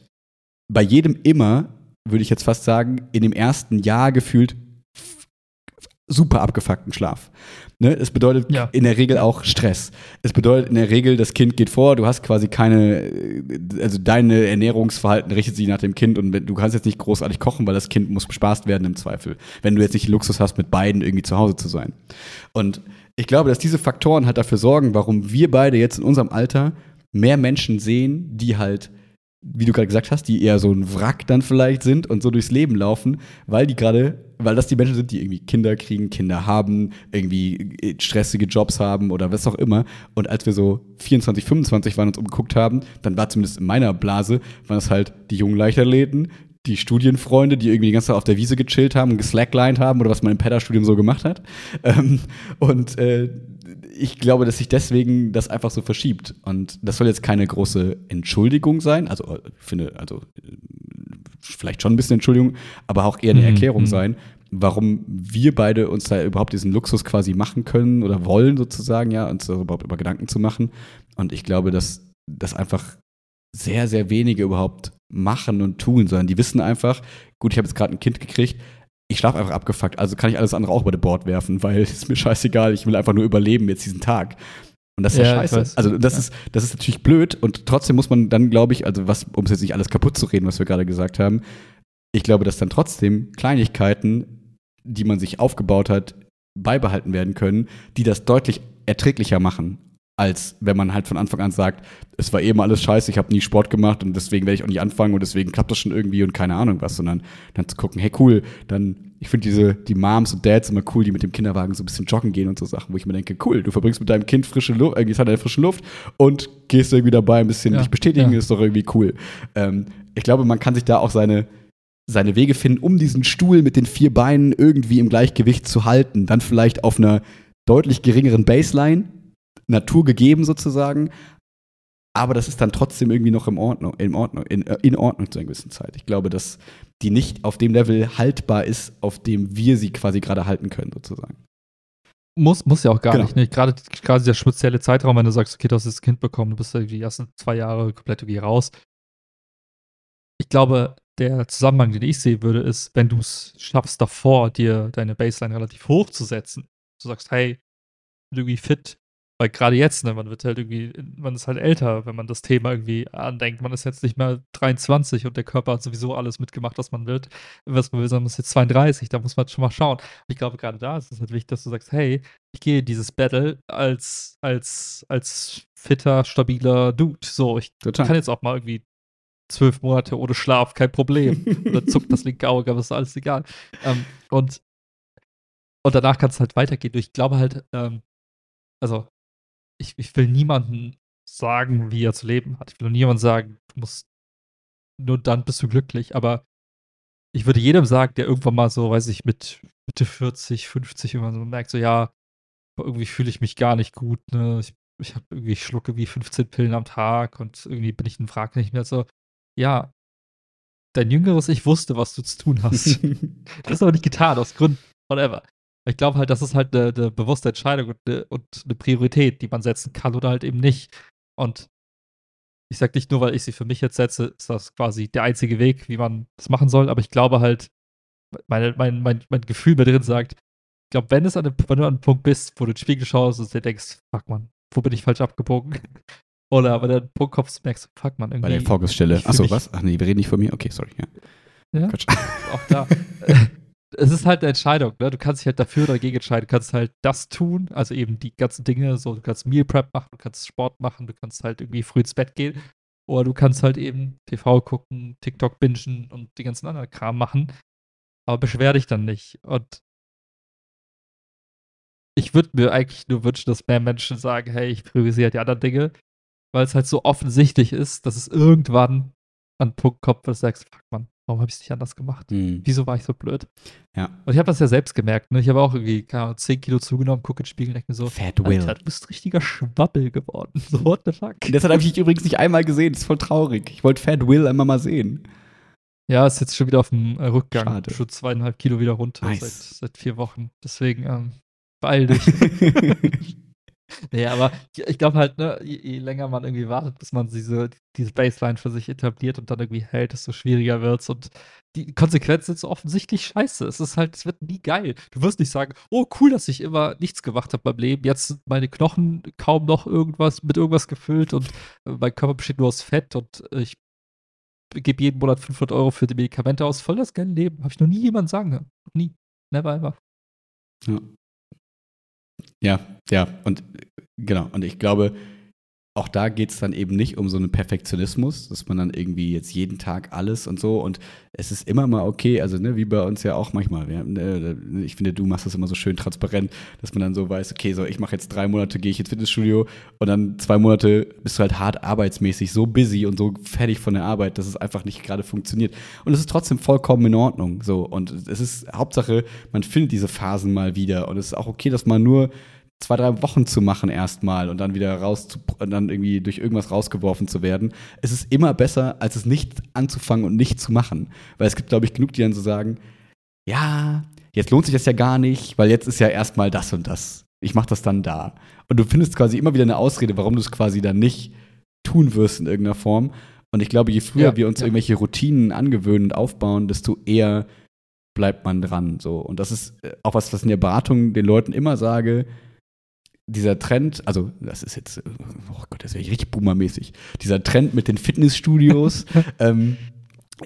bei jedem immer, würde ich jetzt fast sagen, in dem ersten Jahr gefühlt super abgefuckten Schlaf. Ne? Es bedeutet Ja. in der Regel auch Stress. Es bedeutet in der Regel, das Kind geht vor, du hast quasi keine, also deine Ernährungsverhalten richtet sich nach dem Kind und du kannst jetzt nicht großartig kochen, weil das Kind muss bespaßt werden im Zweifel. Wenn du jetzt nicht Luxus hast, mit beiden irgendwie zu Hause zu sein. Und ich glaube, dass diese Faktoren halt dafür sorgen, warum wir beide jetzt in unserem Alter mehr Menschen sehen, die halt wie du gerade gesagt hast, die eher so ein Wrack dann vielleicht sind und so durchs Leben laufen, weil die gerade, weil das die Menschen sind, die irgendwie Kinder kriegen, Kinder haben, irgendwie äh, stressige Jobs haben oder was auch immer. Und als wir so 24, 25 waren und uns umgeguckt haben, dann war zumindest in meiner Blase, waren es halt die jungen Leichtathleten, die Studienfreunde, die irgendwie die ganze Zeit auf der Wiese gechillt haben und geslacklined haben oder was man im Pedderstudium so gemacht hat. Ähm, und äh, ich glaube, dass sich deswegen das einfach so verschiebt. Und das soll jetzt keine große Entschuldigung sein. Also, äh, ich finde, also äh, vielleicht schon ein bisschen Entschuldigung, aber auch eher eine Mhm, Erklärung mhm. sein, warum wir beide uns da überhaupt diesen Luxus quasi machen können oder wollen sozusagen, ja, uns da überhaupt über Gedanken zu machen. Und ich glaube, dass das einfach sehr, sehr wenige überhaupt machen und tun, sondern die wissen einfach, gut, ich habe jetzt gerade ein Kind gekriegt, ich schlafe einfach abgefuckt, also kann ich alles andere auch über das Board werfen, weil es ist mir scheißegal, ich will einfach nur überleben jetzt diesen Tag. Und das ist ja, Ja, scheiße. weiß. Also das Ja. ist, das ist natürlich blöd und trotzdem muss man dann, glaube ich, also was, um es jetzt nicht alles kaputt zu reden, was wir gerade gesagt haben, ich glaube, dass dann trotzdem Kleinigkeiten, die man sich aufgebaut hat, beibehalten werden können, die das deutlich erträglicher machen, als wenn man halt von Anfang an sagt, es war eben alles scheiße, ich habe nie Sport gemacht und deswegen werde ich auch nicht anfangen und deswegen klappt das schon irgendwie und keine Ahnung was, sondern dann zu gucken, hey cool, dann, ich finde diese, die Moms und Dads immer cool, die mit dem Kinderwagen so ein bisschen joggen gehen und so Sachen, wo ich mir denke, cool, du verbringst mit deinem Kind frische Luft, irgendwie hat er frische Luft und gehst irgendwie dabei ein bisschen Ja, dich bestätigen, ja. ist doch irgendwie cool. Ähm, ich glaube, man kann sich da auch seine, seine Wege finden, um diesen Stuhl mit den vier Beinen irgendwie im Gleichgewicht zu halten. Dann vielleicht auf einer deutlich geringeren Baseline, Natur gegeben sozusagen. Aber das ist dann trotzdem irgendwie noch in Ordnung, in Ordnung, in, äh, in Ordnung zu einer gewissen Zeit. Ich glaube, dass die nicht auf dem Level haltbar ist, auf dem wir sie quasi gerade halten können, sozusagen. Muss, muss ja auch gar Genau. nicht. Ne? Gerade, gerade dieser spezielle Zeitraum, wenn du sagst, okay, du hast das Kind bekommen, du bist irgendwie die ersten zwei Jahre komplett irgendwie raus. Ich glaube, der Zusammenhang, den ich sehen würde, ist, wenn du es schaffst, davor dir deine Baseline relativ hoch zu setzen. Du sagst, hey, ich bin irgendwie fit. Weil gerade jetzt, ne, man wird halt irgendwie, man ist halt älter, wenn man das Thema irgendwie andenkt. Man ist jetzt nicht mehr 23 und der Körper hat sowieso alles mitgemacht, was man will. Was man will, sondern man ist jetzt 32, da muss man schon mal schauen. Ich glaube, gerade da ist es halt wichtig, dass du sagst, hey, ich gehe dieses Battle als, als, als fitter, stabiler Dude. So, ich Total. kann jetzt auch mal irgendwie zwölf Monate ohne Schlaf, kein Problem. *laughs* Oder zuckt das linke Auge, aber ist alles egal. Ähm, und, und danach kann es halt weitergehen. Ich glaube halt, ähm, also, ich, ich will niemandem sagen, wie er zu leben hat. Ich will niemandem sagen, du musst, nur dann bist du glücklich. Aber ich würde jedem sagen, der irgendwann mal so, weiß ich, mit Mitte 40, 50 immer so merkt, so, ja, irgendwie fühle ich mich gar nicht gut, ne? Ich, ich habe irgendwie, schlucke wie 15 Pillen am Tag und irgendwie bin ich ein Wrack nicht mehr so. Ja, dein jüngeres Ich wusste, was du zu tun hast. *laughs* das ist aber nicht getan, aus Gründen, whatever. Ich glaube halt, das ist halt eine, eine bewusste Entscheidung und eine, und eine, Priorität, die man setzen kann oder halt eben nicht. Und ich sage nicht nur, weil ich sie für mich jetzt setze, ist das quasi der einzige Weg, wie man das machen soll, aber ich glaube halt, meine, mein, mein, mein Gefühl bei drin sagt, ich glaube, wenn, es an einem, wenn du an einem Punkt bist, wo du den Spiegel schaust und dir denkst, fuck man, wo bin ich falsch abgebogen? *laughs* Oder bei der Punkt kommst, merkst du, fuck man, irgendwie. Bei der Fokusstelle. Achso, was? Ach nee, wir reden nicht von mir. Okay, sorry. Ja. ja? Auch da. *laughs* es ist halt eine Entscheidung, ne? Du kannst dich halt dafür oder dagegen entscheiden. Du kannst halt das tun, also eben die ganzen Dinge, so du kannst Meal Prep machen, du kannst Sport machen, du kannst halt irgendwie früh ins Bett gehen. Oder du kannst halt eben TV gucken, TikTok bingen und die ganzen anderen Kram machen. Aber beschwer dich dann nicht. Und ich würde mir eigentlich nur wünschen, dass mehr Menschen sagen, hey, ich priorisiere die anderen Dinge, weil es halt so offensichtlich ist, dass es irgendwann an den Punkt kommt, wo du sagst, fuck man, warum habe ich es nicht anders gemacht? Mhm. Wieso war ich so blöd? Ja. Und ich habe das ja selbst gemerkt. Ne? Ich habe auch irgendwie keine 10 Kilo zugenommen, gucke in den Spiegel und denke mir so, Fat Will. Alter, du bist richtiger Schwabbel geworden. So, what the fuck? Das habe ich übrigens nicht einmal gesehen. Das ist voll traurig. Ich wollte Fat Will einmal mal sehen. Ja, ist jetzt schon wieder auf dem äh, Rückgang. Schade. Schon zweieinhalb Kilo wieder runter nice. seit, seit vier Wochen. Deswegen, ähm, beeil dich. *laughs* *laughs* nee, aber ich, ich glaube halt, ne, je, je, länger man irgendwie wartet, bis man diese, diese Baseline für sich etabliert und dann irgendwie hält, desto schwieriger wird's. Und die Konsequenzen sind so offensichtlich scheiße. Es ist halt, es wird nie geil. Du wirst nicht sagen, oh cool, dass ich immer nichts gemacht habe beim Leben. Jetzt sind meine Knochen kaum noch irgendwas mit irgendwas gefüllt und äh, mein Körper besteht nur aus Fett und äh, ich gebe jeden Monat 500 Euro für die Medikamente aus. Voll das geile Leben. Habe ich noch nie jemand sagen hören. Nie. Never ever. Ja. Ja, ja. Und genau. Und ich glaube, auch da geht es dann eben nicht um so einen Perfektionismus, dass man dann irgendwie jetzt jeden Tag alles und so und es ist immer mal okay, also ne, wie bei uns ja auch manchmal. Wir, äh, ich finde, du machst das immer so schön transparent, dass man dann so weiß, okay, so ich mache jetzt drei Monate, gehe ich ins Fitnessstudio und dann zwei Monate bist du halt hart arbeitsmäßig, so busy und so fertig von der Arbeit, dass es einfach nicht gerade funktioniert. Und es ist trotzdem vollkommen in Ordnung. So und es ist Hauptsache, man findet diese Phasen mal wieder und es ist auch okay, dass man nur zwei, drei Wochen zu machen erstmal und dann wieder raus zu, und dann irgendwie durch irgendwas rausgeworfen zu werden. Es ist immer besser, als es nicht anzufangen und nicht zu machen. Weil es gibt, glaube ich, genug, die dann so sagen, ja, jetzt lohnt sich das ja gar nicht, weil jetzt ist ja erstmal das und das. Ich mache das dann da. Und du findest quasi immer wieder eine Ausrede, warum du es quasi dann nicht tun wirst in irgendeiner Form. Und ich glaube, je früher ja, wir uns ja. irgendwelche Routinen angewöhnen und aufbauen, desto eher bleibt man dran. So. Und das ist äh, auch was, was in der Beratung den Leuten immer sage, dieser Trend, also das ist jetzt, oh Gott, das wäre richtig boomermäßig, dieser Trend mit den Fitnessstudios *laughs* ähm,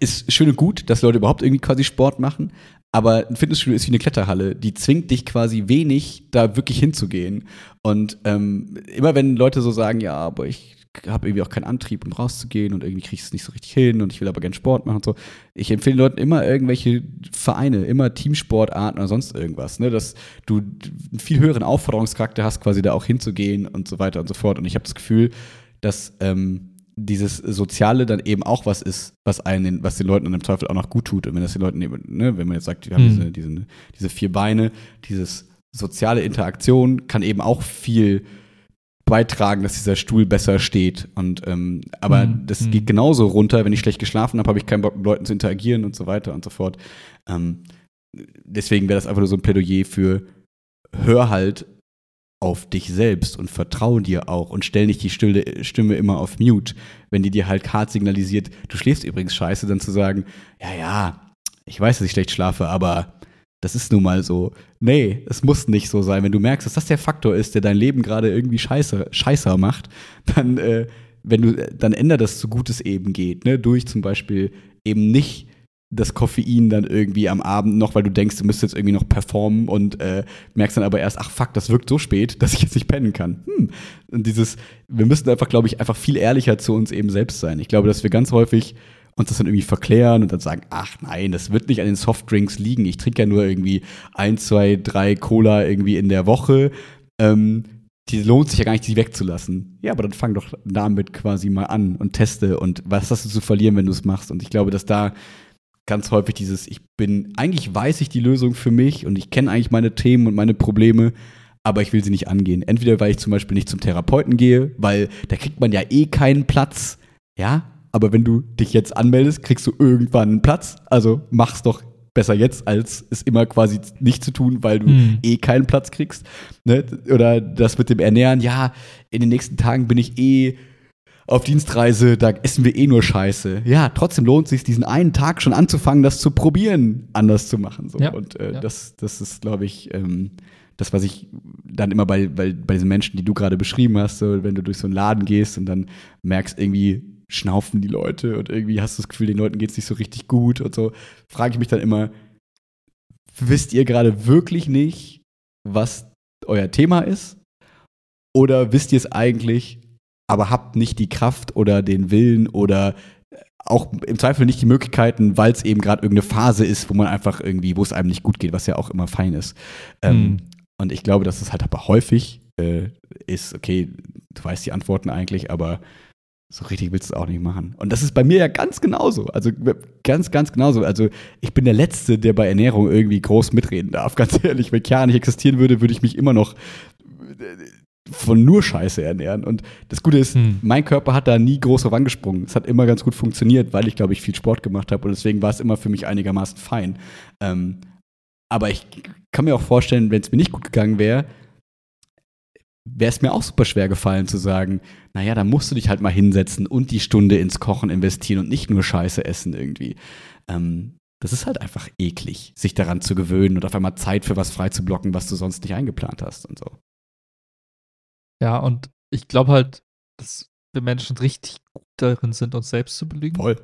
ist schön und gut, dass Leute überhaupt irgendwie quasi Sport machen, aber ein Fitnessstudio ist wie eine Kletterhalle, die zwingt dich quasi wenig, da wirklich hinzugehen. Und ähm, immer wenn Leute so sagen, ja, aber ich habe irgendwie auch keinen Antrieb, um rauszugehen und irgendwie kriege ich es nicht so richtig hin und ich will aber gerne Sport machen und so. Ich empfehle Leuten immer irgendwelche Vereine, immer Teamsportarten oder sonst irgendwas, ne, dass du einen viel höheren Aufforderungscharakter hast, quasi da auch hinzugehen und so weiter und so fort. Und ich habe das Gefühl, dass ähm, dieses Soziale dann eben auch was ist, was einen, was den Leuten dann im Teufel auch noch gut tut. Und wenn das den Leuten eben, ne, wenn man jetzt sagt, die haben mhm. diese, diese, diese vier Beine, dieses soziale Interaktion kann eben auch viel beitragen, dass dieser Stuhl besser steht. Und ähm, aber mhm. das mhm. geht genauso runter, wenn ich schlecht geschlafen habe, habe ich keinen Bock mit Leuten zu interagieren und so weiter und so fort. Ähm, deswegen wäre das einfach nur so ein Plädoyer für hör halt auf dich selbst und vertrau dir auch und stell nicht die Stille, Stimme immer auf Mute, wenn die dir halt hart signalisiert, du schläfst übrigens scheiße, dann zu sagen, ja, ja, ich weiß, dass ich schlecht schlafe, aber das ist nun mal so. Nee, es muss nicht so sein. Wenn du merkst, dass das der Faktor ist, der dein Leben gerade irgendwie scheiße, scheißer macht, dann, äh, wenn du, dann ändert das so gut es eben geht, ne? Durch zum Beispiel eben nicht das Koffein dann irgendwie am Abend noch, weil du denkst, du müsstest jetzt irgendwie noch performen und äh, merkst dann aber erst, ach fuck, das wirkt so spät, *laughs* dass ich jetzt nicht pennen kann. Hm. Und dieses, wir müssen einfach, glaube ich, einfach viel ehrlicher zu uns eben selbst sein. Ich glaube, dass wir ganz häufig uns das dann irgendwie verklären und dann sagen, ach nein, das wird nicht an den Softdrinks liegen. Ich trinke ja nur irgendwie ein, zwei, drei Cola irgendwie in der Woche. Ähm, die lohnt sich ja gar nicht, die wegzulassen. Ja, aber dann fang doch damit quasi mal an und teste und was hast du zu verlieren, wenn du es machst? Und ich glaube, dass da ganz häufig dieses, ich bin, eigentlich weiß ich die Lösung für mich und ich kenne eigentlich meine Themen und meine Probleme, aber ich will sie nicht angehen. Entweder weil ich zum Beispiel nicht zum Therapeuten gehe, weil da kriegt man ja eh keinen Platz, ja, aber wenn du dich jetzt anmeldest, kriegst du irgendwann einen Platz. Also mach's doch besser jetzt, als es immer quasi nicht zu tun, weil du hm. eh keinen Platz kriegst. Ne? Oder das mit dem Ernähren, ja, in den nächsten Tagen bin ich eh auf Dienstreise, da essen wir eh nur Scheiße. Ja, trotzdem lohnt es sich, diesen einen Tag schon anzufangen, das zu probieren, anders zu machen. So. Ja, und äh, ja. das, das ist, glaube ich, ähm, das, was ich dann immer bei, bei, bei diesen Menschen, die du gerade beschrieben hast, so, wenn du durch so einen Laden gehst und dann merkst irgendwie, schnaufen die Leute und irgendwie hast du das Gefühl, den Leuten geht es nicht so richtig gut und so, frage ich mich dann immer, wisst ihr gerade wirklich nicht, was euer Thema ist? Oder wisst ihr es eigentlich, aber habt nicht die Kraft oder den Willen oder auch im Zweifel nicht die Möglichkeiten, weil es eben gerade irgendeine Phase ist, wo man einfach irgendwie, wo es einem nicht gut geht, was ja auch immer fein ist. Mhm. Ähm, und ich glaube, dass es halt aber häufig äh, ist, okay, du weißt die Antworten eigentlich, aber so richtig willst du es auch nicht machen. Und das ist bei mir ja ganz genauso. Also ganz, ganz genauso. Also ich bin der Letzte, der bei Ernährung irgendwie groß mitreden darf. *laughs* Ganz ehrlich, wenn Chiara nicht existieren würde, würde ich mich immer noch äh, von nur Scheiße ernähren. Und das Gute ist, hm. mein Körper hat da nie groß drauf angesprungen. Es hat immer ganz gut funktioniert, weil ich, glaube ich, viel Sport gemacht habe. Und deswegen war es immer für mich einigermaßen fein. Ähm, aber ich kann mir auch vorstellen, wenn es mir nicht gut gegangen wäre, wäre es mir auch super schwer gefallen zu sagen, naja, da musst du dich halt mal hinsetzen und die Stunde ins Kochen investieren und nicht nur Scheiße essen irgendwie. Ähm, das ist halt einfach eklig, sich daran zu gewöhnen und auf einmal Zeit für was freizublocken, was du sonst nicht eingeplant hast und so. Ja, und ich glaube halt, dass wir Menschen richtig gut darin sind, uns selbst zu belügen. Voll.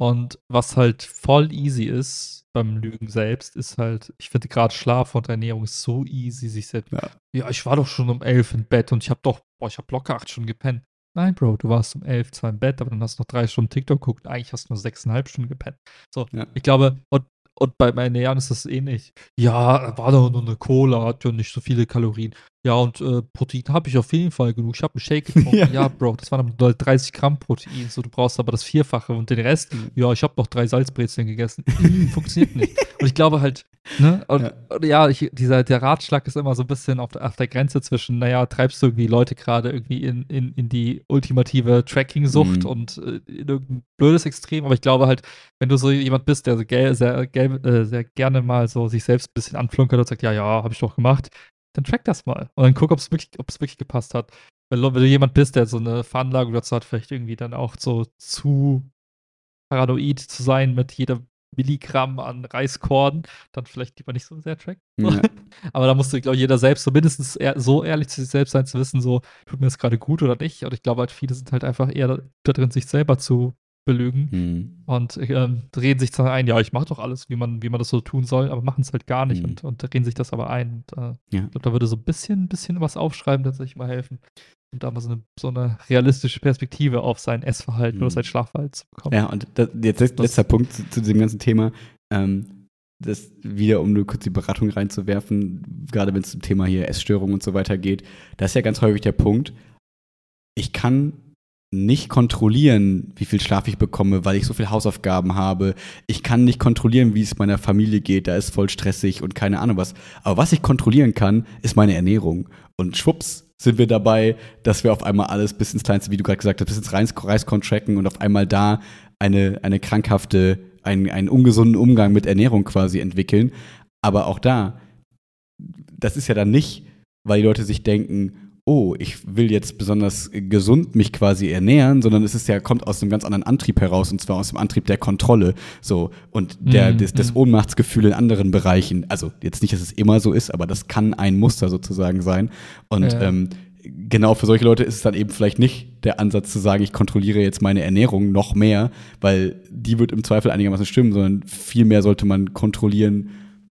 Und was halt voll easy ist, beim Lügen selbst ist halt, ich finde gerade Schlaf und Ernährung ist so easy, sich selbst. Ja. ja, ich war doch schon um elf im Bett und ich habe doch, boah, ich habe locker acht Stunden gepennt. Nein, Bro, du warst um elf zwar im Bett, aber dann hast du noch drei Stunden TikTok geguckt. Eigentlich hast du nur sechseinhalb Stunden gepennt. So, ja. ich glaube, und, und bei meinen Ernährung ist das ähnlich. Ja, war doch nur eine Cola, hat ja nicht so viele Kalorien. Ja, und äh, Protein habe ich auf jeden Fall genug. Ich habe einen Shake *laughs* getrunken. ja. ja. Bro, das waren 30 Gramm Protein. So, du brauchst aber das Vierfache und den Rest, mhm. ja, ich habe noch drei Salzbrezeln gegessen. Mhm, funktioniert nicht. Und ich glaube halt, ne, und, ja, und ja ich, dieser, der Ratschlag ist immer so ein bisschen auf, auf der Grenze zwischen, naja, treibst du irgendwie Leute gerade irgendwie in, in, in die ultimative Tracking-Sucht mhm. und äh, in irgendein blödes Extrem. Aber ich glaube halt, wenn du so jemand bist, der sehr, sehr, äh, sehr gerne mal so sich selbst ein bisschen anflunkert und sagt, ja, ja, habe ich doch gemacht, dann track das mal. Und dann guck, ob es wirklich, wirklich gepasst hat. Wenn, wenn, du jemand bist, der so eine Veranlagung dazu hat, vielleicht irgendwie dann auch so zu paranoid zu sein mit jedem Milligramm an Reiskorn, dann vielleicht lieber nicht so sehr tracken. Ja. *laughs* Aber da musste, glaube ich, jeder selbst so mindestens ehr so ehrlich zu sich selbst sein, zu wissen, so, tut mir das gerade gut oder nicht. Und ich glaube halt, viele sind halt einfach eher da drin, sich selber zu belügen hm. und ähm, drehen sich dann ein, ja, ich mache doch alles, wie man, wie man das so tun soll, aber machen es halt gar nicht hm. und, und drehen sich das aber ein. Und, äh, ja. Ich glaube, da würde so ein bisschen, bisschen was aufschreiben tatsächlich mal helfen. Und da mal so eine, so eine realistische Perspektive auf sein Essverhalten hm. oder sein Schlafverhalten zu bekommen. Ja, und das, jetzt das, letzter Punkt zu, zu, diesem ganzen Thema. Ähm, das wieder, um nur kurz die Beratung reinzuwerfen, gerade wenn es zum Thema hier Essstörungen und so weiter geht, das ist ja ganz häufig der Punkt. Ich kann nicht kontrollieren, wie viel Schlaf ich bekomme, weil ich so viele Hausaufgaben habe. Ich kann nicht kontrollieren, wie es meiner Familie geht, da ist voll stressig und keine Ahnung was. Aber was ich kontrollieren kann, ist meine Ernährung. Und schwupps sind wir dabei, dass wir auf einmal alles bis ins Kleinste, wie du gerade gesagt hast, bis ins Reiskorn tracken und auf einmal da eine, eine krankhafte, einen, einen ungesunden Umgang mit Ernährung quasi entwickeln. Aber auch da, das ist ja dann nicht, weil die Leute sich denken, oh, ich will jetzt besonders gesund mich quasi ernähren, sondern es ist ja, kommt aus einem ganz anderen Antrieb heraus, und zwar aus dem Antrieb der Kontrolle. So, und der, mm, des, des mm. Ohnmachtsgefühl in anderen Bereichen. Also jetzt nicht, dass es immer so ist, aber das kann ein Muster sozusagen sein. Und ja. ähm, genau für solche Leute ist es dann eben vielleicht nicht der Ansatz zu sagen, ich kontrolliere jetzt meine Ernährung noch mehr, weil die wird im Zweifel einigermaßen stimmen, sondern vielmehr sollte man kontrollieren,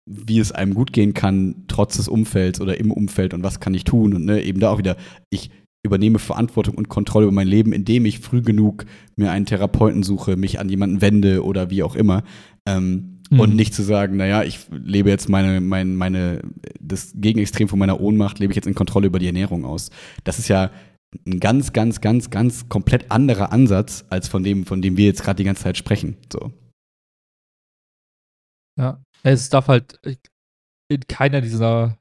wie es einem gut gehen kann, trotz des Umfelds oder im Umfeld und was kann ich tun. Und ne, eben da auch wieder, ich übernehme Verantwortung und Kontrolle über mein Leben, indem ich früh genug mir einen Therapeuten suche, mich an jemanden wende oder wie auch immer. Ähm, mhm. Und nicht zu sagen, naja, ich lebe jetzt meine, meine, meine, das Gegenextrem von meiner Ohnmacht, lebe ich jetzt in Kontrolle über die Ernährung aus. Das ist ja ein ganz, ganz, ganz, ganz komplett anderer Ansatz als von dem, von dem wir jetzt gerade die ganze Zeit sprechen. So. Ja, es darf halt in keiner dieser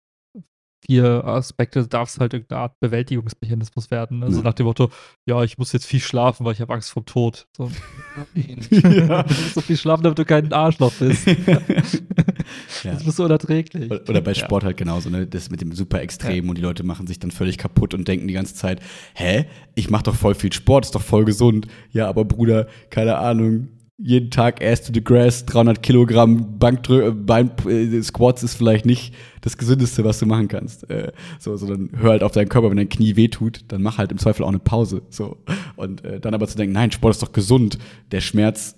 vier Aspekte darf es halt irgendeine Art Bewältigungsmechanismus werden. Also ja. nach dem Motto, ja, ich muss jetzt viel schlafen, weil ich habe Angst vor dem Tod. So. *laughs* ja. *laughs* du musst so viel schlafen, damit du kein Arschloch bist. *laughs* ja. Das ist so unerträglich. Oder bei Sport halt genauso, ne? Das mit dem super Extrem und die Leute machen sich dann völlig kaputt und denken die ganze Zeit, hä? Ich mache doch voll viel Sport, ist doch voll gesund. Ja, aber Bruder, keine Ahnung, jeden Tag Ass to the Grass, 300 Kilogramm Bankdrü äh, Bein äh, Squats ist vielleicht nicht das Gesündeste, was du machen kannst. Äh, so, sondern hör halt auf deinen Körper, wenn dein Knie wehtut, dann mach halt im Zweifel auch eine Pause. So. Und äh, dann aber zu denken, nein, Sport ist doch gesund, der Schmerz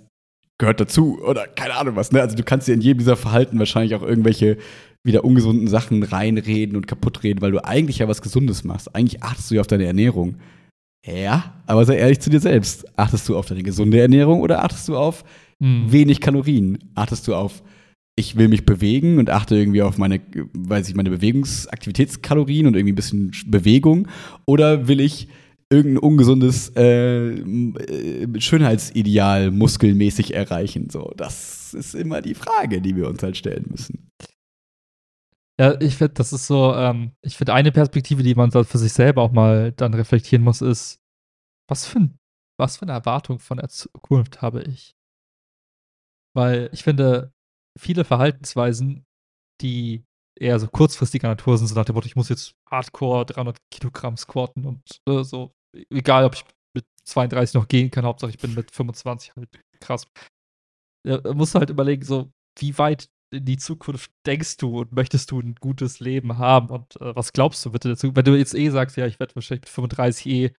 gehört dazu oder keine Ahnung was. Ne? Also du kannst dir in jedem dieser Verhalten wahrscheinlich auch irgendwelche wieder ungesunden Sachen reinreden und kaputtreden, weil du eigentlich ja was Gesundes machst. Eigentlich achtest du ja auf deine Ernährung. Ja, aber sei ehrlich zu dir selbst. Achtest du auf deine gesunde Ernährung oder achtest du auf hm. wenig Kalorien? Achtest du auf, ich will mich bewegen und achte irgendwie auf meine, weiß ich, meine Bewegungsaktivitätskalorien und irgendwie ein bisschen Bewegung? Oder will ich irgendein ungesundes äh, Schönheitsideal muskelmäßig erreichen? So, das ist immer die Frage, die wir uns halt stellen müssen. Ja, ich finde, das ist so, ähm, ich finde, eine Perspektive, die man für sich selber auch mal dann reflektieren muss, ist, was für, ein, was für eine Erwartung von der Zukunft habe ich? Weil ich finde, viele Verhaltensweisen, die eher so kurzfristiger Natur sind, so nach dem Motto, ich muss jetzt hardcore 300 Kilogramm squatten und äh, so, egal ob ich mit 32 noch gehen kann, Hauptsache ich bin mit 25 halt krass. Ja, musst halt überlegen, so, wie weit in die Zukunft denkst du und möchtest du ein gutes Leben haben und äh, was glaubst du bitte dazu? Wenn du jetzt eh sagst, ja, ich werde wahrscheinlich mit 35 eh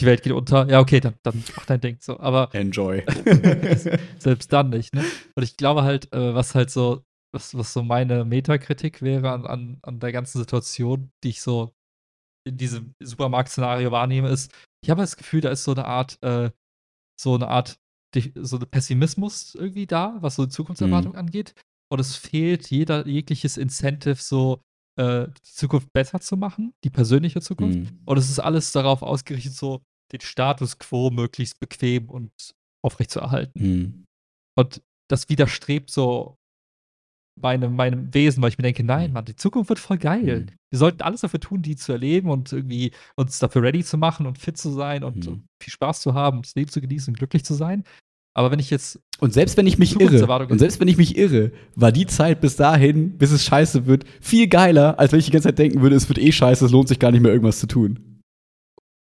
die Welt geht unter, ja, okay, dann, dann mach dein Ding so. Aber Enjoy. *laughs* selbst dann nicht, ne? Und ich glaube halt, äh, was halt so, was, was so meine Metakritik wäre an, an, an der ganzen Situation, die ich so in diesem Supermarkt-Szenario wahrnehme, ist, ich habe das Gefühl, da ist so eine Art, äh, so eine Art, so ein Pessimismus irgendwie da, was so die Zukunftserwartung mhm. angeht. Und es fehlt jeder, jegliches Incentive, so äh, die Zukunft besser zu machen, die persönliche Zukunft. Mhm. Und es ist alles darauf ausgerichtet, so den Status quo möglichst bequem und aufrechtzuerhalten. Mhm. Und das widerstrebt so meinem, meinem Wesen, weil ich mir denke, nein, mhm. Mann, die Zukunft wird voll geil. Mhm. Wir sollten alles dafür tun, die zu erleben und irgendwie uns dafür ready zu machen und fit zu sein und, mhm. und viel Spaß zu haben, das Leben zu genießen und glücklich zu sein. Aber wenn ich jetzt. Und selbst wenn ich mich irre, und selbst wenn ich mich irre, war die Zeit bis dahin, bis es scheiße wird, viel geiler, als wenn ich die ganze Zeit denken würde, es wird eh scheiße, es lohnt sich gar nicht mehr irgendwas zu tun.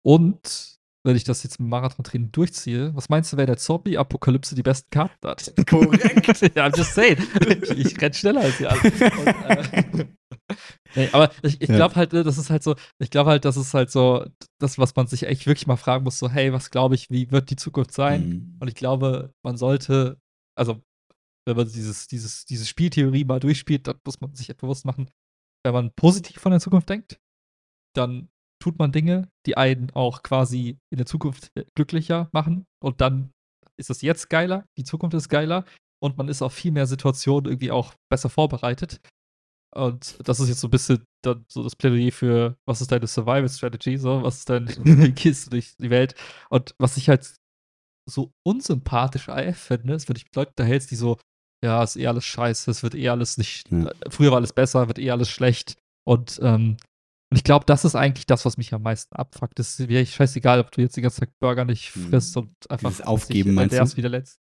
Und wenn ich das jetzt mit Marathon-Training durchziehe, was meinst du, wer der Zombie-Apokalypse die besten Karten hat? *laughs* Korrekt. *laughs* ja, I'm just saying. Ich, ich renn schneller als die *laughs* anderen. Und, äh, nee, aber ich, ich glaube halt, ne, das ist halt so, ich glaube halt, das ist halt so, das, was man sich echt wirklich mal fragen muss, so, hey, was glaube ich, wie wird die Zukunft sein? Mhm. Und ich glaube, man sollte, also, wenn man dieses, dieses, diese Spieltheorie mal durchspielt, dann muss man sich bewusst machen, wenn man positiv von der Zukunft denkt, dann tut man Dinge, die einen auch quasi in der Zukunft äh, glücklicher machen. Und dann ist es jetzt geiler, die Zukunft ist geiler und man ist auf viel mehr Situationen irgendwie auch besser vorbereitet. Und das ist jetzt so ein bisschen dann so das Plädoyer für, was ist deine Survival Strategy, so, was ist deine *laughs* *laughs* Kiste durch die Welt. Und was ich halt so unsympathisch finde, ist, wenn ich mit Leuten da hältst, die so, ja, ist eh alles scheiße, es wird eh alles nicht, ja. Äh, früher war alles besser, wird eh alles schlecht. Und ähm, und ich glaube, das ist eigentlich das, was mich am meisten abfuckt. Es ist mir scheißegal, ob du jetzt die ganze Zeit Burger nicht mhm. frisst und einfach Dieses aufgeben meinst du? Wie der Letzte.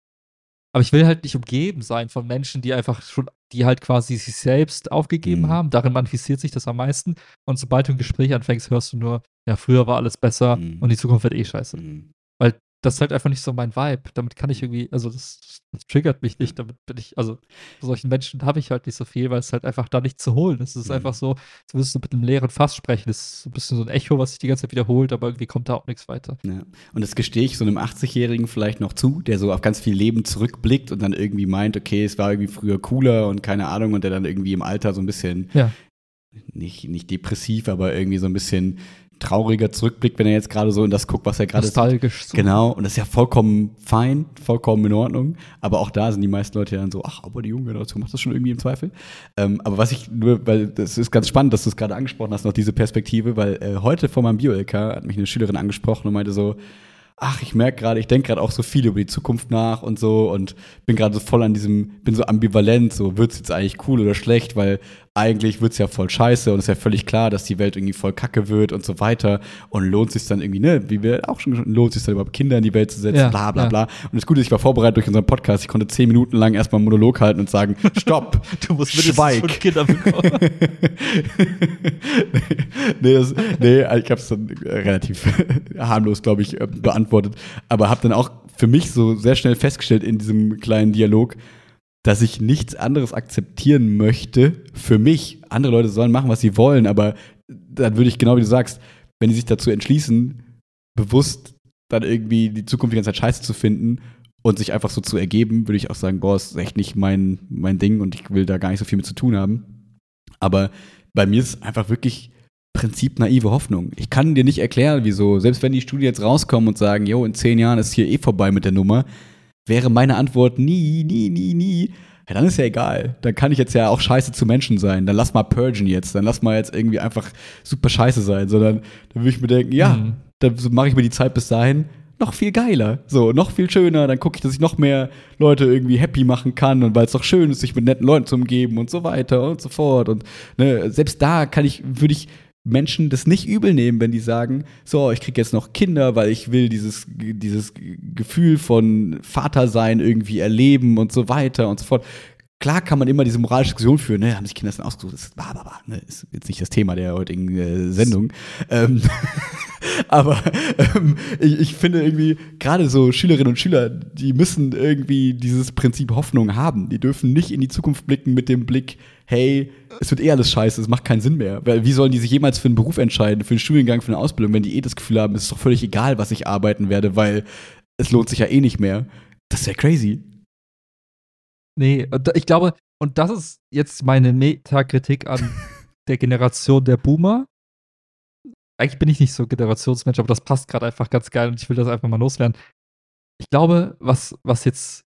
Aber ich will halt nicht umgeben sein von Menschen, die einfach schon, die halt quasi sich selbst aufgegeben mhm. haben. Darin manifestiert sich das am meisten. Und sobald du ein Gespräch anfängst, hörst du nur, ja, früher war alles besser mhm. und die Zukunft wird eh scheiße. Mhm. Das ist halt einfach nicht so mein Vibe. Damit kann ich irgendwie, also das, das triggert mich nicht. Damit bin ich, also solchen Menschen habe ich halt nicht so viel, weil es halt einfach da nicht zu holen ist. Es ist mhm. einfach so, als würdest du mit einem leeren Fass sprechen. Das ist so ein bisschen so ein Echo, was sich die ganze Zeit wiederholt, aber irgendwie kommt da auch nichts weiter. Ja. Und das gestehe ich so einem 80-Jährigen vielleicht noch zu, der so auf ganz viel Leben zurückblickt und dann irgendwie meint, okay, es war irgendwie früher cooler und keine Ahnung und der dann irgendwie im Alter so ein bisschen ja. nicht, nicht depressiv, aber irgendwie so ein bisschen trauriger zurückblickt, wenn er jetzt gerade so in das guckt, was er gerade Nostalgisch. So. Genau, und das ist ja vollkommen fein, vollkommen in Ordnung. Aber auch da sind die meisten Leute dann so, ach, aber die junge Generation macht das schon irgendwie im Zweifel. Ähm, aber was ich nur, weil das ist ganz spannend, dass du es gerade angesprochen hast, noch diese Perspektive, weil äh, heute vor meinem Bio-LK hat mich eine Schülerin angesprochen und meinte so, ach, ich merke gerade, ich denke gerade auch so viel über die Zukunft nach und so und bin gerade so voll an diesem, bin so ambivalent, so wird's jetzt eigentlich cool oder schlecht, weil eigentlich wird es ja voll scheiße und es ist ja völlig klar, dass die Welt irgendwie voll kacke wird und so weiter. Und lohnt sich dann irgendwie, ne, wie wir auch schon lohnt sich dann überhaupt Kinder in die Welt zu setzen, ja, bla bla ja. bla. Und das Gute ist, ich war vorbereitet durch unseren Podcast. Ich konnte zehn Minuten lang erstmal einen Monolog halten und sagen, *laughs* stopp, du musst schweig. Fünf Kinder bekommen. *laughs* nee, das, nee, ich habe es dann relativ *laughs* harmlos, glaube ich, äh, beantwortet. Aber habe dann auch für mich so sehr schnell festgestellt in diesem kleinen Dialog, dass ich nichts anderes akzeptieren möchte für mich. Andere Leute sollen machen, was sie wollen, aber dann würde ich genau wie du sagst, wenn die sich dazu entschließen, bewusst dann irgendwie die Zukunft die ganze Zeit scheiße zu finden und sich einfach so zu ergeben, würde ich auch sagen, boah, ist echt nicht mein, mein Ding und ich will da gar nicht so viel mit zu tun haben. Aber bei mir ist es einfach wirklich Prinzip naive Hoffnung. Ich kann dir nicht erklären, wieso, selbst wenn die Studien jetzt rauskommen und sagen, jo, in zehn Jahren ist hier eh vorbei mit der Nummer, wäre meine Antwort nie, nie, nie, nie. Ja, dann ist ja egal. Dann kann ich jetzt ja auch scheiße zu Menschen sein. Dann lass mal purgen jetzt. Dann lass mal jetzt irgendwie einfach super scheiße sein. Sondern dann würde ich mir denken, ja, mhm. dann mache ich mir die Zeit bis dahin noch viel geiler. So, noch viel schöner. Dann gucke ich, dass ich noch mehr Leute irgendwie happy machen kann und weil es doch schön ist, sich mit netten Leuten zu umgeben und so weiter und so fort. Und ne, selbst da kann ich, würde ich Menschen das nicht übel nehmen, wenn die sagen, so, ich kriege jetzt noch Kinder, weil ich will dieses, dieses Gefühl von Vatersein irgendwie erleben und so weiter und so fort. Klar kann man immer diese moralische Diskussion führen, ne, haben sich Kinder dann ausgesucht, das ist, bah, bah, bah, ne, ist jetzt nicht das Thema der heutigen äh, Sendung. Ähm, *laughs* aber ähm, ich, ich finde irgendwie, gerade so Schülerinnen und Schüler, die müssen irgendwie dieses Prinzip Hoffnung haben. Die dürfen nicht in die Zukunft blicken mit dem Blick, hey, es wird eh alles scheiße, es macht keinen Sinn mehr. Weil wie sollen die sich jemals für einen Beruf entscheiden, für einen Studiengang, für eine Ausbildung, wenn die eh das Gefühl haben, es ist doch völlig egal, was ich arbeiten werde, weil es lohnt sich ja eh nicht mehr. Das wäre crazy. Nee, ich glaube, und das ist jetzt meine Metakritik an *laughs* der Generation der Boomer. Eigentlich bin ich nicht so Generationsmensch, aber das passt gerade einfach ganz geil und ich will das einfach mal loswerden. Ich glaube, was, was jetzt,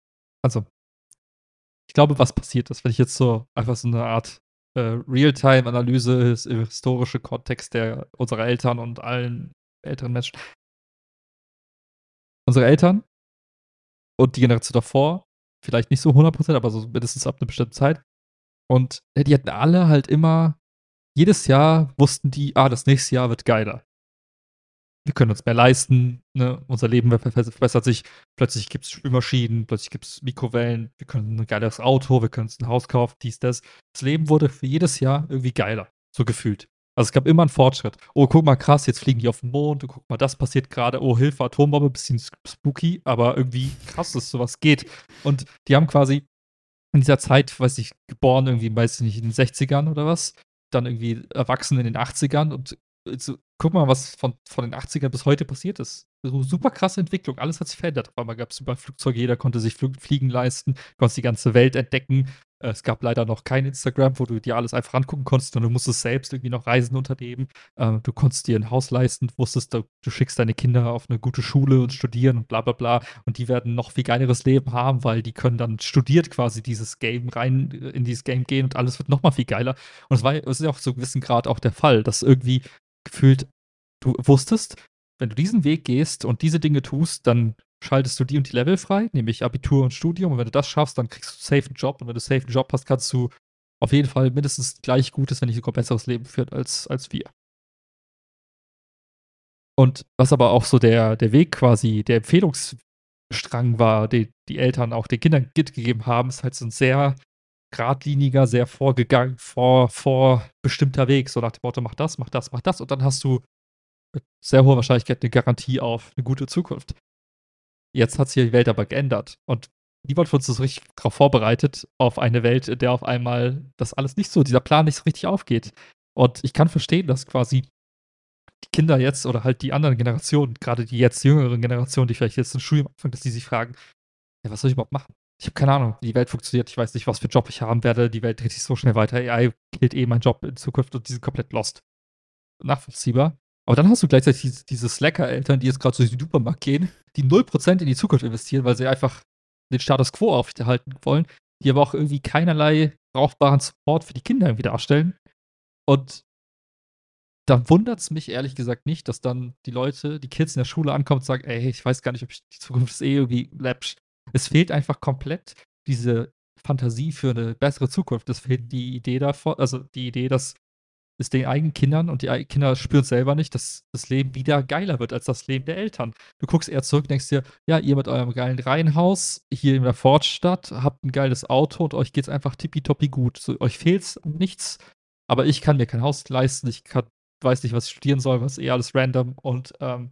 also ich glaube, was passiert ist, wenn ich jetzt so einfach so eine Art äh, Realtime-Analyse, historische Kontext der unserer Eltern und allen älteren Menschen. Unsere Eltern und die Generation davor, vielleicht nicht so 100%, aber so mindestens ab einer bestimmten Zeit. Und die hatten alle halt immer, jedes Jahr wussten die, ah, das nächste Jahr wird geiler wir können uns mehr leisten, ne? unser Leben verbessert sich, plötzlich gibt es Spülmaschinen, plötzlich gibt es Mikrowellen, wir können ein geiles Auto, wir können uns ein Haus kaufen, dies, das. Das Leben wurde für jedes Jahr irgendwie geiler, so gefühlt. Also es gab immer einen Fortschritt. Oh, guck mal, krass, jetzt fliegen die auf den Mond, guck mal, das passiert gerade. Oh, Hilfe, Atombombe, bisschen spooky, aber irgendwie krass, dass sowas geht. Und die haben quasi in dieser Zeit, weiß ich, geboren irgendwie, weiß ich nicht, in den 60ern oder was, dann irgendwie erwachsen in den 80ern und so, guck mal, was von, von den 80ern bis heute passiert ist. So super krasse Entwicklung. Alles hat sich verändert. Auf einmal gab es über Flugzeuge, jeder konnte sich Fliegen leisten, konntest die ganze Welt entdecken. Äh, es gab leider noch kein Instagram, wo du dir alles einfach angucken konntest, sondern du musstest selbst irgendwie noch Reisen unternehmen. Ähm, du konntest dir ein Haus leisten, wusstest, du, du, schickst deine Kinder auf eine gute Schule und studieren und bla bla bla. Und die werden noch viel geileres Leben haben, weil die können dann studiert quasi dieses Game rein, äh, in dieses Game gehen und alles wird noch mal viel geiler. Und es war es ist ja auch zu einem gewissen Grad auch der Fall, dass irgendwie gefühlt du wusstest, wenn du diesen Weg gehst und diese Dinge tust, dann schaltest du die und die Level frei, nämlich Abitur und Studium. Und wenn du das schaffst, dann kriegst du safe einen Job. Und wenn du safe einen Job hast, kannst du auf jeden Fall mindestens gleich gutes, wenn nicht sogar besseres Leben führen als, als wir. Und was aber auch so der, der Weg quasi, der Empfehlungsstrang war, den die Eltern auch den Kindern gegeben haben, ist halt so ein sehr geradliniger, sehr vorgegangen, vor, vorbestimmter Weg. So nach dem Motto, mach das, mach das, mach das. Und dann hast du mit sehr hoher Wahrscheinlichkeit eine Garantie auf eine gute Zukunft. Jetzt hat sich die Welt aber geändert. Und niemand von uns ist richtig darauf vorbereitet, auf eine Welt, in der auf einmal das alles nicht so, dieser Plan nicht so richtig aufgeht. Und ich kann verstehen, dass quasi die Kinder jetzt oder halt die anderen Generationen, gerade die jetzt jüngeren Generationen, die vielleicht jetzt ein Studium anfangen, dass die sich fragen, ja, was soll ich überhaupt machen? Ich habe keine Ahnung, wie die Welt funktioniert. Ich weiß nicht, was für Job ich haben werde. Die Welt dreht sich so schnell weiter. AI killt eh meinen Job in Zukunft und die sind komplett lost. Nachvollziehbar. Aber dann hast du gleichzeitig diese, Slacker-Eltern, die jetzt gerade durch den Supermarkt gehen, die 0% in die Zukunft investieren, weil sie einfach den Status quo aufhalten wollen, die aber auch irgendwie keinerlei brauchbaren Support für die Kinder irgendwie darstellen. Und da wundert es mich ehrlich gesagt nicht, dass dann die Leute, die Kids in der Schule ankommen und sagen, ey, ich weiß gar nicht, ob ich die Zukunft ist eh irgendwie läppsch. Es fehlt einfach komplett diese Fantasie für eine bessere Zukunft. Es fehlt die Idee davon, also die Idee, dass es den eigenen Kindern und die Kinder spüren selber nicht, dass das Leben wieder geiler wird als das Leben der Eltern. Du guckst eher zurück, denkst dir, ja, ihr mit eurem geilen Reihenhaus hier in der Fortstadt, habt ein geiles Auto und euch geht's einfach tippitoppi gut. So, euch fehlt's nichts, aber ich kann mir kein Haus leisten, ich kann, weiß nicht, was ich studieren soll, was eh alles random und ähm,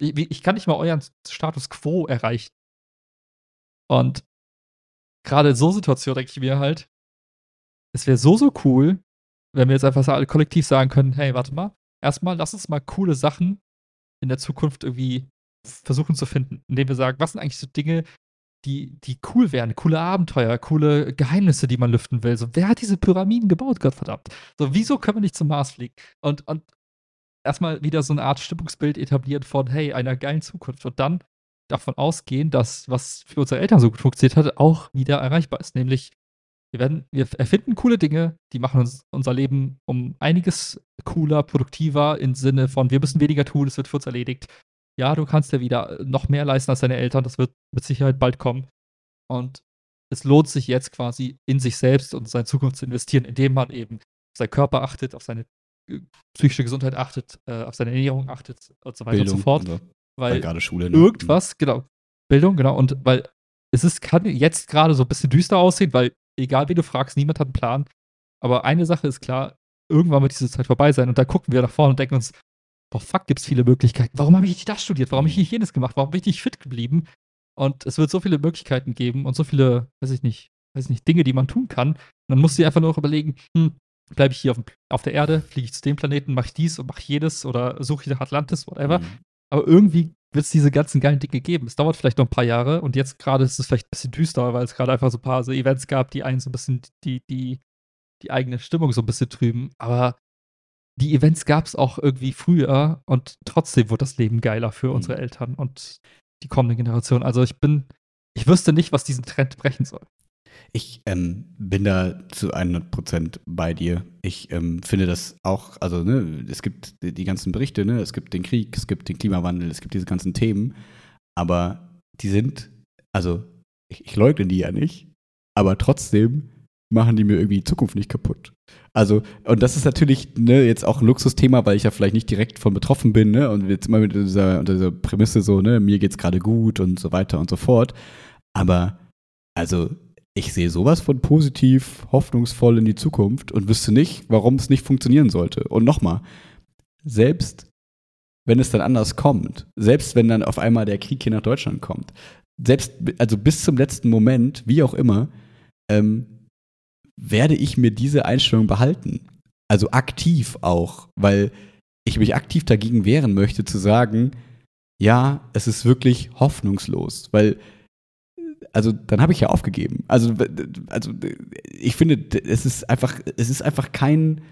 ich, ich kann nicht mal euren Status quo erreichen. Und gerade in so Situationen denke ich mir halt, es wäre so, so cool, wenn wir jetzt einfach alle kollektiv sagen können, hey, warte mal, erstmal lass uns mal coole Sachen in der Zukunft irgendwie versuchen zu finden, indem wir sagen, was sind eigentlich so Dinge, die, die cool wären, coole Abenteuer, coole Geheimnisse, die man lüften will. So, wer hat diese Pyramiden gebaut, Gottverdammt? So, wieso können wir nicht zum Mars fliegen? Und, und erstmal wieder so eine Art Stimmungsbild etablieren von, hey, einer geilen Zukunft. Und dann davon ausgehen, dass was für unsere Eltern so gut funktioniert hat, auch wieder erreichbar ist. Nämlich, wir werden, wir erfinden coole Dinge, die machen uns unser Leben um einiges cooler, produktiver im Sinne von, wir müssen weniger tun, es wird für uns erledigt. Ja, du kannst ja wieder noch mehr leisten als deine Eltern, das wird mit Sicherheit bald kommen. Und es lohnt sich jetzt quasi in sich selbst und seine Zukunft zu investieren, indem man eben auf seinen Körper achtet, auf seine äh, psychische Gesundheit achtet, äh, auf seine Ernährung achtet und so weiter Bildung, und so fort. also, weil gerade Schule. Ne? irgendwas, genau, Bildung, genau, und weil es ist, kann jetzt gerade so ein bisschen düster aussehen, weil egal wie du fragst, niemand hat einen Plan. Aber eine Sache ist klar, irgendwann wird diese Zeit vorbei sein und da gucken wir nach vorne und denken uns, boah, fuck, gibt es viele Möglichkeiten. Warum habe ich nicht das studiert? Warum habe ich nicht jenes gemacht? Warum bin ich nicht fit geblieben? Und es wird so viele Möglichkeiten geben und so viele, weiß ich nicht, weiß ich nicht, Dinge, die man tun kann. Und dann musst du dir einfach nur noch überlegen, hm, bleibe ich hier auf, dem, auf der Erde, fliege ich zu dem Planeten, mache ich dies und mache jedes oder suche ich nach Atlantis, whatever. Mhm. Aber irgendwie wird es diese ganzen geilen Dinge geben. Es dauert vielleicht noch ein paar Jahre und jetzt gerade ist es vielleicht ein bisschen düster, weil es gerade einfach so ein paar so Events gab, die einen so ein bisschen die, die, die eigene Stimmung so ein bisschen trüben. Aber die Events gab es auch irgendwie früher und trotzdem wurde das Leben geiler für Mhm. unsere Eltern und die kommende Generation. Also ich bin, ich wüsste nicht, was diesen Trend brechen soll. Ich ähm, bin da zu 100% bei dir. Ich ähm, finde das auch, also ne, es gibt die, ganzen Berichte, ne, es gibt den Krieg, es gibt den Klimawandel, es gibt diese ganzen Themen, aber die sind, also ich, ich leugne die ja nicht, aber trotzdem machen die mir irgendwie die Zukunft nicht kaputt. Also, und das ist natürlich ne, jetzt auch ein Luxusthema, weil ich ja vielleicht nicht direkt von betroffen bin, ne? Und jetzt immer mit dieser, unter dieser Prämisse so, ne, mir geht's gerade gut und so weiter und so fort. Aber, also, ich sehe sowas von positiv, hoffnungsvoll in die Zukunft und wüsste nicht, warum es nicht funktionieren sollte. Und nochmal, selbst wenn es dann anders kommt, selbst wenn dann auf einmal der Krieg hier nach Deutschland kommt, selbst, also bis zum letzten Moment, wie auch immer, ähm, werde ich mir diese Einstellung behalten. Also aktiv auch, weil ich mich aktiv dagegen wehren möchte, zu sagen, ja, es ist wirklich hoffnungslos, weil also dann habe ich ja aufgegeben. Also, also ich finde, es ist einfach, es ist einfach kein,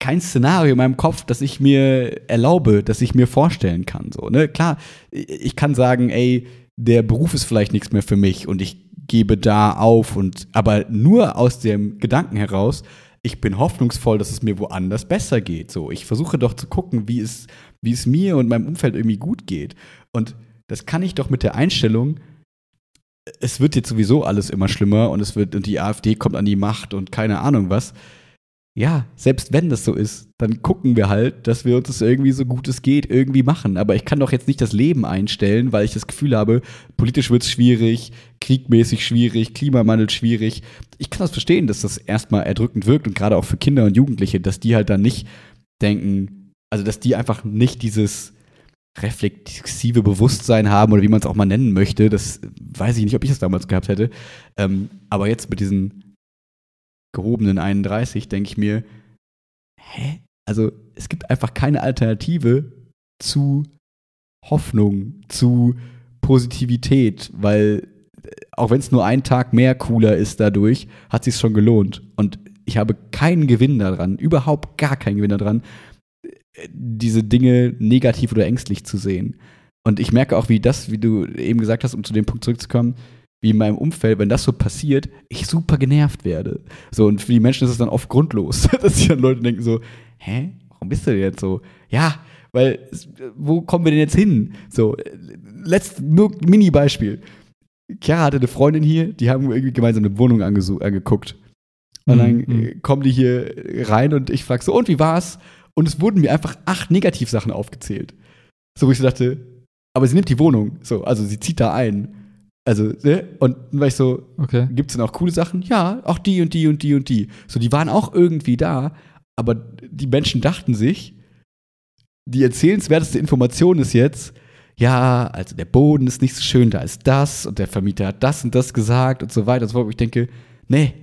kein Szenario in meinem Kopf, das ich mir erlaube, das ich mir vorstellen kann. So, ne? Klar, ich kann sagen, ey, der Beruf ist vielleicht nichts mehr für mich und ich gebe da auf und aber nur aus dem Gedanken heraus, ich bin hoffnungsvoll, dass es mir woanders besser geht. So, ich versuche doch zu gucken, wie es, wie es mir und meinem Umfeld irgendwie gut geht. Und das kann ich doch mit der Einstellung, es wird jetzt sowieso alles immer schlimmer und es wird und die AfD kommt an die Macht und keine Ahnung was. Ja, selbst wenn das so ist, dann gucken wir halt, dass wir uns das irgendwie so gut es geht irgendwie machen. Aber ich kann doch jetzt nicht das Leben einstellen, weil ich das Gefühl habe, politisch wird es schwierig, kriegmäßig schwierig, Klimawandel schwierig. Ich kann das verstehen, dass das erstmal erdrückend wirkt und gerade auch für Kinder und Jugendliche, dass die halt dann nicht denken, also dass die einfach nicht dieses reflexive Bewusstsein haben oder wie man es auch mal nennen möchte. Das weiß ich nicht, ob ich das damals gehabt hätte. Ähm, aber jetzt mit diesen gehobenen 31 denke ich mir, hä? Also es gibt einfach keine Alternative zu Hoffnung, zu Positivität, weil äh, auch wenn es nur ein Tag mehr cooler ist dadurch, hat sich schon gelohnt. Und ich habe keinen Gewinn daran, überhaupt gar keinen Gewinn daran, diese Dinge negativ oder ängstlich zu sehen. Und ich merke auch, wie das, wie du eben gesagt hast, um zu dem Punkt zurückzukommen, wie in meinem Umfeld, wenn das so passiert, ich super genervt werde. So, und für die Menschen ist es dann oft grundlos, *laughs* dass sich dann Leute denken so, hä, warum bist du denn jetzt so? Ja, weil, wo kommen wir denn jetzt hin? So, letzt, nur Mini-Beispiel. Chiara hatte eine Freundin hier, die haben irgendwie gemeinsam eine Wohnung angeguckt. Und dann mhm. Äh, kommen die hier rein und ich frage so, und wie war's? Und es wurden mir einfach acht Negativsachen aufgezählt. So, wo ich so dachte, aber sie nimmt die Wohnung. So, also sie zieht da ein. Also, ne? Und dann war ich so, okay. gibt's denn auch coole Sachen? Ja, auch die und die und die und die. So, die waren auch irgendwie da, aber die Menschen dachten sich, die erzählenswerteste Information ist jetzt, ja, also der Boden ist nicht so schön, da ist das und der Vermieter hat das und das gesagt und so weiter und so fort. Ich denke, nee,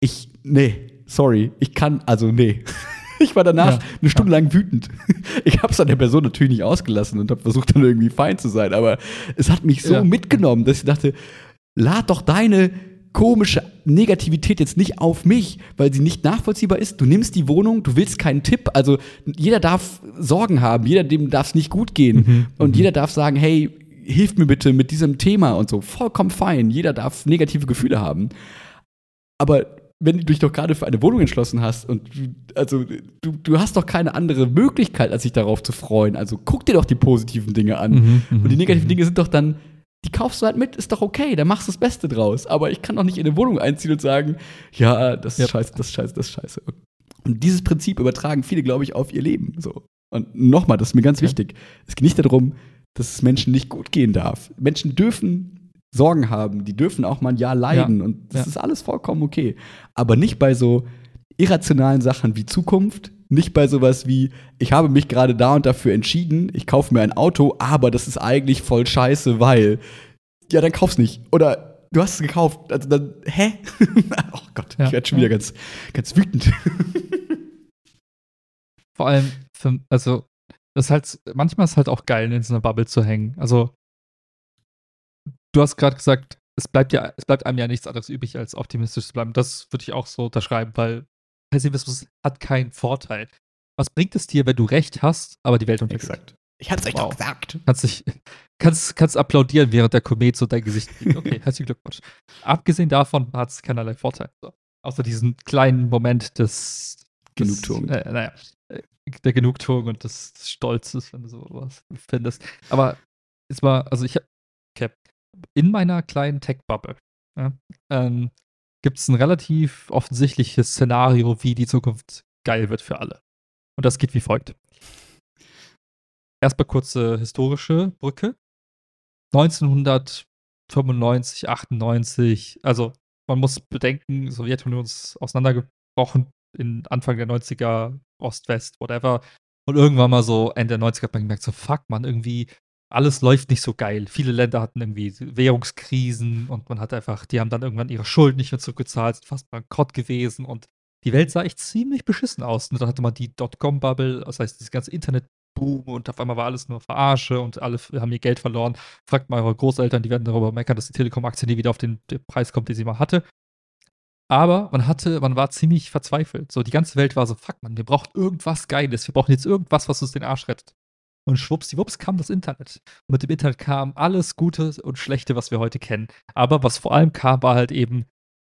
ich, nee, sorry, ich kann, also nee. *laughs* Ich war danach ja, eine Stunde lang wütend. *laughs* Ich habe es an der Person natürlich nicht ausgelassen und habe versucht, dann irgendwie fein zu sein. Aber es hat mich so ja. mitgenommen, dass ich dachte, lad doch deine komische Negativität jetzt nicht auf mich, weil sie nicht nachvollziehbar ist. Du nimmst die Wohnung, du willst keinen Tipp. Also jeder darf Sorgen haben, jeder dem darf es nicht gut gehen. Mhm. Und mhm. jeder darf sagen, hey, hilf mir bitte mit diesem Thema und so. Vollkommen fein. Jeder darf negative Gefühle haben. Aber wenn du dich doch gerade für eine Wohnung entschlossen hast und also du, du hast doch keine andere Möglichkeit, als sich darauf zu freuen. Also guck dir doch die positiven Dinge an. Mhm, mhm und die negativen mhm. Dinge sind doch dann, die kaufst du halt mit, ist doch okay, da machst du das Beste draus. Aber ich kann doch nicht in eine Wohnung einziehen und sagen, ja, das ist ja. scheiße, das ist scheiße, das ist scheiße. Und dieses Prinzip übertragen viele, glaube ich, auf ihr Leben. So. Und nochmal, das ist mir ganz okay. wichtig. Es geht nicht darum, dass es Menschen nicht gut gehen darf. Menschen dürfen Sorgen haben, die dürfen auch mal ein Jahr leiden ja. und das ja. ist alles vollkommen okay. Aber nicht bei so irrationalen Sachen wie Zukunft, nicht bei sowas wie, ich habe mich gerade da und dafür entschieden, ich kaufe mir ein Auto, aber das ist eigentlich voll scheiße, weil, ja, dann kauf's nicht. Oder du hast es gekauft, also dann, hä? *laughs* oh Gott, ja. ich werde schon wieder ganz, ganz wütend. Vor allem, für, also, das ist halt, manchmal ist es halt auch geil, in so einer Bubble zu hängen. Also, du hast gerade gesagt, es bleibt ja, es bleibt einem ja nichts anderes übrig, als optimistisch zu bleiben. Das würde ich auch so unterschreiben, weil Pessimismus hat keinen Vorteil. Was bringt es dir, wenn du recht hast, aber die Welt untergeht? Exakt. Ich hab's euch wow. doch gesagt. Kannst, dich, kannst, kannst applaudieren, während der Komet so dein Gesicht liegt. Okay, *laughs* herzlichen Glückwunsch. Abgesehen davon hat es keinerlei Vorteil. So. Außer diesen kleinen Moment des Genugtuung. Äh, naja, der Genugtuung und des, des Stolzes, wenn du sowas findest. Aber es war, also ich in meiner kleinen Tech-Bubble ja, ähm, gibt es ein relativ offensichtliches Szenario, wie die Zukunft geil wird für alle. Und das geht wie folgt. Erstmal kurze historische Brücke. 1995, 98, also man muss bedenken, Sowjetunion ist auseinandergebrochen in Anfang der 90er, Ost-West, whatever. Und irgendwann mal so Ende der 90er hat man gemerkt, so fuck, man, irgendwie alles läuft nicht so geil. Viele Länder hatten irgendwie Währungskrisen und man hat einfach, die haben dann irgendwann ihre Schulden nicht mehr zurückgezahlt, sind fast bankrott gewesen und die Welt sah echt ziemlich beschissen aus. Und dann hatte man die Dotcom-Bubble, das heißt, das ganze Internet-Boom und auf einmal war alles nur Verarsche und alle haben ihr Geld verloren. Fragt mal eure Großeltern, die werden darüber meckern, dass die Telekom-Aktie nie wieder auf den, den Preis kommt, den sie mal hatte. Aber man hatte, man war ziemlich verzweifelt. So, die ganze Welt war so, fuck man, wir brauchen irgendwas Geiles. Wir brauchen jetzt irgendwas, was uns den Arsch rettet. Und schwuppsdiwupps kam das Internet. Und mit dem Internet kam alles Gute und Schlechte, was wir heute kennen. Aber was vor allem kam, war halt eben,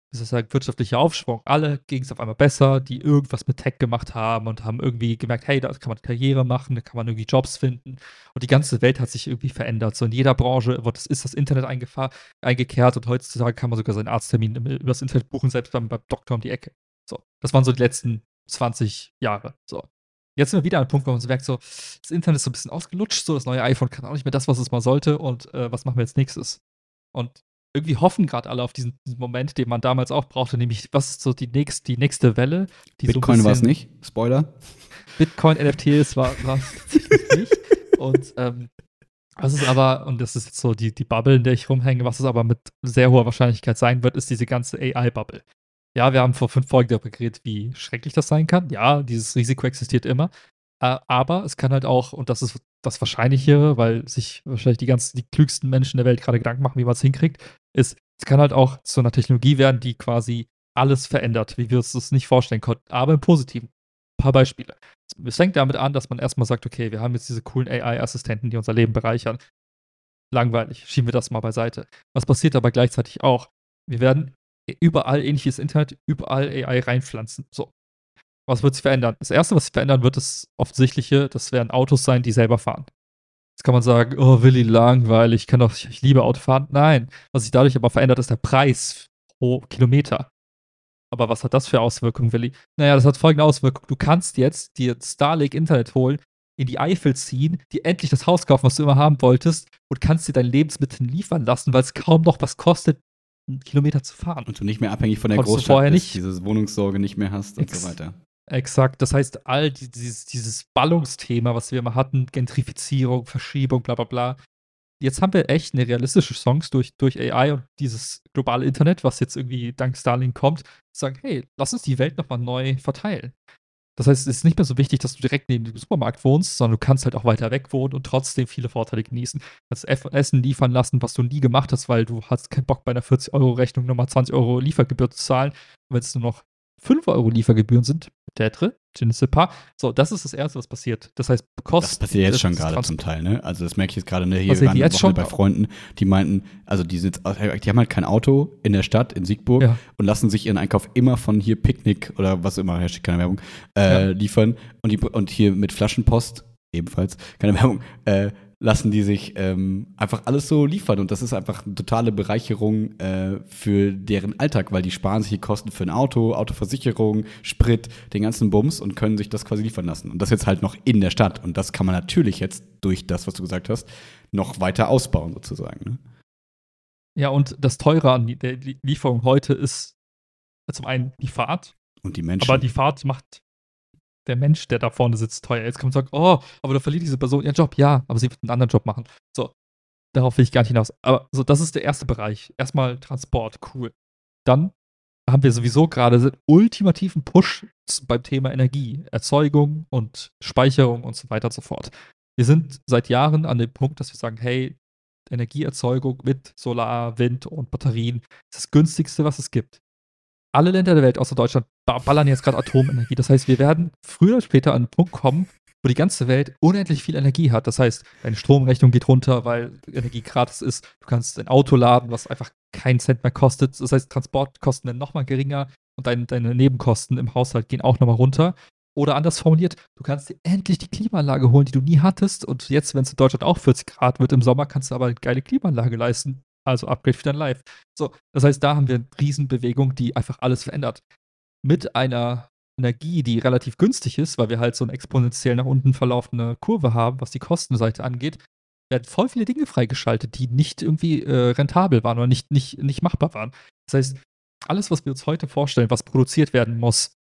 wie soll ich sagen, wirtschaftlicher Aufschwung. Alle ging es auf einmal besser, die irgendwas mit Tech gemacht haben und haben irgendwie gemerkt, hey, da kann man Karriere machen, da kann man irgendwie Jobs finden. Und die ganze Welt hat sich irgendwie verändert. So in jeder Branche wird, ist das Internet eingekehrt und heutzutage kann man sogar seinen Arzttermin über das Internet buchen, selbst beim, beim Doktor um die Ecke. So, das waren so die letzten 20 Jahre. So. Jetzt sind wir wieder an einem Punkt, wo man so merkt, so, das Internet ist so ein bisschen ausgelutscht, so das neue iPhone kann auch nicht mehr das, was es mal sollte und äh, was machen wir jetzt nächstes? Und irgendwie hoffen gerade alle auf diesen, diesen, Moment, den man damals auch brauchte, nämlich, was ist so die, nächst, die nächste Welle? Die Bitcoin so war es nicht, Spoiler. Bitcoin, NFTs war es nicht. Und ähm, was ist aber, und das ist jetzt so die, die Bubble, in der ich rumhänge, was es aber mit sehr hoher Wahrscheinlichkeit sein wird, ist diese ganze AI-Bubble. Ja, wir haben vor fünf Folgen darüber geredet, wie schrecklich das sein kann. Ja, dieses Risiko existiert immer. Äh, aber es kann halt auch, und das ist das Wahrscheinliche, weil sich wahrscheinlich die ganzen, die klügsten Menschen der Welt gerade Gedanken machen, wie man es hinkriegt, ist, es kann halt auch zu einer Technologie werden, die quasi alles verändert, wie wir uns das nicht vorstellen konnten, aber im Positiven. Ein paar Beispiele. Es fängt damit an, dass man erstmal sagt, okay, wir haben jetzt diese coolen AI-Assistenten, die unser Leben bereichern. Langweilig, schieben wir das mal beiseite. Was passiert aber gleichzeitig auch? Wir werden überall ähnliches Internet, überall AI reinpflanzen. So. Was wird sich verändern? Das erste, was sich verändern wird, ist offensichtliche, das werden Autos sein, die selber fahren. Jetzt kann man sagen, oh, Willi, langweilig, ich kann doch, ich liebe Autofahren. Nein, was sich dadurch aber verändert, ist der Preis pro Kilometer. Aber was hat das für Auswirkungen, Willi? Naja, das hat folgende Auswirkungen. Du kannst jetzt dir Starlink Internet holen, in die Eifel ziehen, dir endlich das Haus kaufen, was du immer haben wolltest, und kannst dir dein Lebensmittel liefern lassen, weil es kaum noch was kostet, Kilometer zu fahren. Und du nicht mehr abhängig von der Konntest Großstadt vorher bist, nicht. diese Wohnungssorge nicht mehr hast und Ex- so weiter. Exakt. Das heißt, all die, dieses, dieses Ballungsthema, was wir immer hatten, Gentrifizierung, Verschiebung, bla bla bla. Jetzt haben wir echt eine realistische Chance durch, durch AI und dieses globale Internet, was jetzt irgendwie dank Starlink kommt, zu sagen, hey, lass uns die Welt nochmal neu verteilen. Das heißt, es ist nicht mehr so wichtig, dass du direkt neben dem Supermarkt wohnst, sondern du kannst halt auch weiter weg wohnen und trotzdem viele Vorteile genießen. Eff- Essen liefern lassen, was du nie gemacht hast, weil du hast keinen Bock bei einer 40-Euro-Rechnung nochmal 20 Euro Liefergebühr zu zahlen. Wenn es nur noch 5 Euro Liefergebühren sind, peut-être, je ne sais pas. So, das ist das Erste, was passiert. Das heißt, Kosten. Das passiert jetzt schon gerade zum Teil, ne? Also das merke ich jetzt gerade, ne? Hier wir waren jetzt schon bei Freunden, die meinten, also die, sind, die haben halt kein Auto in der Stadt, in Siegburg Ja. und lassen sich ihren Einkauf immer von hier Picknick oder was immer, Hashtag keine Werbung, äh, Ja. liefern und, die, und hier mit Flaschenpost, ebenfalls, keine Werbung, äh, lassen die sich ähm, einfach alles so liefern und das ist einfach eine totale Bereicherung äh, für deren Alltag, weil die sparen sich die Kosten für ein Auto, Autoversicherung, Sprit, den ganzen Bums und können sich das quasi liefern lassen. Und das jetzt halt noch in der Stadt und das kann man natürlich jetzt durch das, was du gesagt hast, noch weiter ausbauen sozusagen. Ne? Ja, und das Teure an der Lie- Lieferung heute ist zum einen die Fahrt, Und die Menschen. aber die Fahrt macht der Mensch, der da vorne sitzt, teuer. Jetzt kann man sagen, oh, aber da verliert diese Person ihren Job. Ja, aber sie wird einen anderen Job machen. So, darauf will ich gar nicht hinaus. Aber so, das ist der erste Bereich. Erstmal Transport, cool. Dann haben wir sowieso gerade den ultimativen Push beim Thema Energie, Erzeugung und Speicherung und so weiter und so fort. Wir sind seit Jahren an dem Punkt, dass wir sagen, hey, Energieerzeugung mit Solar, Wind und Batterien ist das günstigste, was es gibt. Alle Länder der Welt außer Deutschland ba- ballern jetzt gerade Atomenergie. Das heißt, wir werden früher oder später an einen Punkt kommen, wo die ganze Welt unendlich viel Energie hat. Das heißt, deine Stromrechnung geht runter, weil Energie gratis ist. Du kannst ein Auto laden, was einfach keinen Cent mehr kostet. Das heißt, Transportkosten werden nochmal geringer und dein, deine Nebenkosten im Haushalt gehen auch nochmal runter. Oder anders formuliert, du kannst dir endlich die Klimaanlage holen, die du nie hattest. Und jetzt, wenn es in Deutschland auch 40 Grad wird im Sommer, kannst du aber eine geile Klimaanlage leisten. Also Upgrade für dein Life. So, das heißt, da haben wir eine Riesenbewegung, die einfach alles verändert. Mit einer Energie, die relativ günstig ist, weil wir halt so eine exponentiell nach unten verlaufende Kurve haben, was die Kostenseite angeht, werden voll viele Dinge freigeschaltet, die nicht irgendwie äh, rentabel waren oder nicht, nicht, nicht machbar waren. Das heißt, alles, was wir uns heute vorstellen, was produziert werden muss,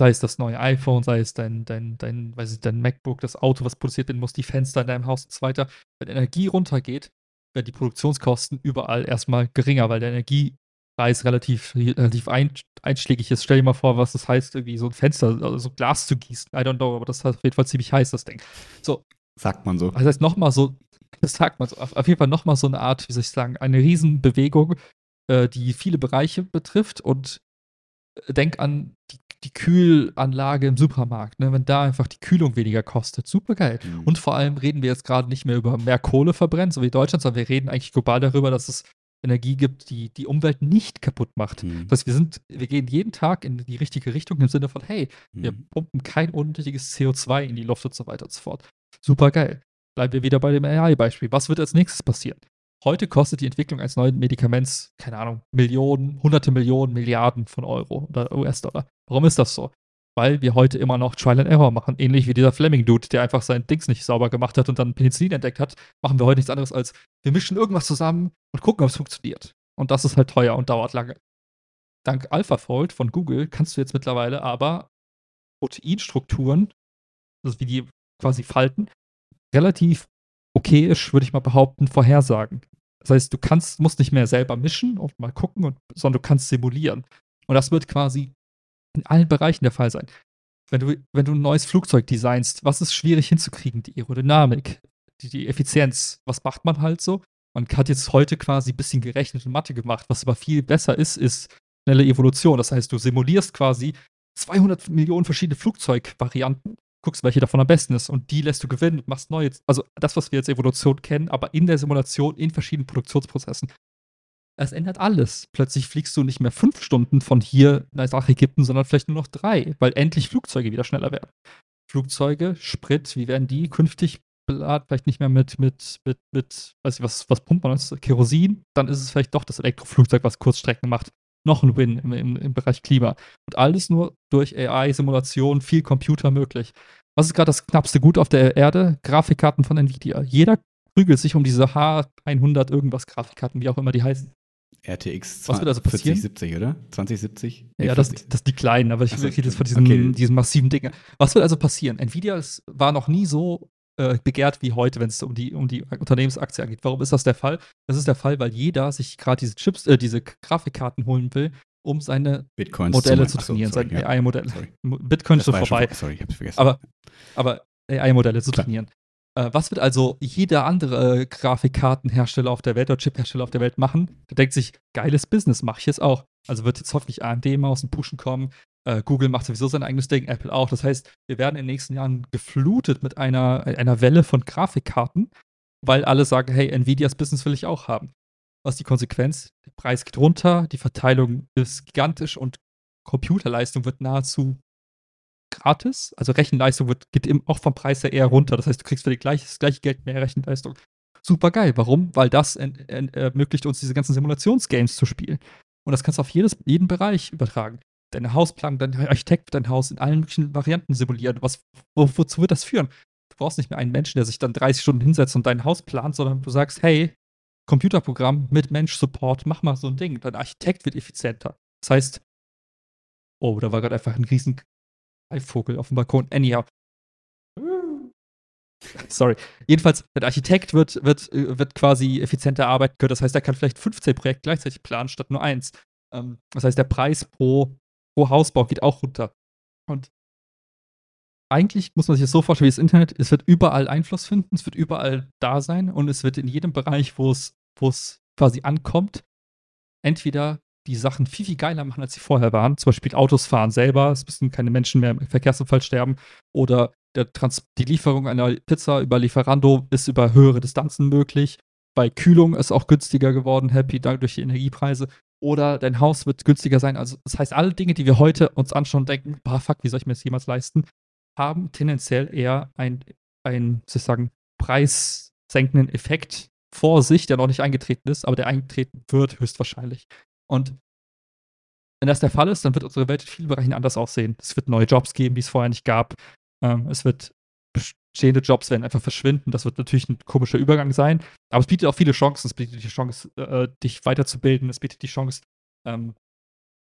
sei es das neue iPhone, sei es dein, dein, dein, weiß ich, dein MacBook, das Auto, was produziert werden muss, die Fenster in deinem Haus und so weiter, wenn Energie runtergeht, werden die Produktionskosten überall erstmal geringer, weil der Energiepreis relativ, relativ ein, einschlägig ist. Stell dir mal vor, was das heißt, irgendwie so ein Fenster, also so Glas zu gießen. I don't know, aber das ist auf jeden Fall ziemlich heiß, das Ding. So, Sagt man so. das heißt nochmal so, *laughs* das sagt man so, auf, auf jeden Fall nochmal so eine Art, wie soll ich sagen, eine Riesenbewegung, äh, die viele Bereiche betrifft und äh, denk an die, die Kühlanlage im Supermarkt, ne? wenn da einfach die Kühlung weniger kostet, super geil. Mhm. Und vor allem reden wir jetzt gerade nicht mehr über mehr Kohle verbrennen, so wie Deutschland, sondern wir reden eigentlich global darüber, dass es Energie gibt, die die Umwelt nicht kaputt macht. Mhm. Das heißt, wir sind, wir gehen jeden Tag in die richtige Richtung im Sinne von, hey, wir Mhm. pumpen kein unnötiges CO2 in die Luft und so weiter und so fort. Super geil. Bleiben wir wieder bei dem AI-Beispiel. Was wird als nächstes passieren? Heute kostet die Entwicklung eines neuen Medikaments, keine Ahnung, Millionen, hunderte Millionen, Milliarden von Euro oder US-Dollar. Warum ist das so? Weil wir heute immer noch Trial and Error machen. Ähnlich wie dieser Fleming-Dude, der einfach sein Dings nicht sauber gemacht hat und dann Penicillin entdeckt hat, machen wir heute nichts anderes als, wir mischen irgendwas zusammen und gucken, ob es funktioniert. Und das ist halt teuer und dauert lange. Dank AlphaFold von Google kannst du jetzt mittlerweile aber Proteinstrukturen, also wie die quasi falten, relativ okayisch, würde ich mal behaupten, vorhersagen. Das heißt, du kannst, musst nicht mehr selber mischen und mal gucken, und, sondern du kannst simulieren. Und das wird quasi in allen Bereichen der Fall sein. Wenn du, wenn du ein neues Flugzeug designst, was ist schwierig hinzukriegen? Die Aerodynamik, die, die Effizienz. Was macht man halt so? Man hat jetzt heute quasi ein bisschen gerechnet und Mathe gemacht. Was aber viel besser ist, ist schnelle Evolution. Das heißt, du simulierst quasi 200 Millionen verschiedene Flugzeugvarianten, guckst, welche davon am besten ist und die lässt du gewinnen und machst neue. Also das, was wir als Evolution kennen, aber in der Simulation in verschiedenen Produktionsprozessen. Es ändert alles. Plötzlich fliegst du nicht mehr fünf Stunden von hier nach Ägypten, sondern vielleicht nur noch drei, weil endlich Flugzeuge wieder schneller werden. Flugzeuge, Sprit, wie werden die künftig beladen, vielleicht nicht mehr mit, mit, mit, mit, weiß ich, was, was pumpt man als Kerosin, dann ist es vielleicht doch das Elektroflugzeug, was Kurzstrecken macht. Noch ein Win im, im, im Bereich Klima. Und alles nur durch AI, Simulation, viel Computer möglich. Was ist gerade das knappste Gut auf der Erde? Grafikkarten von Nvidia. Jeder prügelt sich um diese H100 irgendwas Grafikkarten, wie auch immer die heißen. RTX Was wird also passieren? 4070, oder? 2070? Ja, das, das die kleinen, aber ich rede jetzt von diesen, okay. diesen massiven Dingen. Was wird also passieren? Nvidia ist, war noch nie so äh, begehrt wie heute, wenn es um die, um die Unternehmensaktie geht. Warum ist das der Fall? Das ist der Fall, weil jeder sich gerade diese Chips, äh, diese Grafikkarten holen will, um seine Bitcoins Modelle zu, zu Ach so, trainieren, sorry, seine ja. AI-Modelle. Sorry. Bitcoin ist so war ja schon vorbei. Sorry, ich hab's vergessen. Aber, aber AI-Modelle zu Klar. trainieren. Äh, was wird also jeder andere Grafikkartenhersteller auf der Welt oder Chiphersteller auf der Welt machen? Der denkt sich, geiles Business, mache ich jetzt auch. Also wird jetzt hoffentlich AMD mal aus dem Pushen kommen. Äh, Google macht sowieso sein eigenes Ding, Apple auch. Das heißt, wir werden in den nächsten Jahren geflutet mit einer, einer Welle von Grafikkarten, weil alle sagen, hey, Nvidias Business will ich auch haben. Was ist die Konsequenz? Der Preis geht runter, die Verteilung ist gigantisch und Computerleistung wird nahezu gratis. Also Rechenleistung wird, geht im, auch vom Preis her eher runter. Das heißt, du kriegst für die gleiche, das gleiche Geld mehr Rechenleistung. Super geil. Warum? Weil das ermöglicht uns, diese ganzen Simulationsgames zu spielen. Und das kannst du auf jedes, jeden Bereich übertragen. Deine Hausplanung, dein Architekt wird dein Haus in allen möglichen Varianten simulieren. Was, wo, wozu wird das führen? Du brauchst nicht mehr einen Menschen, der sich dann 30 Stunden hinsetzt und dein Haus plant, sondern du sagst, hey, Computerprogramm mit Mensch-Support, mach mal so ein Ding. Dein Architekt wird effizienter. Das heißt, oh, da war gerade einfach ein riesen Greifvogel auf dem Balkon. Anyhow. Sorry. Jedenfalls, der Architekt wird, wird, äh, wird quasi effizienter arbeiten können. Das heißt, er kann vielleicht 15 Projekte gleichzeitig planen, statt nur eins. Ähm, das heißt, der Preis pro, pro Hausbau geht auch runter. Und eigentlich muss man sich das so vorstellen wie das Internet. Es wird überall Einfluss finden, es wird überall da sein und es wird in jedem Bereich, wo es, wo es quasi ankommt, entweder die Sachen viel, viel geiler machen, als sie vorher waren. Zum Beispiel Autos fahren selber, es müssen keine Menschen mehr im Verkehrsunfall sterben. Oder die Lieferung einer Pizza über Lieferando ist über höhere Distanzen möglich. Bei Kühlung ist auch günstiger geworden, happy dank durch die Energiepreise. Oder dein Haus wird günstiger sein. Also, das heißt, alle Dinge, die wir heute uns anschauen und denken, bah, fuck, wie soll ich mir das jemals leisten, haben tendenziell eher ein, ein sozusagen, preissenkenden Effekt vor sich, der noch nicht eingetreten ist, aber der eingetreten wird höchstwahrscheinlich. Und wenn das der Fall ist, dann wird unsere Welt in vielen Bereichen anders aussehen. Es wird neue Jobs geben, die es vorher nicht gab. Ähm, es wird bestehende Jobs werden einfach verschwinden. Das wird natürlich ein komischer Übergang sein. Aber es bietet auch viele Chancen. Es bietet die Chance, äh, dich weiterzubilden. Es bietet die Chance, ähm,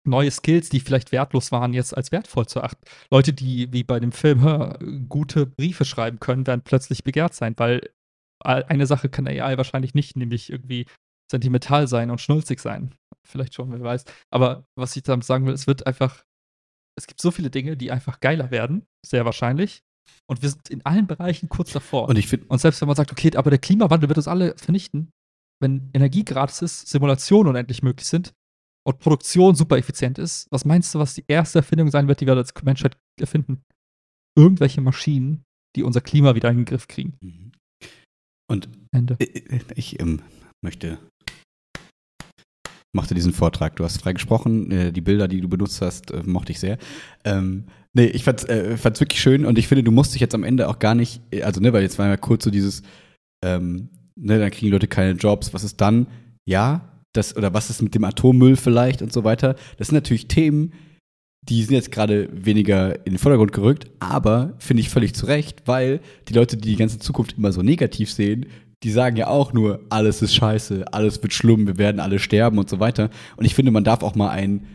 neue Skills, die vielleicht wertlos waren, jetzt als wertvoll zu achten. Leute, die wie bei dem Film hör, gute Briefe schreiben können, werden plötzlich begehrt sein, weil eine Sache kann AI wahrscheinlich nicht, nämlich irgendwie sentimental sein und schnulzig sein. Vielleicht schon, wer weiß. Aber was ich damit sagen will, es wird einfach, es gibt so viele Dinge, die einfach geiler werden, sehr wahrscheinlich. Und wir sind in allen Bereichen kurz davor. Und ich finde, Und selbst wenn man sagt, okay, aber der Klimawandel wird uns alle vernichten, wenn Energie gratis ist, Simulationen unendlich möglich sind und Produktion super effizient ist, was meinst du, was die erste Erfindung sein wird, die wir als Menschheit erfinden? Irgendwelche Maschinen, die unser Klima wieder in den Griff kriegen. Mhm. und Ende. ich, ich ähm, möchte mochte diesen Vortrag. Du hast frei gesprochen, äh, die Bilder, die du benutzt hast, äh, mochte ich sehr. Ähm, nee, ich fand's, äh, fand's wirklich schön und ich finde, du musst dich jetzt am Ende auch gar nicht, äh, also ne, weil jetzt war ja kurz so dieses, ähm, ne, dann kriegen Leute keine Jobs, was ist dann? Ja, das, oder was ist mit dem Atommüll vielleicht und so weiter. Das sind natürlich Themen, die sind jetzt gerade weniger in den Vordergrund gerückt, aber finde ich völlig zu Recht, weil die Leute, die die ganze Zukunft immer so negativ sehen, die sagen ja auch nur, alles ist scheiße, alles wird schlimm, wir werden alle sterben und so weiter. Und ich finde, man darf auch mal ein,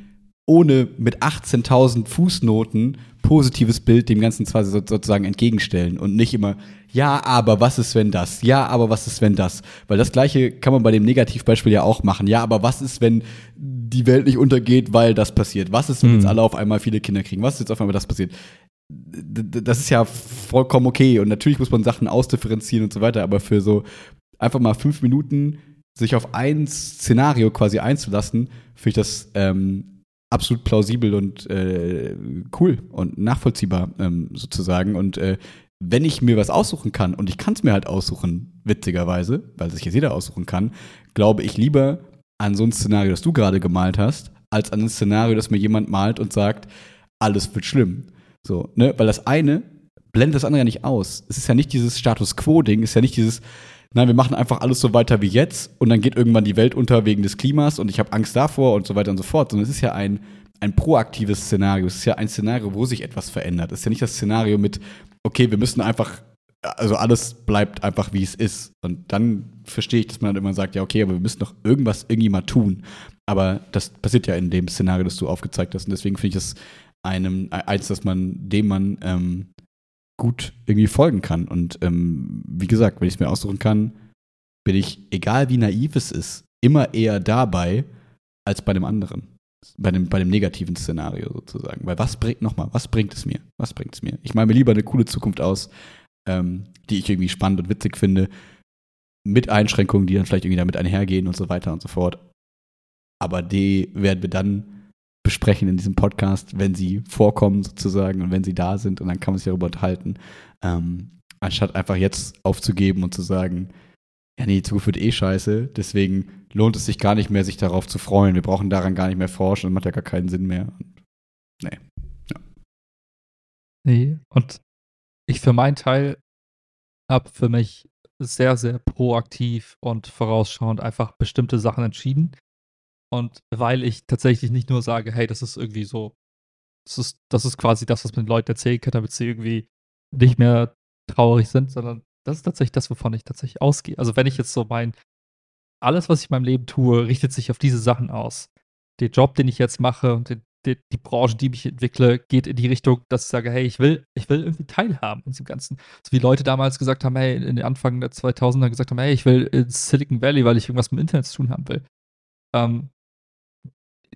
ohne mit 18.000 Fußnoten, positives Bild dem Ganzen zwar so, sozusagen entgegenstellen und nicht immer, ja, aber was ist, wenn das? Ja, aber was ist, wenn das? Weil das Gleiche kann man bei dem Negativbeispiel ja auch machen. Ja, aber was ist, wenn die Welt nicht untergeht, weil das passiert? Was ist, wenn Mhm. jetzt alle auf einmal viele Kinder kriegen? Was ist jetzt auf einmal das passiert? Das ist ja vollkommen okay. Und natürlich muss man Sachen ausdifferenzieren und so weiter, aber für so einfach mal fünf Minuten sich auf ein Szenario quasi einzulassen, finde ich das ähm, absolut plausibel und äh, cool und nachvollziehbar ähm, sozusagen. Und äh, wenn ich mir was aussuchen kann, und ich kann es mir halt aussuchen, witzigerweise, weil sich jetzt jeder aussuchen kann, glaube ich lieber an so ein Szenario, das du gerade gemalt hast, als an ein Szenario, das mir jemand malt und sagt, alles wird schlimm. So, ne? Weil das eine blendet das andere ja nicht aus. Es ist ja nicht dieses Status Quo-Ding, es ist ja nicht dieses, nein, wir machen einfach alles so weiter wie jetzt und dann geht irgendwann die Welt unter wegen des Klimas und ich habe Angst davor und so weiter und so fort, sondern es ist ja ein, ein proaktives Szenario. Es ist ja ein Szenario, wo sich etwas verändert. Es ist ja nicht das Szenario mit, okay, wir müssen einfach, also alles bleibt einfach wie es ist. Und dann verstehe ich, dass man dann immer sagt, ja, okay, aber wir müssen doch irgendwas irgendwie mal tun. Aber das passiert ja in dem Szenario, das du aufgezeigt hast. Und deswegen finde ich es einem, eins, dass man, dem man ähm, gut irgendwie folgen kann. Und ähm, wie gesagt, wenn ich es mir aussuchen kann, bin ich, egal wie naiv es ist, immer eher dabei als bei dem anderen. Bei dem, bei dem negativen Szenario sozusagen. Weil was bringt, nochmal, was bringt es mir? Was bringt es mir? Ich male mir lieber eine coole Zukunft aus, ähm, die ich irgendwie spannend und witzig finde, mit Einschränkungen, die dann vielleicht irgendwie damit einhergehen und so weiter und so fort. Aber die werden wir dann besprechen in diesem Podcast, wenn sie vorkommen sozusagen und wenn sie da sind und dann kann man sich darüber unterhalten, ähm, anstatt einfach jetzt aufzugeben und zu sagen, ja, nee, die Zukunft wird eh scheiße, deswegen lohnt es sich gar nicht mehr, sich darauf zu freuen. Wir brauchen daran gar nicht mehr forschen, das macht ja gar keinen Sinn mehr. Und, nee. Ja. Nee, und ich für meinen Teil habe für mich sehr, sehr proaktiv und vorausschauend einfach bestimmte Sachen entschieden. Und weil ich tatsächlich nicht nur sage, hey, das ist irgendwie so, das ist, das ist quasi das, was man den Leuten erzählen kann, damit sie irgendwie nicht mehr traurig sind, sondern das ist tatsächlich das, wovon ich tatsächlich ausgehe. Also wenn ich jetzt so mein, alles, was ich in meinem Leben tue, richtet sich auf diese Sachen aus. Der Job, den ich jetzt mache und den, die, die Branche, die mich entwickle, geht in die Richtung, dass ich sage, hey, ich will, ich will irgendwie teilhaben in diesem Ganzen. So wie Leute damals gesagt haben, hey, in den Anfang der 2000er gesagt haben, hey, ich will in Silicon Valley, weil ich irgendwas mit dem Internet zu tun haben will. Ähm,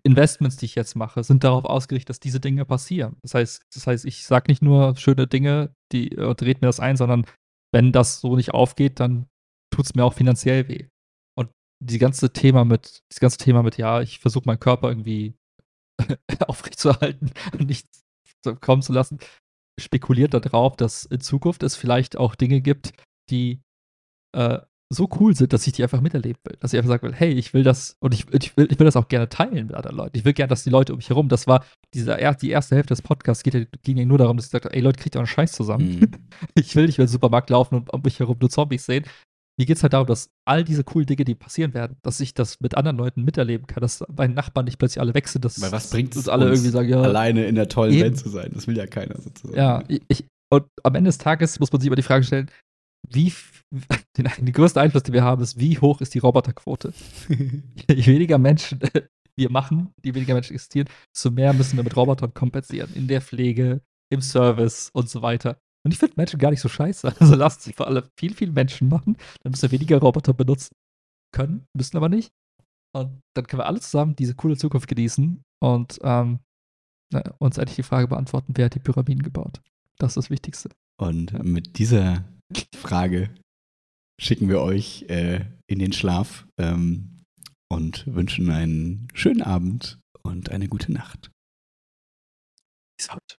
Investments, die ich jetzt mache, sind darauf ausgerichtet, dass diese Dinge passieren. Das heißt, das heißt, ich sage nicht nur schöne Dinge, die äh, dreht mir das ein, sondern wenn das so nicht aufgeht, dann tut es mir auch finanziell weh. Und die ganze Thema mit, das ganze Thema mit, ja, ich versuche meinen Körper irgendwie *laughs* aufrechtzuerhalten und nicht kommen zu lassen, spekuliert darauf, dass in Zukunft es vielleicht auch Dinge gibt, die äh, so cool sind, dass ich die einfach miterleben will. Dass ich einfach sagen will, hey, ich will das und ich, ich, will, ich will das auch gerne teilen mit anderen Leuten. Ich will gerne, dass die Leute um mich herum, das war dieser, die erste Hälfte des Podcasts, geht ja, ging ja nur darum, dass ich sagte, ey Leute, kriegt ihr einen Scheiß zusammen. Mhm. *laughs* Ich will nicht mehr im Supermarkt laufen und um mich herum nur Zombies sehen. Mir geht es halt darum, dass all diese coolen Dinge, die passieren werden, dass ich das mit anderen Leuten miterleben kann, dass meine Nachbarn nicht plötzlich alle weg sind. Dass, Weil was bringt es alle irgendwie sagen, ja, alleine in der tollen eben. Welt zu sein? Das will ja keiner sozusagen. Ja, ich, und am Ende des Tages muss man sich immer die Frage stellen, wie *laughs* den, den größten Einfluss, den wir haben, ist, wie hoch ist die Roboterquote? *laughs* Je weniger Menschen wir machen, die weniger Menschen existieren, desto mehr müssen wir mit Robotern kompensieren. In der Pflege, im Service und so weiter. Und ich finde Menschen gar nicht so scheiße. Also lasst sie vor allem viel, viel Menschen machen. Dann müssen wir weniger Roboter benutzen können, müssen aber nicht. Und dann können wir alle zusammen diese coole Zukunft genießen und ähm, uns eigentlich die Frage beantworten, wer hat die Pyramiden gebaut? Das ist das Wichtigste. Und mit dieser Frage schicken wir euch äh, in den Schlaf ähm, und wünschen einen schönen Abend und eine gute Nacht. Peace out.